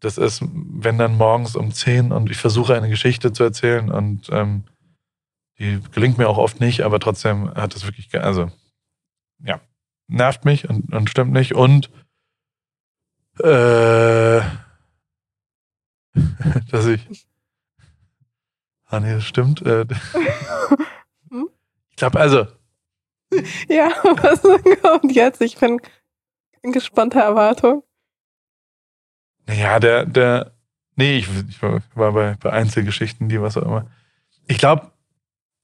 Speaker 2: das ist, wenn dann morgens um 10 und ich versuche eine Geschichte zu erzählen und ähm, die gelingt mir auch oft nicht, aber trotzdem hat das wirklich, also ja, nervt mich und, und stimmt nicht. Und äh, dass ich. Ah nee, das stimmt. Äh, glaube, also.
Speaker 1: Ja, was kommt jetzt? Ich bin in gespannter Erwartung.
Speaker 2: Naja, der, der. Nee, ich, ich war bei, bei Einzelgeschichten, die was auch immer. Ich glaube,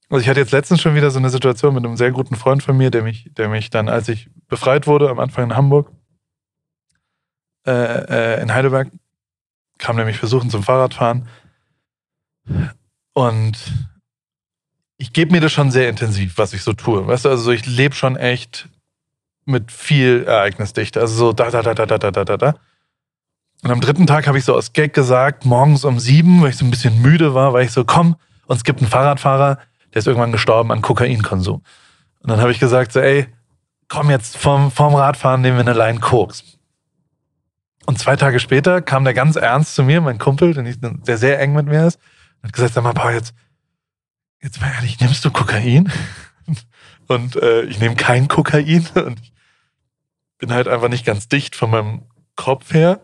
Speaker 2: also ich hatte jetzt letztens schon wieder so eine Situation mit einem sehr guten Freund von mir, der mich, der mich dann, als ich befreit wurde, am Anfang in Hamburg, äh, äh, in Heidelberg, kam nämlich versuchen zum Fahrradfahren. Und ich gebe mir das schon sehr intensiv, was ich so tue. Weißt du, also ich lebe schon echt mit viel Ereignisdichte. Also so da, da, da, da, da, da, da, da. Und am dritten Tag habe ich so aus Gag gesagt, morgens um sieben, weil ich so ein bisschen müde war, weil ich so, komm, uns gibt einen Fahrradfahrer, der ist irgendwann gestorben an Kokainkonsum. Und dann habe ich gesagt, so, ey, komm jetzt vom, vom Radfahren, nehmen wir eine Line Koks. Und zwei Tage später kam der ganz ernst zu mir, mein Kumpel, der sehr eng mit mir ist, und hat gesagt, sag mal, Paul, jetzt, jetzt mal ehrlich, nimmst du Kokain? Und äh, ich nehme kein Kokain und ich bin halt einfach nicht ganz dicht von meinem Kopf her.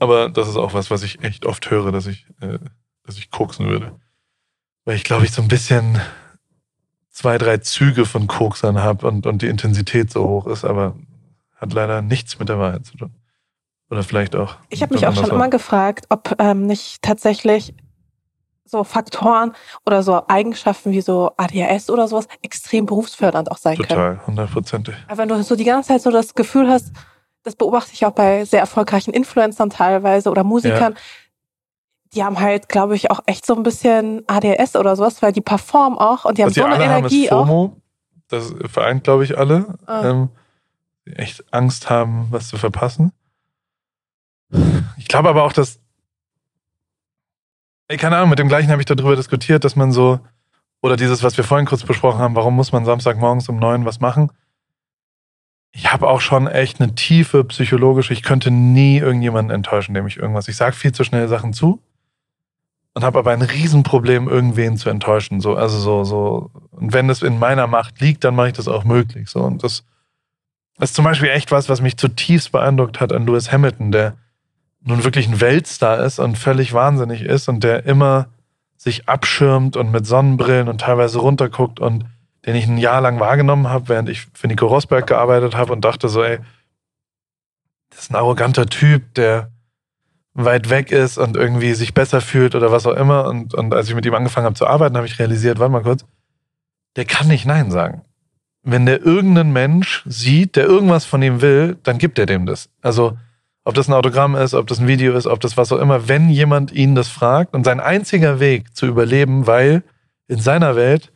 Speaker 2: Aber das ist auch was, was ich echt oft höre, dass ich, äh, dass ich koksen würde. Weil ich glaube, ich so ein bisschen zwei, drei Züge von Koksern habe und, und die Intensität so hoch ist, aber hat leider nichts mit der Wahrheit zu tun. Oder vielleicht auch.
Speaker 1: Ich habe mich auch schon immer gefragt, ob ähm, nicht tatsächlich so Faktoren oder so Eigenschaften wie so ADHS oder sowas extrem berufsfördernd auch sein
Speaker 2: Total,
Speaker 1: können.
Speaker 2: Total, hundertprozentig.
Speaker 1: Wenn du so die ganze Zeit so das Gefühl hast, das beobachte ich auch bei sehr erfolgreichen Influencern teilweise oder Musikern, ja die haben halt, glaube ich, auch echt so ein bisschen ADS oder sowas, weil die performen auch und die haben Was so eine Energie haben, ist FOMO. Auch.
Speaker 2: Das vereint, glaube ich, alle. Ah. Ähm, die echt Angst haben, was zu verpassen. Ich glaube aber auch, dass. Ey, keine Ahnung, mit dem gleichen habe ich darüber diskutiert, dass man so. Oder dieses, was wir vorhin kurz besprochen haben, warum muss man Samstagmorgens um neun was machen? Ich habe auch schon echt eine tiefe psychologische, ich könnte nie irgendjemanden enttäuschen, dem ich irgendwas. Ich sage viel zu schnell Sachen zu und habe aber ein Riesenproblem, irgendwen zu enttäuschen. So, also so, so. Und wenn es in meiner Macht liegt, dann mache ich das auch möglich. So. Und das, das ist zum Beispiel echt was, was mich zutiefst beeindruckt hat an Lewis Hamilton, der nun wirklich ein Weltstar ist und völlig wahnsinnig ist und der immer sich abschirmt und mit Sonnenbrillen und teilweise runterguckt und den ich ein Jahr lang wahrgenommen habe, während ich für Nico Rosberg gearbeitet habe und dachte so, ey, das ist ein arroganter Typ, der weit weg ist und irgendwie sich besser fühlt oder was auch immer. Und, und als ich mit ihm angefangen habe zu arbeiten, habe ich realisiert, warte mal kurz, der kann nicht Nein sagen. Wenn der irgendeinen Mensch sieht, der irgendwas von ihm will, dann gibt er dem das. Also, ob das ein Autogramm ist, ob das ein Video ist, ob das was auch immer, wenn jemand ihn das fragt und sein einziger Weg zu überleben, weil in seiner Welt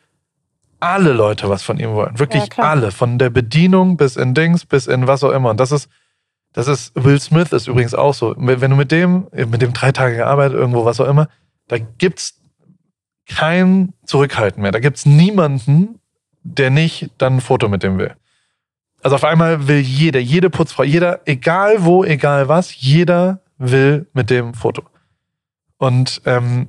Speaker 2: alle Leute was von ihm wollen. Wirklich ja, alle. Von der Bedienung bis in Dings, bis in was auch immer. Und das ist, das ist, Will Smith ist übrigens auch so. Wenn du mit dem, mit dem drei Tage gearbeitet, irgendwo, was auch immer, da gibt's kein Zurückhalten mehr. Da gibt's niemanden, der nicht dann ein Foto mit dem will. Also auf einmal will jeder, jede Putzfrau, jeder, egal wo, egal was, jeder will mit dem Foto. Und ähm,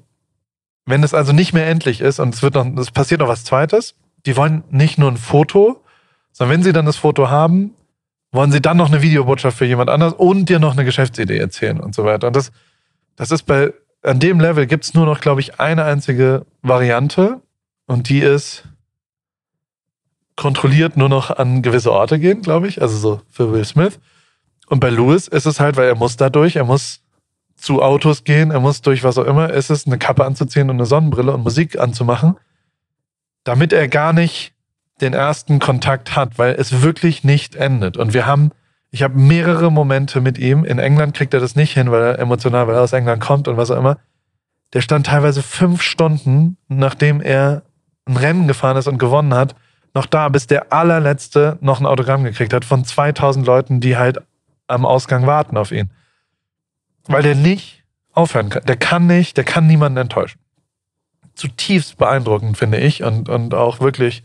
Speaker 2: wenn es also nicht mehr endlich ist und es wird noch, es passiert noch was Zweites, die wollen nicht nur ein Foto, sondern wenn sie dann das Foto haben, wollen sie dann noch eine Videobotschaft für jemand anders und dir noch eine Geschäftsidee erzählen und so weiter. Und das, das ist bei, an dem Level gibt es nur noch, glaube ich, eine einzige Variante und die ist kontrolliert nur noch an gewisse Orte gehen, glaube ich. Also so für Will Smith. Und bei Lewis ist es halt, weil er muss dadurch, er muss zu Autos gehen, er muss durch was auch immer, ist es eine Kappe anzuziehen und eine Sonnenbrille und Musik anzumachen, damit er gar nicht den ersten Kontakt hat, weil es wirklich nicht endet. Und wir haben, ich habe mehrere Momente mit ihm. In England kriegt er das nicht hin, weil er emotional, weil er aus England kommt und was auch immer. Der stand teilweise fünf Stunden, nachdem er ein Rennen gefahren ist und gewonnen hat, noch da, bis der allerletzte noch ein Autogramm gekriegt hat von 2000 Leuten, die halt am Ausgang warten auf ihn. Weil der nicht aufhören kann. Der kann nicht, der kann niemanden enttäuschen. Zutiefst beeindruckend, finde ich. Und, und auch wirklich.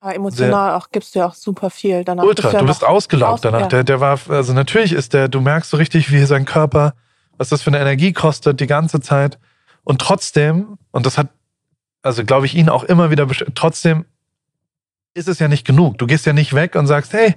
Speaker 1: Aber emotional auch gibst du ja auch super viel danach.
Speaker 2: Ultra, du, bist ausgelaugt aus, danach. Ja. Der, der war, also natürlich ist der, du merkst so richtig, wie sein Körper, was das für eine Energie kostet, die ganze Zeit. Und trotzdem, und das hat, also glaube ich, ihn auch immer wieder, trotzdem ist es ja nicht genug. Du gehst ja nicht weg und sagst, hey,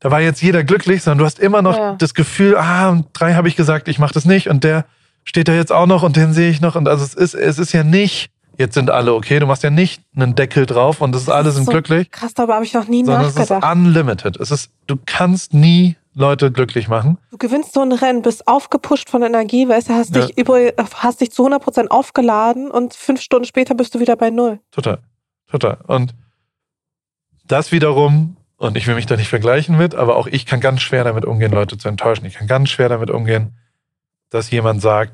Speaker 2: da war jetzt jeder glücklich, sondern du hast immer noch ja. das Gefühl, ah, und drei habe ich gesagt, ich mache das nicht und der steht da jetzt auch noch und den sehe ich noch und also es ist es ist ja nicht jetzt sind alle okay, du machst ja nicht einen Deckel drauf und das ist alle sind so glücklich.
Speaker 1: Krass, darüber habe ich noch nie nachgedacht.
Speaker 2: Es ist unlimited. Es ist du kannst nie Leute glücklich machen.
Speaker 1: Du gewinnst so ein Rennen, bist aufgepusht von Energie, weißt du, hast ja. dich über, hast dich zu 100% aufgeladen und fünf Stunden später bist du wieder bei Null.
Speaker 2: Total. Total. Und das wiederum und ich will mich da nicht vergleichen mit, aber auch ich kann ganz schwer damit umgehen, Leute zu enttäuschen. Ich kann ganz schwer damit umgehen, dass jemand sagt,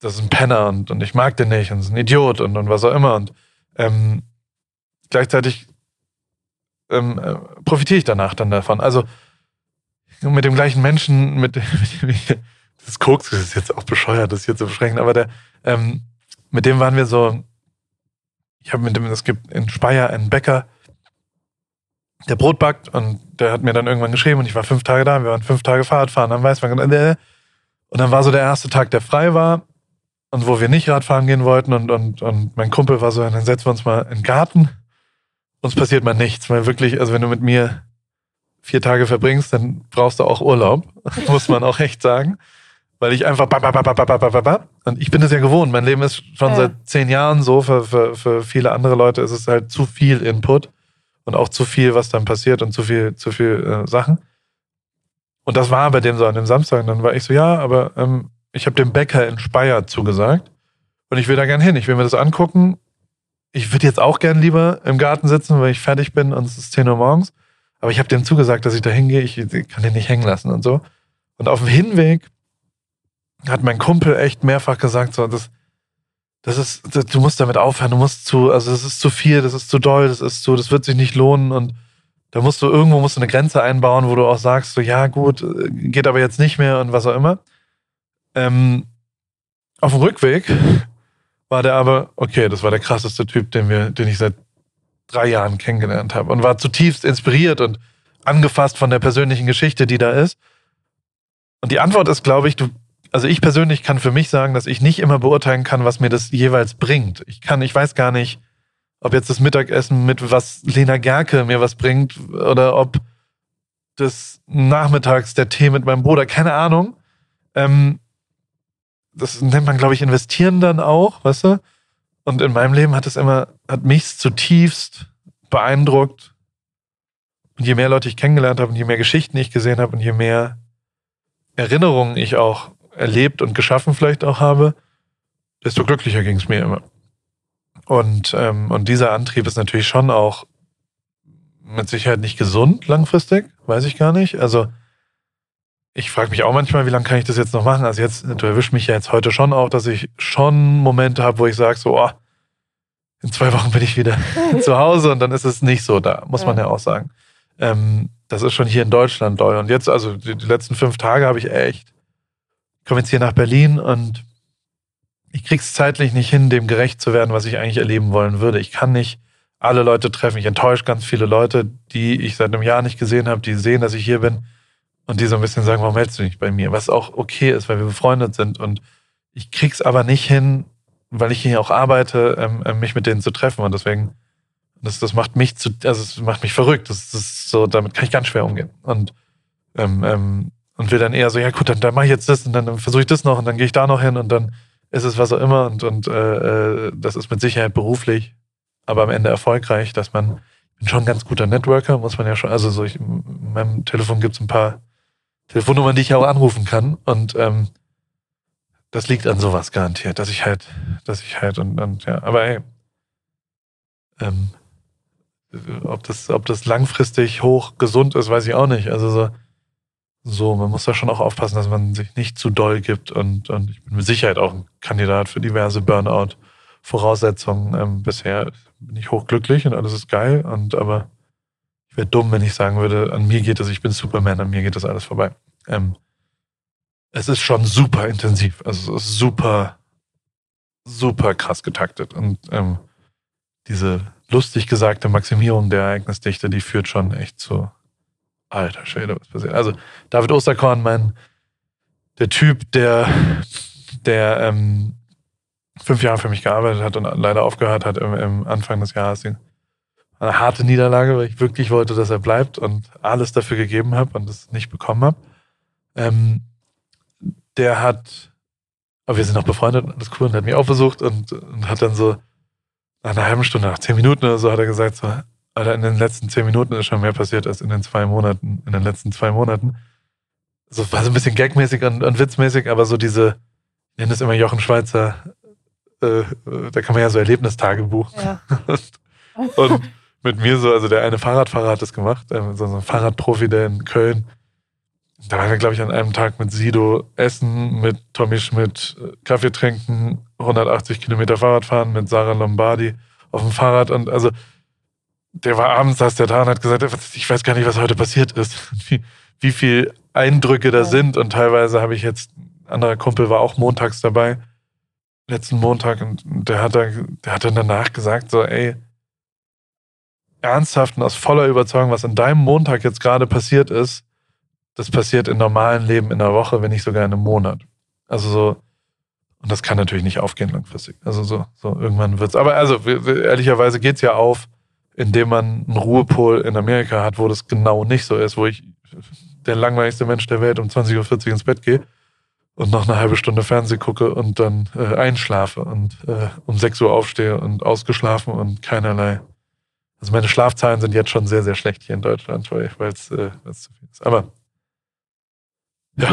Speaker 2: das ist ein Penner und, und ich mag den nicht und ist ein Idiot und, und was auch immer. Und ähm, gleichzeitig ähm, äh, profitiere ich danach dann davon. Also mit dem gleichen Menschen, mit, dem ich, das Koks ist jetzt auch bescheuert, das hier zu beschränken, aber der, ähm, mit dem waren wir so, ich habe mit dem, es gibt in Speyer einen Bäcker, der Brot backt und der hat mir dann irgendwann geschrieben und ich war fünf Tage da, wir waren fünf Tage Fahrradfahren, dann weiß man, äh, und dann war so der erste Tag, der frei war und wo wir nicht Radfahren gehen wollten und, und, und mein Kumpel war so, dann setzen wir uns mal in den Garten, uns passiert mal nichts, weil wirklich, also wenn du mit mir vier Tage verbringst, dann brauchst du auch Urlaub, muss man auch echt sagen, weil ich einfach und ich bin es ja gewohnt, mein Leben ist schon ja. seit zehn Jahren so, für, für, für viele andere Leute ist es halt zu viel Input und auch zu viel, was dann passiert und zu viel, zu viel äh, Sachen. Und das war bei dem so an dem Samstag. Und dann war ich so, ja, aber ähm, ich habe dem Bäcker in Speyer zugesagt und ich will da gern hin. Ich will mir das angucken. Ich würde jetzt auch gern lieber im Garten sitzen, weil ich fertig bin und es ist 10 Uhr morgens. Aber ich habe dem zugesagt, dass ich da hingehe. Ich, ich kann den nicht hängen lassen und so. Und auf dem Hinweg hat mein Kumpel echt mehrfach gesagt, so, das, das ist, das, du musst damit aufhören, du musst zu, also das ist zu viel, das ist zu doll, das ist zu, das wird sich nicht lohnen und da musst du irgendwo musst du eine Grenze einbauen, wo du auch sagst, so ja gut, geht aber jetzt nicht mehr und was auch immer. Ähm, auf dem Rückweg war der aber, okay, das war der krasseste Typ, den wir, den ich seit drei Jahren kennengelernt habe und war zutiefst inspiriert und angefasst von der persönlichen Geschichte, die da ist. Und die Antwort ist, glaube ich, du also ich persönlich kann für mich sagen, dass ich nicht immer beurteilen kann, was mir das jeweils bringt. Ich kann, ich weiß gar nicht, ob jetzt das Mittagessen mit was Lena Gerke mir was bringt oder ob das nachmittags der Tee mit meinem Bruder, keine Ahnung. Ähm, das nennt man, glaube ich, investieren dann auch, weißt du? Und in meinem Leben hat es immer, hat mich zutiefst beeindruckt. Und je mehr Leute ich kennengelernt habe und je mehr Geschichten ich gesehen habe und je mehr Erinnerungen ich auch erlebt und geschaffen vielleicht auch habe, desto glücklicher ging es mir immer. Und, ähm, und dieser Antrieb ist natürlich schon auch mit Sicherheit nicht gesund langfristig, weiß ich gar nicht. Also ich frage mich auch manchmal, wie lange kann ich das jetzt noch machen? Also jetzt, du erwischst mich ja jetzt heute schon auch, dass ich schon Momente habe, wo ich sage so, oh, in zwei Wochen bin ich wieder zu Hause und dann ist es nicht so da, muss ja. man ja auch sagen. Ähm, das ist schon hier in Deutschland doll. Und jetzt, also die, die letzten fünf Tage habe ich echt, komme jetzt hier nach Berlin und ich krieg's zeitlich nicht hin, dem gerecht zu werden, was ich eigentlich erleben wollen würde. Ich kann nicht alle Leute treffen. Ich enttäusche ganz viele Leute, die ich seit einem Jahr nicht gesehen habe, die sehen, dass ich hier bin und die so ein bisschen sagen, warum hältst du nicht bei mir? Was auch okay ist, weil wir befreundet sind. Und ich krieg's aber nicht hin, weil ich hier auch arbeite, ähm, äh, mich mit denen zu treffen. Und deswegen, das, das macht mich zu, also es macht mich verrückt. Das, das so, damit kann ich ganz schwer umgehen. Und ähm, ähm, und will dann eher so, ja gut, dann, dann mache ich jetzt das und dann versuche ich das noch und dann gehe ich da noch hin und dann ist es was auch immer und, und äh, äh, das ist mit Sicherheit beruflich, aber am Ende erfolgreich, dass man, bin schon ein ganz guter Networker, muss man ja schon, also so ich, in meinem Telefon gibt es ein paar Telefonnummern, die ich auch anrufen kann und ähm, das liegt an sowas garantiert, dass ich halt, dass ich halt und, und ja, aber ey, ähm, ob das, ob das langfristig hoch gesund ist, weiß ich auch nicht. Also so, so, man muss da schon auch aufpassen, dass man sich nicht zu doll gibt und, und ich bin mit Sicherheit auch ein Kandidat für diverse Burnout-Voraussetzungen. Ähm, bisher bin ich hochglücklich und alles ist geil und aber ich wäre dumm, wenn ich sagen würde, an mir geht es, ich bin Superman, an mir geht das alles vorbei. Ähm, es ist schon super intensiv, also es ist super, super krass getaktet und ähm, diese lustig gesagte Maximierung der Ereignisdichte, die führt schon echt zu Alter Schwede, was passiert? Also, David Osterkorn, mein, der Typ, der, der ähm, fünf Jahre für mich gearbeitet hat und leider aufgehört hat im, im Anfang des Jahres. Eine harte Niederlage, weil ich wirklich wollte, dass er bleibt und alles dafür gegeben habe und es nicht bekommen habe. Ähm, der hat, aber wir sind noch befreundet und das cool und hat mich auch besucht und, und hat dann so nach einer halben Stunde, nach zehn Minuten oder so, hat er gesagt so, Alter, in den letzten zehn Minuten ist schon mehr passiert als in den zwei Monaten, in den letzten zwei Monaten. So war so ein bisschen gagmäßig und, und witzmäßig, aber so diese, ich nenne es immer Jochen Schweizer, äh, da kann man ja so Erlebnistagebuch. Ja. und, und, mit mir so, also der eine Fahrradfahrer hat das gemacht, äh, so ein Fahrradprofi, der in Köln. Da waren wir, glaube ich, an einem Tag mit Sido essen, mit Tommy Schmidt äh, Kaffee trinken, 180 Kilometer Fahrrad fahren, mit Sarah Lombardi auf dem Fahrrad und also der war abends, saß der da und hat gesagt, ich weiß gar nicht, was heute passiert ist. Wie, wie viel Eindrücke da ja. sind. Und teilweise habe ich jetzt, ein anderer Kumpel war auch montags dabei, letzten Montag, und der hat, da, der hat dann danach gesagt, so, ey, ernsthaft und aus voller Überzeugung, was an deinem Montag jetzt gerade passiert ist, das passiert im normalen Leben in einer Woche, wenn nicht sogar in einem Monat. Also so, und das kann natürlich nicht aufgehen langfristig. Also so, so irgendwann wird's. Aber also ehrlicherweise geht's ja auf indem man einen Ruhepol in Amerika hat, wo das genau nicht so ist, wo ich der langweiligste Mensch der Welt um 20.40 Uhr ins Bett gehe und noch eine halbe Stunde Fernsehen gucke und dann äh, einschlafe und äh, um 6 Uhr aufstehe und ausgeschlafen und keinerlei. Also meine Schlafzahlen sind jetzt schon sehr, sehr schlecht hier in Deutschland, weil es äh, zu viel ist. Aber ja,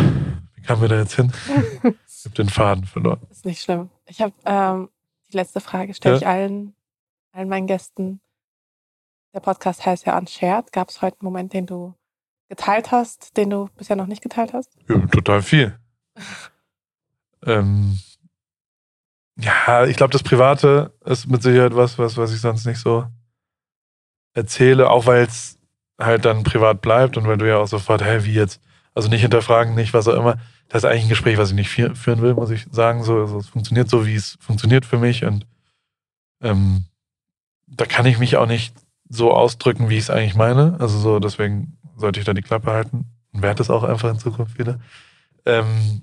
Speaker 2: wie kamen wir da jetzt hin? ich habe den Faden verloren.
Speaker 1: Ist nicht schlimm. Ich habe ähm, die letzte Frage, stelle ja? ich allen, allen meinen Gästen. Der Podcast heißt ja Unshared. Gab es heute einen Moment, den du geteilt hast, den du bisher noch nicht geteilt hast?
Speaker 2: Ja, total viel. ähm, ja, ich glaube, das Private ist mit Sicherheit was, was, was ich sonst nicht so erzähle, auch weil es halt dann privat bleibt und weil du ja auch sofort, hä, wie jetzt? Also nicht hinterfragen, nicht was auch immer. Das ist eigentlich ein Gespräch, was ich nicht führen will, muss ich sagen. So, also es funktioniert so, wie es funktioniert für mich und ähm, da kann ich mich auch nicht so ausdrücken, wie ich es eigentlich meine. Also so, deswegen sollte ich da die Klappe halten und werde es auch einfach in Zukunft wieder. Ähm,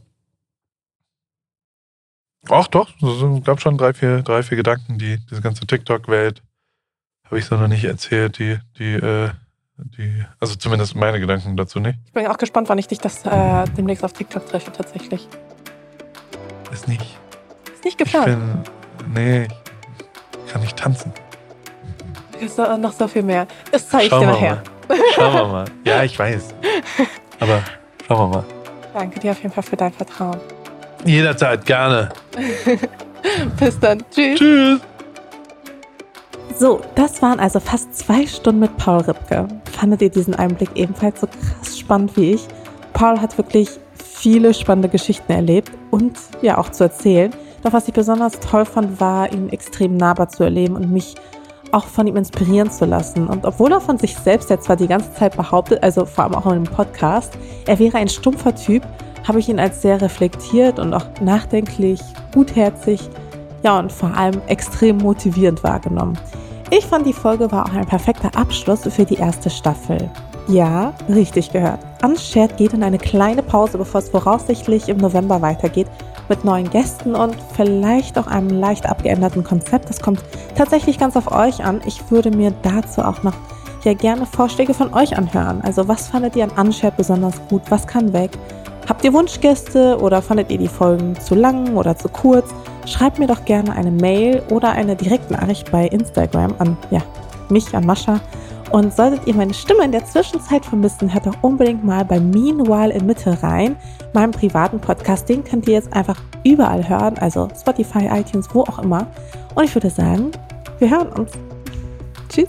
Speaker 2: Ach doch, es gab schon drei, vier, drei, vier Gedanken, die diese ganze TikTok-Welt habe ich so noch nicht erzählt, die, die, äh, die, also zumindest meine Gedanken dazu nicht.
Speaker 1: Ich bin auch gespannt, wann ich dich das äh, demnächst auf TikTok treffe, tatsächlich.
Speaker 2: Ist nicht.
Speaker 1: Ist nicht geplant.
Speaker 2: Ich bin, nee, ich kann nicht tanzen.
Speaker 1: Ist noch so viel mehr. Das zeige ich dir nachher.
Speaker 2: Mal. Schauen wir mal. Ja, ich weiß. Aber schauen wir mal.
Speaker 1: Danke dir auf jeden Fall für dein Vertrauen.
Speaker 2: Jederzeit, gerne.
Speaker 1: Bis dann. Tschüss.
Speaker 2: Tschüss.
Speaker 1: So, das waren also fast zwei Stunden mit Paul Ripke. Fandet ihr diesen Einblick ebenfalls so krass spannend wie ich? Paul hat wirklich viele spannende Geschichten erlebt und ja auch zu erzählen. Doch was ich besonders toll fand, war, ihn extrem nahbar zu erleben und mich auch von ihm inspirieren zu lassen. Und obwohl er von sich selbst jetzt zwar die ganze Zeit behauptet, also vor allem auch in dem Podcast, er wäre ein stumpfer Typ, habe ich ihn als sehr reflektiert und auch nachdenklich, gutherzig, ja und vor allem extrem motivierend wahrgenommen. Ich fand die Folge war auch ein perfekter Abschluss für die erste Staffel. Ja, richtig gehört. Unshared geht in eine kleine Pause, bevor es voraussichtlich im November weitergeht mit neuen Gästen und vielleicht auch einem leicht abgeänderten Konzept. Das kommt tatsächlich ganz auf euch an. Ich würde mir dazu auch noch ja gerne Vorschläge von euch anhören. Also was fandet ihr an Unshared besonders gut? Was kann weg? Habt ihr Wunschgäste oder fandet ihr die Folgen zu lang oder zu kurz? Schreibt mir doch gerne eine Mail oder eine Direktnachricht bei Instagram an ja, mich, an Mascha. Und solltet ihr meine Stimme in der Zwischenzeit vermissen, hört doch unbedingt mal bei Meanwhile in Mitte rein, meinem privaten Podcast. Den könnt ihr jetzt einfach überall hören, also Spotify, iTunes, wo auch immer. Und ich würde sagen, wir hören uns. Tschüss.